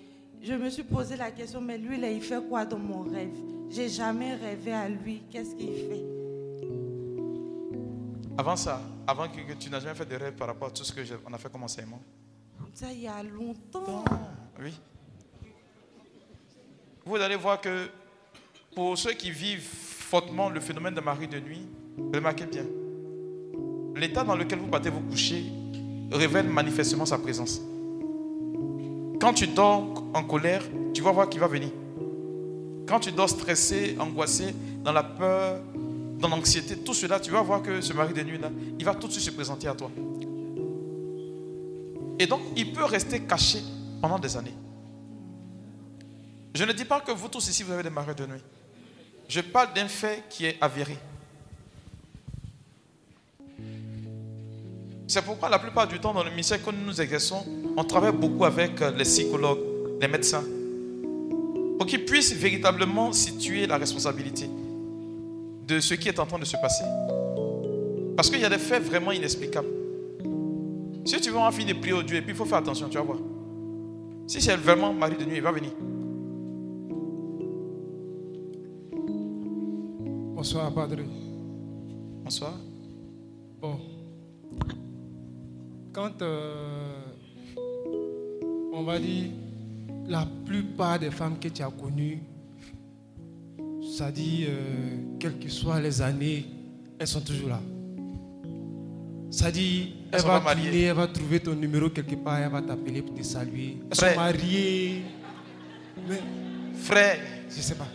je me suis posé la question, mais lui, là, il fait quoi dans mon rêve? J'ai jamais rêvé à lui. Qu'est-ce qu'il fait? Avant ça, avant que, que tu n'as jamais fait de rêve par rapport à tout ce que j'ai- on a fait comme enseignement. Ça, il y a longtemps. Oui. Vous allez voir que pour ceux qui vivent fortement le phénomène de mari de nuit, remarquez bien, l'état dans lequel vous partez vous coucher révèle manifestement sa présence. Quand tu dors en colère, tu vas voir qu'il va venir. Quand tu dors stressé, angoissé, dans la peur, dans l'anxiété, tout cela, tu vas voir que ce mari de nuit-là, il va tout de suite se présenter à toi. Et donc, il peut rester caché pendant des années. Je ne dis pas que vous tous ici, vous avez des maris de nuit. Je parle d'un fait qui est avéré. C'est pourquoi la plupart du temps, dans le ministère que nous exerçons, on travaille beaucoup avec euh, les psychologues, les médecins. pour qu'il puisse véritablement situer la responsabilité de ce qui est en train de se passer. Parce qu'il y a des faits vraiment inexplicables. Si tu veux en finir de prier au Dieu, et puis il faut faire attention, tu vas voir. Si c'est vraiment mari de nuit, il va venir. Bonsoir, Padre. Bonsoir. Bon. Quand euh, on va dire la plupart des femmes que tu as connues, ça dit, euh, quelles que soient les années, elles sont toujours là. Ça dit, Elles elle va elle va trouver ton numéro quelque part, elle va t'appeler pour te saluer. Elles Frère. sont mariées. Mais, Frère, je sais pas.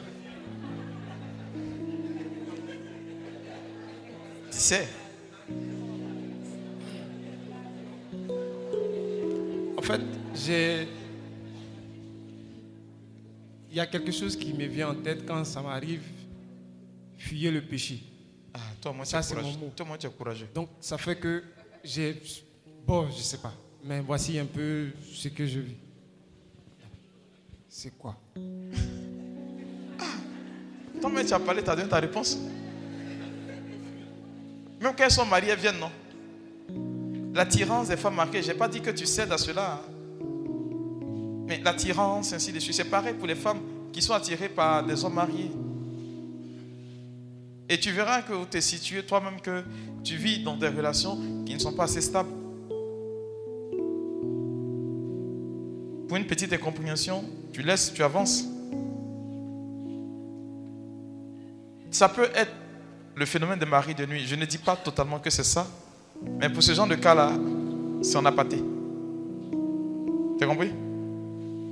tu sais, En fait, j'ai. Il y a quelque chose qui me vient en tête quand ça m'arrive. Fuyez le péché. Ah, toi, moi, tu ça es c'est mon mot. Toi, moi, tu es courageux. Donc, ça fait que j'ai. Bon, je sais pas. Mais voici un peu ce que je vis. C'est quoi? Toi, mais tu as parlé, tu as donné ta réponse. Même quand elles sont mariées, elles viennent, non? L'attirance des femmes mariées, je n'ai pas dit que tu cèdes à cela. hein. Mais l'attirance, ainsi de suite, c'est pareil pour les femmes qui sont attirées par des hommes mariés. Et tu verras que tu es situé toi-même, que tu vis dans des relations qui ne sont pas assez stables. Pour une petite incompréhension, tu laisses, tu avances. Ça peut être le phénomène de mari de nuit. Je ne dis pas totalement que c'est ça. Mais pour ce genre de cas-là, c'est en apathé. Tu as compris?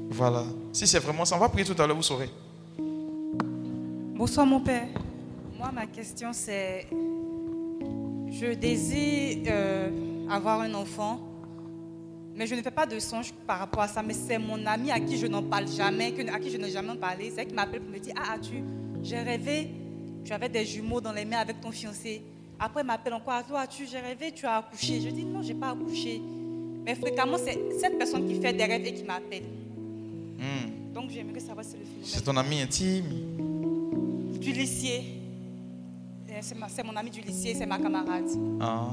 Voilà. Si c'est vraiment ça, on va prier tout à l'heure, vous saurez. Bonsoir mon père. Moi, ma question c'est, je désire euh, avoir un enfant, mais je ne fais pas de songe par rapport à ça. Mais c'est mon ami à qui je n'en parle jamais, à qui je n'ai jamais parlé, c'est elle qui m'appelle pour me dire, ah, tu, j'ai rêvé, tu avais des jumeaux dans les mains avec ton fiancé. Après, elle m'appelle encore, ah, toi, tu, j'ai rêvé, tu as accouché? Je dis, non, j'ai pas accouché. Mais fréquemment, c'est cette personne qui fait des rêves et qui m'appelle. Hmm. Donc, j'aimerais savoir si c'est le phénomène. C'est ton ami intime. Du lycée. Euh, C'est mon ami du lycée, c'est ma camarade. Ah.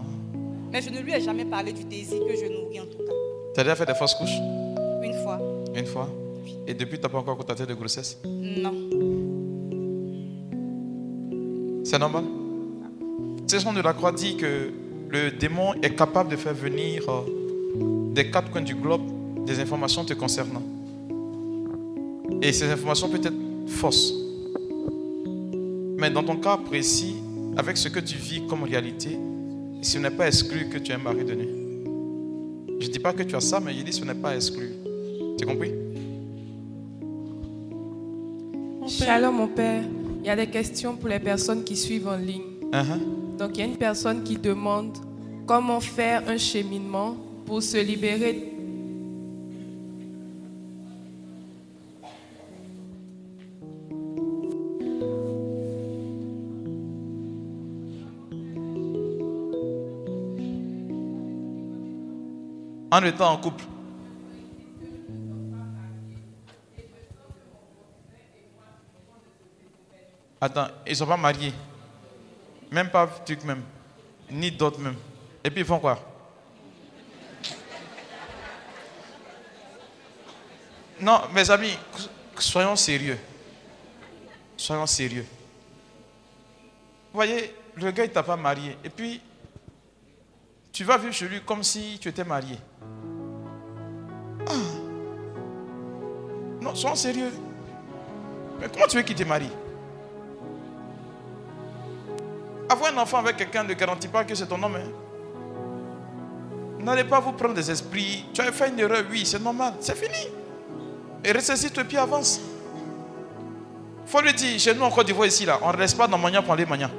Mais je ne lui ai jamais parlé du désir que je nourris en tout cas. Tu as déjà fait des fausses couches? Une fois. Une fois? Et depuis, tu n'as pas encore constaté de grossesse? Non. C'est normal? C'est Jean de la Croix dit que le démon est capable de faire venir euh, des quatre coins du globe des informations te concernant. Et ces informations peuvent être fausses. Mais dans ton cas précis, avec ce que tu vis comme réalité, ce n'est pas exclu que tu es un mari de nuit. Je ne dis pas que tu as ça, mais je dis ce n'est pas exclu. Tu as compris? Shalom, mon père. Il y a des questions pour les personnes qui suivent en ligne. Uh-huh. Donc, il y a une personne qui demande comment faire un cheminement pour se libérer. En étant en couple. Attends, ils ne sont pas mariés. Même pas truc même. Ni d'autres même. Et puis ils font quoi? Non, mes amis, soyons sérieux. Soyons sérieux. Vous voyez, le gars, il t'a pas marié. Et puis, tu vas vivre chez lui comme si tu étais marié. Ah. Non, sois sérieux. Mais comment tu veux qu'il te marie? Avoir un enfant avec quelqu'un ne garantit pas que c'est ton homme. hein. N'allez pas vous prendre des esprits. Tu as fait une erreur, oui, c'est normal. C'est fini. Et ressaisis-toi et puis avance. faut lui dire, chez nous en Côte d'Ivoire, ici, là, on ne reste pas dans Mania pour aller Mania.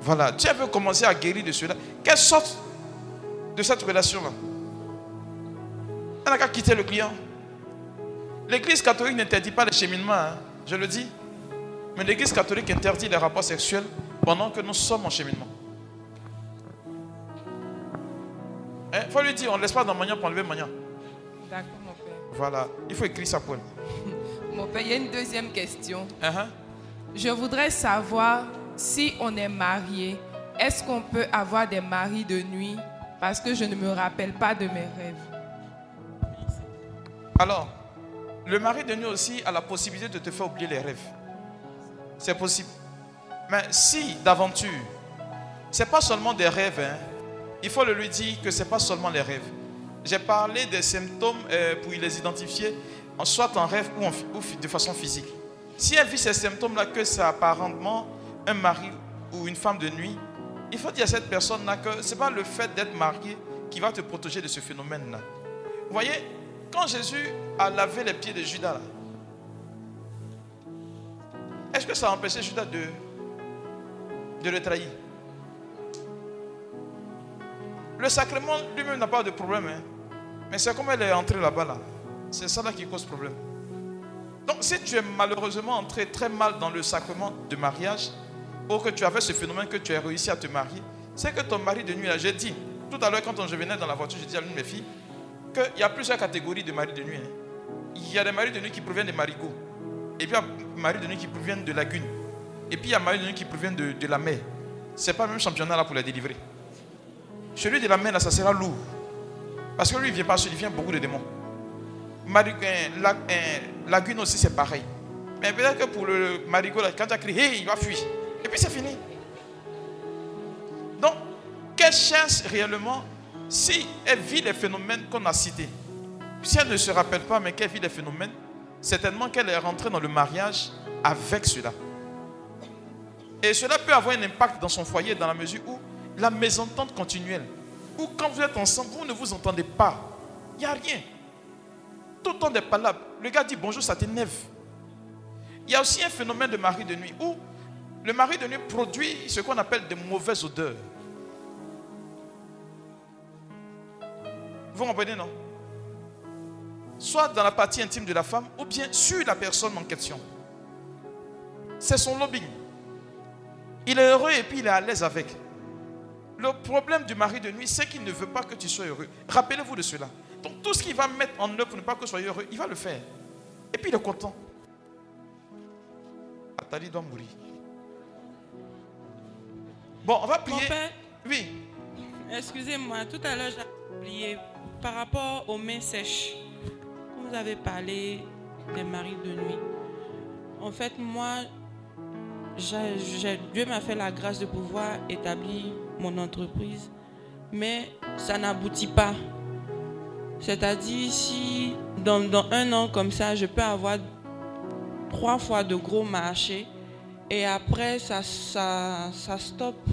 Voilà, Dieu veut commencer à guérir de cela. Quelle sorte de cette relation-là? Elle n'a qu'à quitter le client. L'église catholique n'interdit pas le cheminement, hein, je le dis. Mais l'église catholique interdit les rapports sexuels pendant que nous sommes en cheminement. Il faut lui dire, on ne laisse pas dans Mania pour enlever Mania. D'accord, mon père. Voilà, il faut écrire ça pour elle. Mon père, il y a une deuxième question. Uh-huh. Je voudrais savoir si on est marié, est-ce qu'on peut avoir des maris de nuit? Parce que je ne me rappelle pas de mes rêves. Alors, le mari de nuit aussi a la possibilité de te faire oublier les rêves. C'est possible. Mais si d'aventure, c'est pas seulement des rêves, hein, il faut le lui dire que c'est pas seulement les rêves. J'ai parlé des symptômes euh, pour les identifier, en- soit en rêve ou, en- ou de façon physique. Si elle vit ces symptômes-là, que c'est apparemment un mari ou une femme de nuit, il faut dire à cette personne-là que ce n'est pas le fait d'être marié qui va te protéger de ce phénomène-là. Vous voyez, quand Jésus a lavé les pieds de Judas, là, est-ce que ça a empêché Judas de, de le trahir? Le sacrement lui-même n'a pas de problème. hein. Mais c'est comme elle est entrée là-bas. Là. C'est ça là qui cause problème. Donc si tu es malheureusement entré très mal dans le sacrement de mariage, ou que tu avais ce phénomène que tu as réussi à te marier, c'est que ton mari de nuit, j'ai dit, tout à l'heure quand je venais dans la voiture, j'ai dit à l'une de mes filles qu'il y a plusieurs catégories de maris de nuit. hein. Il y a des maris de nuit qui proviennent des marigots. Et puis il y a des maris de nuit qui proviennent de lagunes. Et puis il y a des maris de nuit qui proviennent de, la mer. Ce n'est pas le même championnat là pour les délivrer. Celui de la mer, là, ça sera lourd. Parce que lui, il vient pas seul, vient beaucoup de démons. Mari- euh, la- euh, lagune aussi, c'est pareil. Mais peut-être que pour le marigot, quand tu as crié, il va fuir. Et puis c'est fini. Donc, qu'elle cherche réellement si elle vit les phénomènes qu'on a cités Si elle ne se rappelle pas, mais qu'elle vit les phénomènes, certainement qu'elle est rentrée dans le mariage avec cela. Et cela peut avoir un impact dans son foyer dans la mesure où la mésentente continuelle, où quand vous êtes ensemble, vous ne vous entendez pas. Il n'y a rien. Tout le temps des palabres. Le gars dit bonjour, ça t'énerve. Il y a aussi un phénomène de mari de nuit où le mari de nuit produit ce qu'on appelle de mauvaises odeurs. Vous comprenez, non? Soit dans la partie intime de la femme ou bien sur la personne en question. C'est son lobbying. Il est heureux et puis il est à l'aise avec. Le problème du mari de nuit, c'est qu'il ne veut pas que tu sois heureux. Rappelez-vous de cela. Donc tout ce qu'il va mettre en œuvre pour ne pas que tu sois heureux, il va le faire. Et puis il est content. Atali doit mourir. Bon, on va prier. Mon père, Oui. excusez-moi, tout à l'heure j'ai oublié par rapport aux mains sèches. Vous avez parlé des maris de nuit. En fait, moi, j'ai- j'ai- Dieu m'a fait la grâce de pouvoir établir mon entreprise, mais ça n'aboutit pas. C'est-à-dire, si dans, un an comme ça, je peux avoir trois fois de gros marchés et après, ça, ça, ça stoppe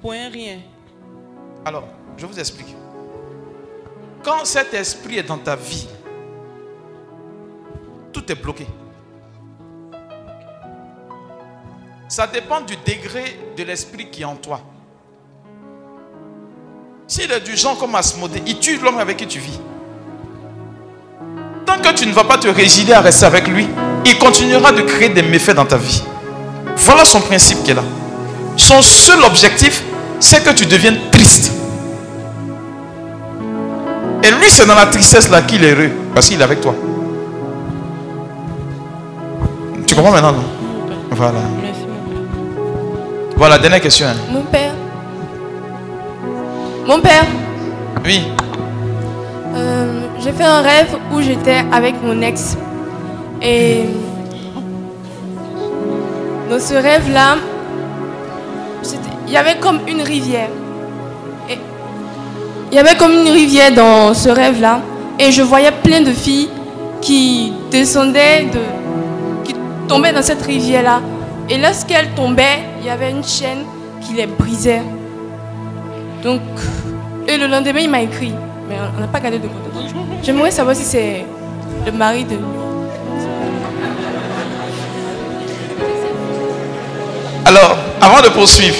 pour un rien. Alors, je vous explique. Quand cet esprit est dans ta vie, bloqué. Ça dépend du degré de l'esprit qui est en toi. S'il est du genre comme Asmodée, il tue l'homme avec qui tu vis. Tant que tu ne vas pas te résider à rester avec lui, il continuera de créer des méfaits dans ta vie. Voilà son principe qui est là. Son seul objectif, c'est que tu deviennes triste. Et lui, c'est dans la tristesse là qu'il est heureux, parce qu'il est avec toi. Comprends maintenant, non Voilà. Voilà, dernière question. hein. Mon père. Mon père, Oui. euh, j'ai fait un rêve où j'étais avec mon ex. Et dans ce rêve-là, il y avait comme une rivière. Et il y avait comme une rivière dans ce rêve-là. Et je voyais plein de filles qui descendaient, de, qui tombaient dans cette rivière-là. Et lorsqu'elles tombaient, il y avait une chaîne qui les brisait. Donc, et le lendemain, il m'a écrit. Mais on n'a pas gardé de contact. J'aimerais savoir si c'est le mari de Alors, avant de poursuivre,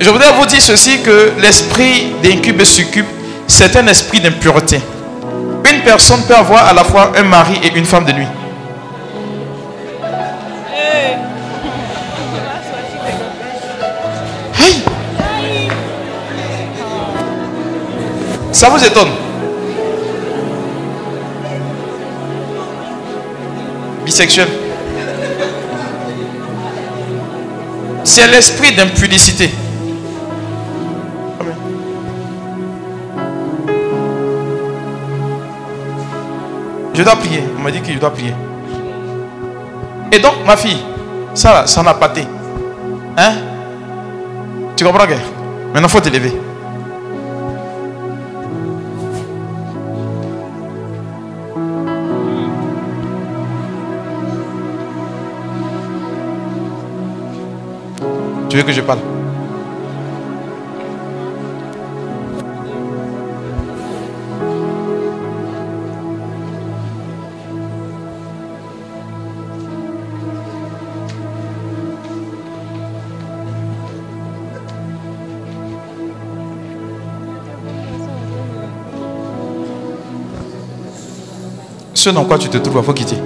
je voudrais vous dire ceci que l'esprit d'incube et succube, c'est un esprit d'impureté. Une personne peut avoir à la fois un mari et une femme de nuit. Ça vous étonne bisexuel. C'est l'esprit d'impudicité. Je dois prier. On m'a dit que je dois prier. Et donc, ma fille, ça, ça n'a pas été. Hein? Tu comprends que Maintenant, il faut te lever. Tu veux que je parle? Ce dans quoi tu te trouves, il faut quitter.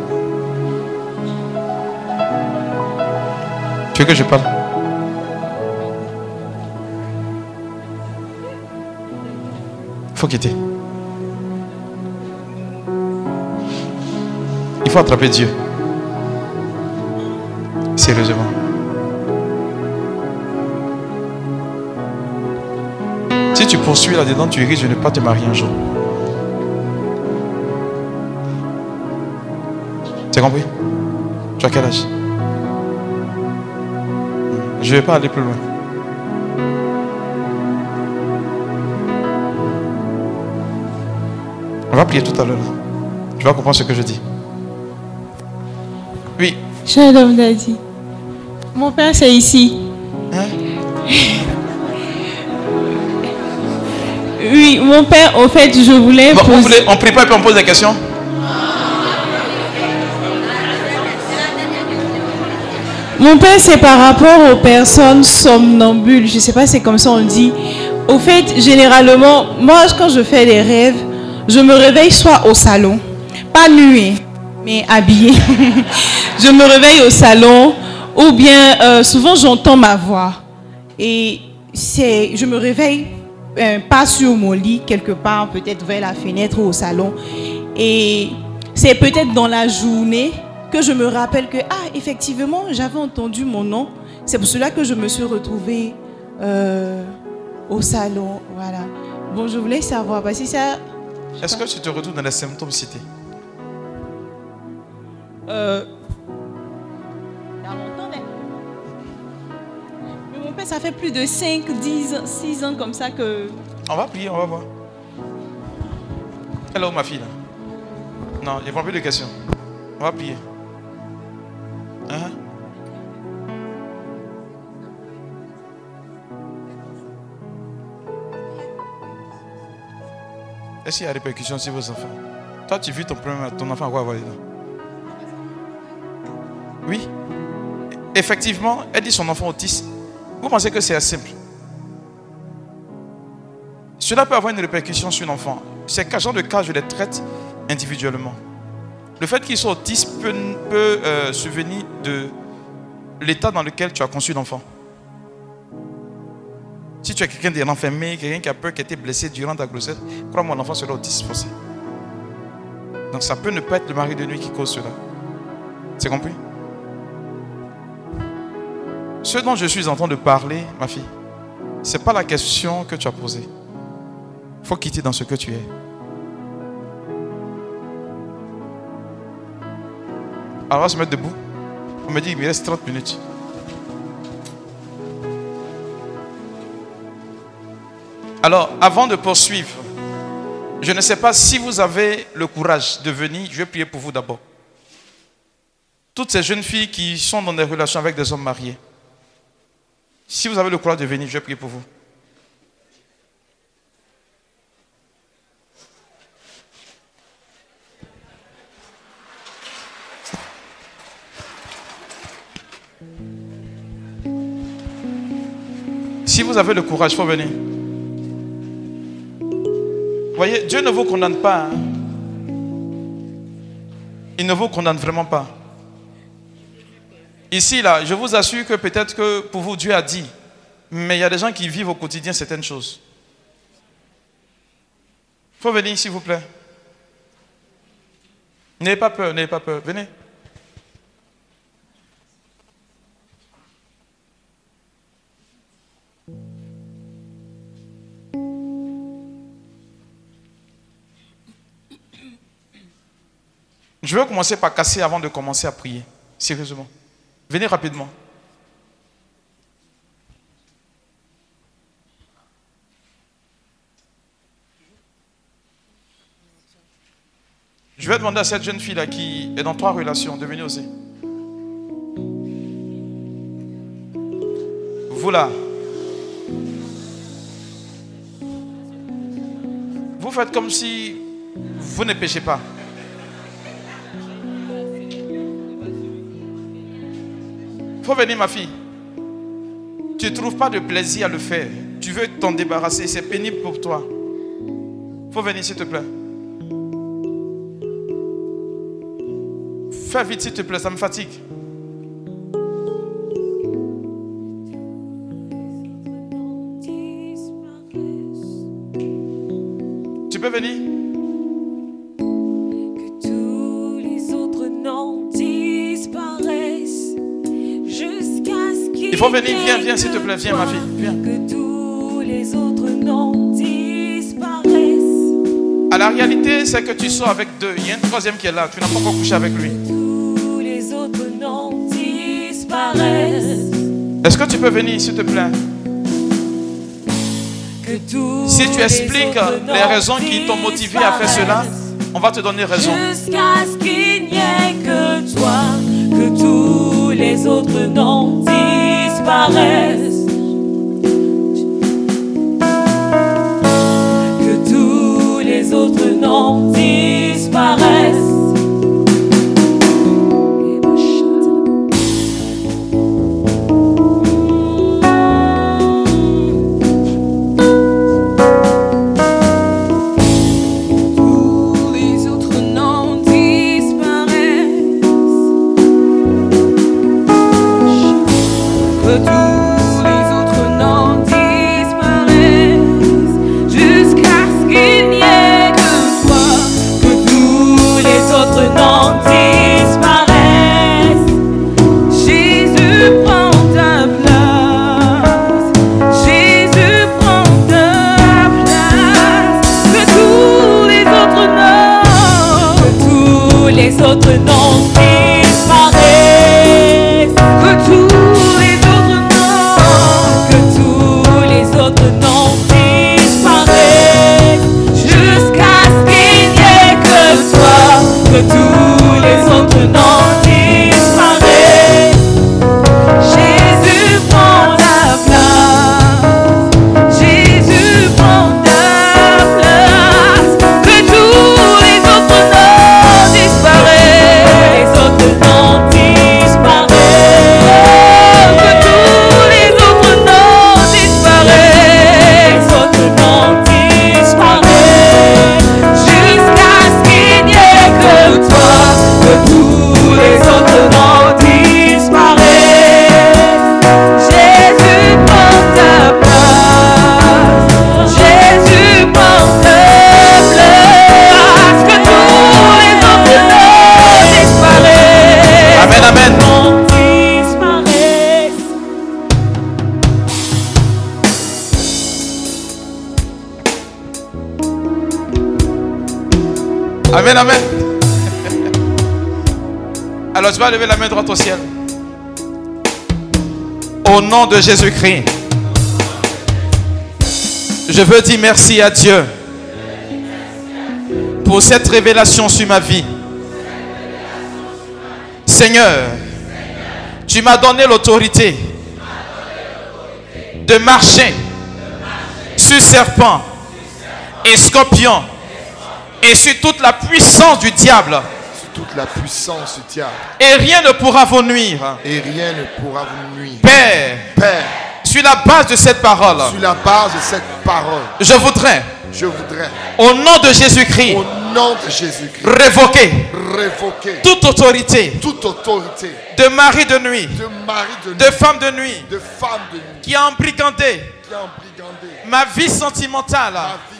Tu veux que je parle? Faut quitter. Il faut attraper Dieu. Sérieusement. Si tu poursuis là-dedans, tu risques de ne pas te marier un jour. Tu as compris? Tu as quel âge? Je ne vais pas aller plus loin. Va prier tout à l'heure. Tu vas comprendre ce que je dis. Oui. Shalom Daddy. Mon père, c'est ici. Hein? Oui, mon père, au fait, je voulais. Bon, vous voulez, on prie pas et puis on pose des questions? Mon père, c'est par rapport aux personnes somnambules. Je ne sais pas, c'est comme ça on dit. Au fait, généralement, moi, quand je fais des rêves, je me réveille soit au salon, pas nuée, mais habillée. je me réveille au salon, ou bien euh, souvent j'entends ma voix. Et c'est, je me réveille euh, pas sur mon lit, quelque part, peut-être vers la fenêtre ou au salon. Et c'est peut-être dans la journée que je me rappelle que, ah, effectivement, j'avais entendu mon nom. C'est pour cela que je me suis retrouvée euh, au salon. Voilà. Bon, je voulais savoir, parce que ça. Est-ce que tu te retrouves dans les symptômes cités Euh, il y a longtemps, mais- mais mon père, ça fait plus de 5, 10, 6 ans comme ça que. On va prier, on va voir. Où ma fille là Non, il n'y a pas plus de questions. On va prier. Hein? Est-ce y a répercussions sur vos enfants? Toi, tu vis ton, ton enfant à quoi avoir Oui. Effectivement, elle dit son enfant autiste. Vous pensez que c'est simple? Cela peut avoir une répercussion sur l'enfant. Qu'à genre de cas, je les traite individuellement? Le fait qu'il soit autiste peut, peut euh, subvenir de l'état dans lequel tu as conçu l'enfant. Si tu es quelqu'un d'enfermé, quelqu'un qui a peur, qui a été blessé durant ta grossesse, crois-moi, l'enfant sera autiste forcé. Donc ça peut ne pas être le mari de nuit qui cause cela. C'est compris? Ce dont je suis en train de parler, ma fille, ce n'est pas la question que tu as posée. Il faut quitter dans ce que tu es. Alors on va se mettre debout. On me dit, il me reste 30 minutes. Alors, avant de poursuivre, je ne sais pas si vous avez le courage de venir. Je vais prier pour vous d'abord. Toutes ces jeunes filles qui sont dans des relations avec des hommes mariés. Si vous avez le courage de venir, je vais prier pour vous. Si vous avez le courage, il faut venir. Voyez, Dieu ne vous condamne pas. hein. Il ne vous condamne vraiment pas. Ici, là, je vous assure que peut-être que pour vous, Dieu a dit. Mais il y a des gens qui vivent au quotidien certaines choses. Il faut venir, s'il vous plaît. N'ayez pas peur, n'ayez pas peur. Venez. Je veux commencer par casser avant de commencer à prier. Sérieusement. Venez rapidement. Je vais demander à cette jeune fille-là qui est dans trois relations de venir aussi. Vous là. Vous faites comme si vous ne péchez pas. Faut venir, ma fille. Tu ne trouves pas de plaisir à le faire. Tu veux t'en débarrasser. C'est pénible pour toi. Faut venir, s'il te plaît. Fais vite, s'il te plaît. Ça me fatigue. Venir. Viens, viens, s'il te plaît. Viens, ma fille. Viens. que tous les autres noms disparaissent. À la réalité, c'est que tu sors avec deux. Il y a un troisième qui est là. Tu n'as pas encore couché avec lui. Tous les autres noms disparaissent. Est-ce que tu peux venir, s'il te plaît? Si tu expliques les noms raisons qui t'ont motivé à faire cela, on va te donner raison. Jusqu'à ce qu'il n'y ait que toi, que tous les autres noms Que tous les autres noms disparaissent. Que Alors tu vas lever la main droite au ciel. Au nom de Jésus-Christ, je veux dire merci à Dieu pour cette révélation sur ma vie. Seigneur, tu m'as donné l'autorité de marcher sur serpent et scorpion et sur toute la puissance du diable. toute la puissance du diable. Et rien ne pourra vous nuire. Et rien ne pourra vous nuire. Père, Père, sur la base de cette parole, sur la base de cette parole, je voudrais, je voudrais, au nom de Jésus-Christ, au nom de Jésus-Christ, révoquer révoquer toute autorité toute autorité de mari de nuit, de mari de nuit, de femme de nuit, de femme de nuit, qui a embrigandé qui a embrigandé ma vie sentimentale, ma vie sentimentale,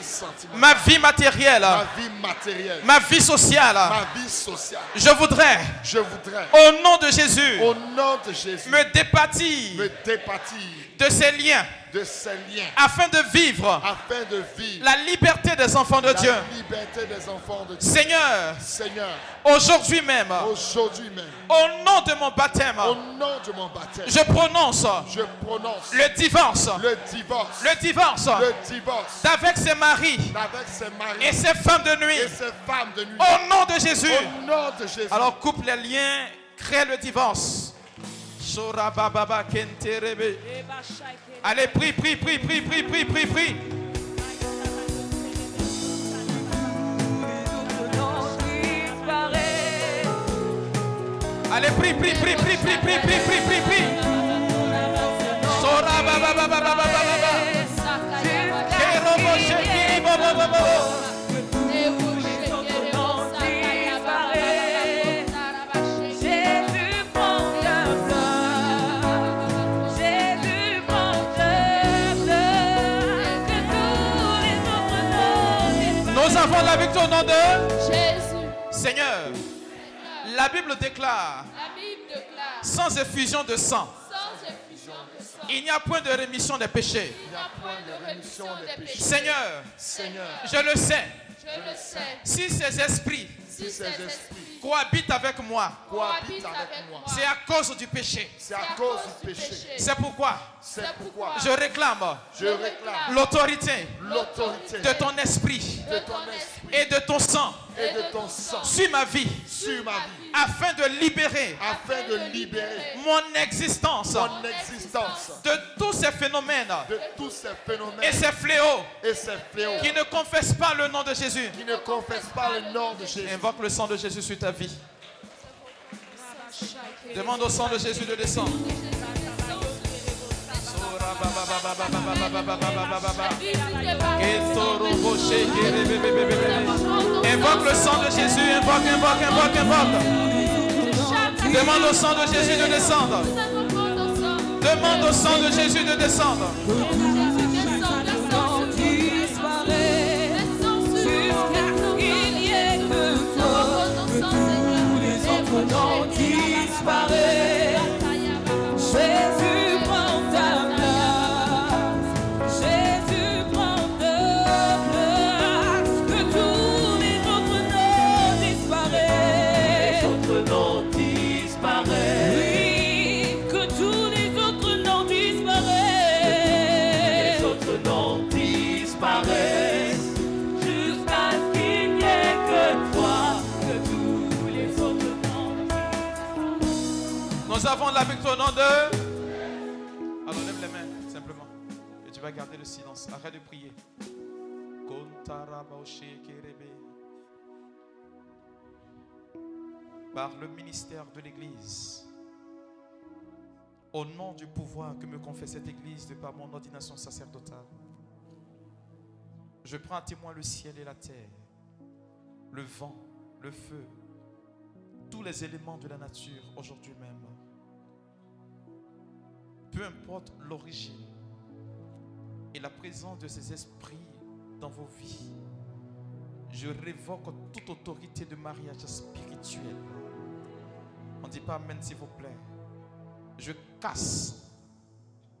ma vie matérielle, ma vie matérielle, ma vie sociale. ma vie sociale. Je voudrais, Je voudrais, au nom de Jésus, au nom de Jésus, me départir me départir de ces liens de ces liens afin de vivre afin de vivre la liberté des enfants de la Dieu. liberté des enfants de Dieu. Seigneur, Seigneur, aujourd'hui même, aujourd'hui même, au nom de mon baptême, au nom de mon baptême, je prononce je prononce le divorce, le divorce, le divorce le divorce d'avec ses maris avec ses maris et ses femmes de nuit. et ses femmes de nuit. Au nom de Jésus. Au nom de Jésus. Alors coupe les liens, crée le divorce. Shorabababa kenterebe. Allez, prie, prie, prie, prie, prie, prie, prie, prie. Allez, prie, prie, prie, prie, prie, prie, prie, prie, prie, bobo bobo. La victoire au nom de Jésus. Seigneur. La Bible déclare La Bible déclare sans effusion de sang, sans effusion de sang, il n'y a point de rémission des péchés. il n'y a point de rémission des péchés. Seigneur, Seigneur, je le sais, je le sais. si ces esprits Si ces esprits cohabitent avec moi, cohabitent avec moi, c'est à cause du péché. C'est à cause du péché. C'est pourquoi? C'est pourquoi? je réclame je réclame l'autorité l'autorité de ton esprit de ton esprit. et de ton sang et de ton sang. Sur ma vie. Sur ma vie. Afin de libérer afin de libérer mon existence. mon existence. De tous ces phénomènes. De tous ces phénomènes. Et ces fléaux. Et ces fléaux. Qui ne confessent pas le nom de Jésus. qui ne confessent pas le nom de Jésus. Invoque le sang de Jésus sur ta vie. Demande au sang de Jésus de descendre. Invoque le sang de Jésus, invoque, invoque, invoque, invoque. Demande au sang de Jésus de descendre. Demande au sang de Jésus de descendre. Il n'y avons la victoire au nom de. Alors lève les mains, simplement. Et tu vas garder le silence. Arrête de prier. Par le ministère de l'Église, au nom du pouvoir que me confie cette Église de par mon ordination sacerdotale, je prends à témoin le ciel et la terre, le vent, le feu, tous les éléments de la nature aujourd'hui même. Peu importe l'origine et la présence de ces esprits dans vos vies, je révoque toute autorité de mariage spirituel. On ne dit pas Amen s'il vous plaît. Je casse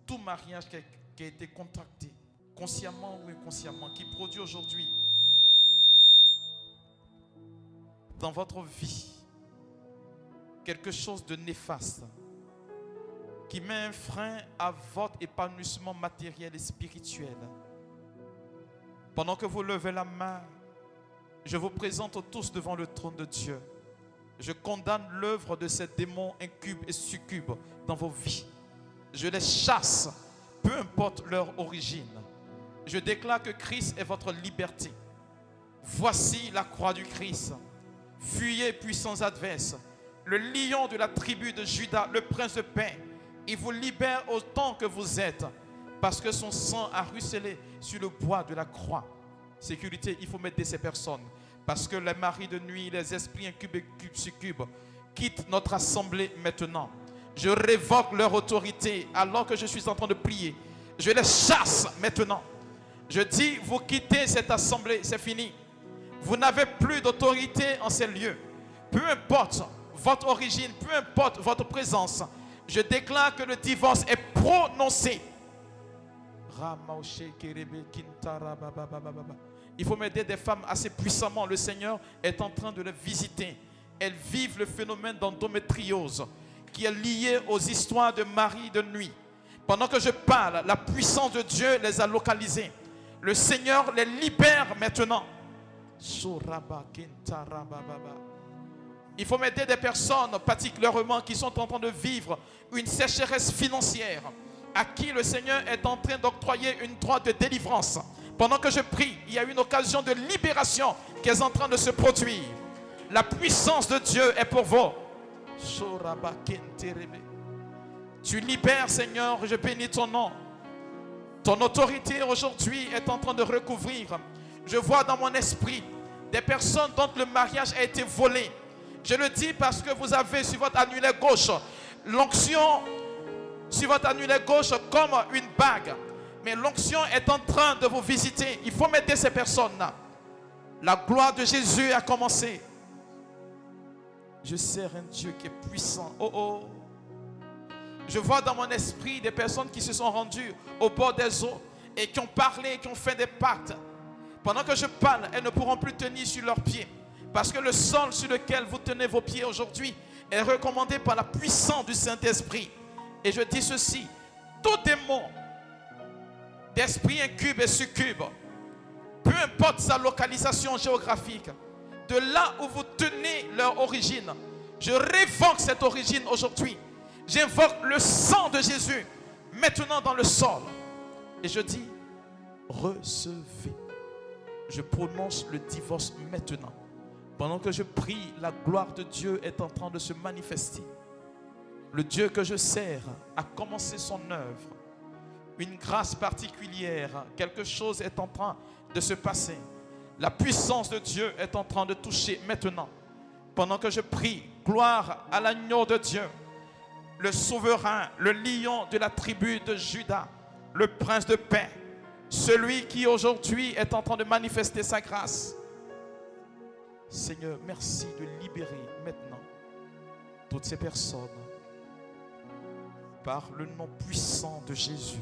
tout mariage qui a, été contracté, consciemment ou inconsciemment, qui produit aujourd'hui dans votre vie quelque chose de néfaste qui met un frein à votre épanouissement matériel et spirituel. Pendant que vous levez la main, je vous présente tous devant le trône de Dieu. Je condamne l'œuvre de ces démons incubes et succubes dans vos vies. Je les chasse, peu importe leur origine. Je déclare que Christ est votre liberté. Voici la croix du Christ. Fuyez, puissants adverses. Le lion de la tribu de Judas, le prince de paix, il vous libère autant que vous êtes, parce que son sang a ruisselé sur le bois de la croix. Sécurité, il faut mettre ces personnes, parce que les maris de nuit, les esprits incubes et succubes quittent notre assemblée maintenant. Je révoque leur autorité alors que je suis en train de prier. Je les chasse maintenant. Je dis, vous quittez cette assemblée, c'est fini. Vous n'avez plus d'autorité en ces lieux. Peu importe votre origine, peu importe votre présence, je déclare que le divorce est prononcé. Il faut m'aider des femmes assez puissamment. Le Seigneur est en train de les visiter. Elles vivent le phénomène d'endométriose qui est lié aux histoires de mari de nuit. Pendant que je parle, la puissance de Dieu les a localisées. Le Seigneur les libère maintenant. Il faut m'aider des personnes particulièrement qui sont en train de vivre une sécheresse financière, à qui le Seigneur est en train d'octroyer une droite de délivrance. Pendant que je prie, il y a une occasion de libération qui est en train de se produire. La puissance de Dieu est pour vous. Tu libères, Seigneur, je bénis ton nom. Ton autorité aujourd'hui est en train de recouvrir. Je vois dans mon esprit des personnes dont le mariage a été volé. Je le dis parce que vous avez sur votre annulaire gauche l'onction sur votre annulaire gauche comme une bague. Mais l'onction est en train de vous visiter. Il faut m'aider ces personnes-là. La gloire de Jésus a commencé. Je sers un Dieu qui est puissant. Oh oh. Je vois dans mon esprit des personnes qui se sont rendues au bord des eaux et qui ont parlé, qui ont fait des pactes. Pendant que je parle, elles ne pourront plus tenir sur leurs pieds. Parce que le sol sur lequel vous tenez vos pieds aujourd'hui est recommandé par la puissance du Saint-Esprit. Et je dis ceci, tout démon d'esprit incube et succube, peu importe sa localisation géographique, de là où vous tenez leur origine, je révoque cette origine aujourd'hui. J'invoque le sang de Jésus maintenant dans le sol. Et je dis, recevez. Je prononce le divorce maintenant. Pendant que je prie, la gloire de Dieu est en train de se manifester. Le Dieu que je sers a commencé son œuvre. Une grâce particulière, quelque chose est en train de se passer. La puissance de Dieu est en train de toucher maintenant. Pendant que je prie, gloire à l'agneau de Dieu, le souverain, le lion de la tribu de Judas, le prince de paix, celui qui aujourd'hui est en train de manifester sa grâce. Seigneur, merci de libérer maintenant toutes ces personnes par le nom puissant de Jésus.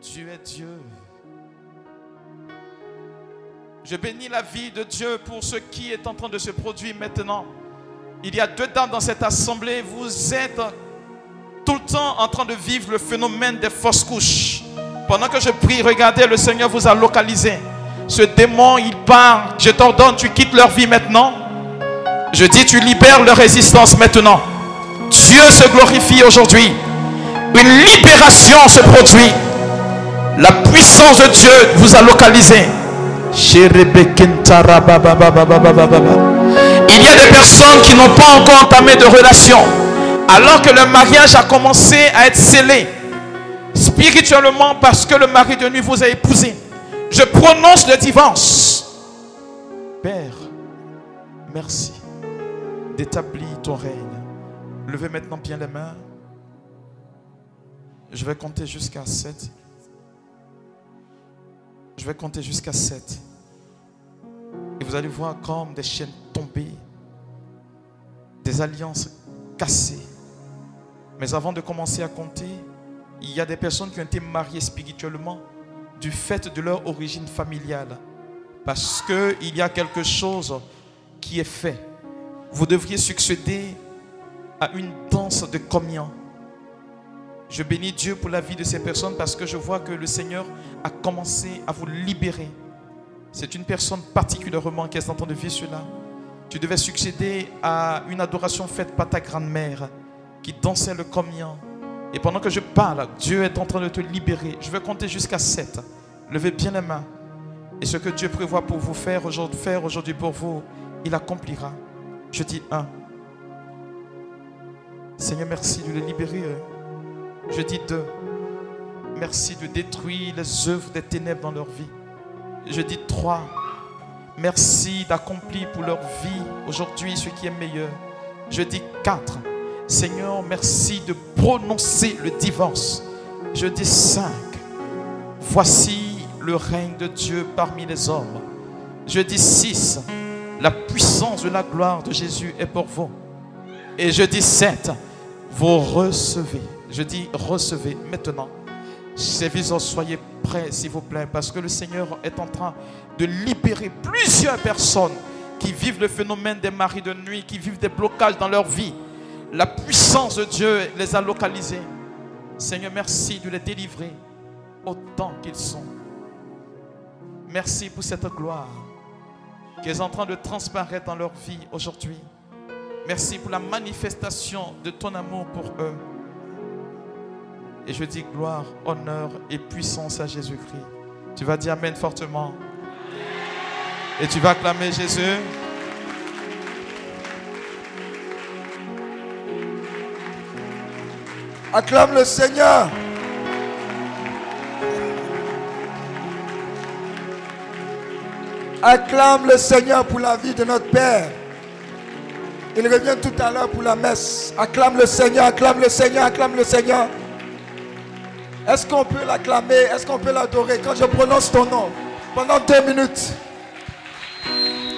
Dieu est Dieu. Je bénis la vie de Dieu pour ce qui est en train de se produire maintenant. Il y a deux dames dans cette assemblée. Vous êtes tout le temps en train de vivre le phénomène des fausses couches. Pendant que je prie, regardez, le Seigneur vous a localisé. Ce démon, il part. Je t'ordonne, tu quittes leur vie maintenant. Je dis, tu libères leur résistance maintenant. Dieu se glorifie aujourd'hui. Une libération se produit. La puissance de Dieu vous a localisé. Il y a des personnes qui n'ont pas encore entamé de relation. Alors que le mariage a commencé à être scellé spirituellement parce que le mari de nuit vous a épousé. Je prononce le divorce. Père, merci d'établir ton règne. Levez maintenant bien les mains. Je vais compter jusqu'à 7. Je vais compter jusqu'à 7. Et vous allez voir comme des chaînes tombées, des alliances cassées. Mais avant de commencer à compter, il y a des personnes qui ont été mariées spirituellement du fait de leur origine familiale. Parce qu'il y a quelque chose qui est fait. Vous devriez succéder à une danse de communion. Je bénis Dieu pour la vie de ces personnes parce que je vois que le Seigneur a commencé à vous libérer. C'est une personne particulièrement qui est en train de vivre cela. Tu devais succéder à une adoration faite par ta grand-mère qui dansait le communion. Et pendant que je parle, Dieu est en train de te libérer. Je vais compter jusqu'à 7. Levez bien les mains. Et ce que Dieu prévoit pour vous faire aujourd'hui, pour vous, il accomplira. Je dis 1. Seigneur, merci de les libérer. Je dis 2. Merci de détruire les œuvres des ténèbres dans leur vie. Je dis 3. Merci d'accomplir pour leur vie aujourd'hui ce qui est meilleur. Je dis 4. Seigneur, merci de prononcer le divorce. Je dis 5. Voici le règne de Dieu parmi les hommes. Je dis 6. La puissance de la gloire de Jésus est pour vous. Et je dis 7. Vous recevez. Je dis recevez maintenant. Serviteurs, soyez prêts, s'il vous plaît, parce que le Seigneur est en train de libérer plusieurs personnes qui vivent le phénomène des maris de nuit, qui vivent des blocages dans leur vie. La puissance de Dieu les a localisés. Seigneur, merci de les délivrer autant qu'ils sont. Merci pour cette gloire qui est en train de transparaître dans leur vie aujourd'hui. Merci pour la manifestation de ton amour pour eux. Et je dis gloire, honneur et puissance à Jésus-Christ. Tu vas dire Amen fortement. Et tu vas acclamer Jésus. Acclame le Seigneur. Acclame le Seigneur pour la vie de notre Père. Il revient tout à l'heure pour la messe. Acclame le Seigneur, acclame le Seigneur, acclame le Seigneur. Est-ce qu'on peut l'acclamer? Est-ce qu'on peut l'adorer? Quand je prononce ton nom pendant deux minutes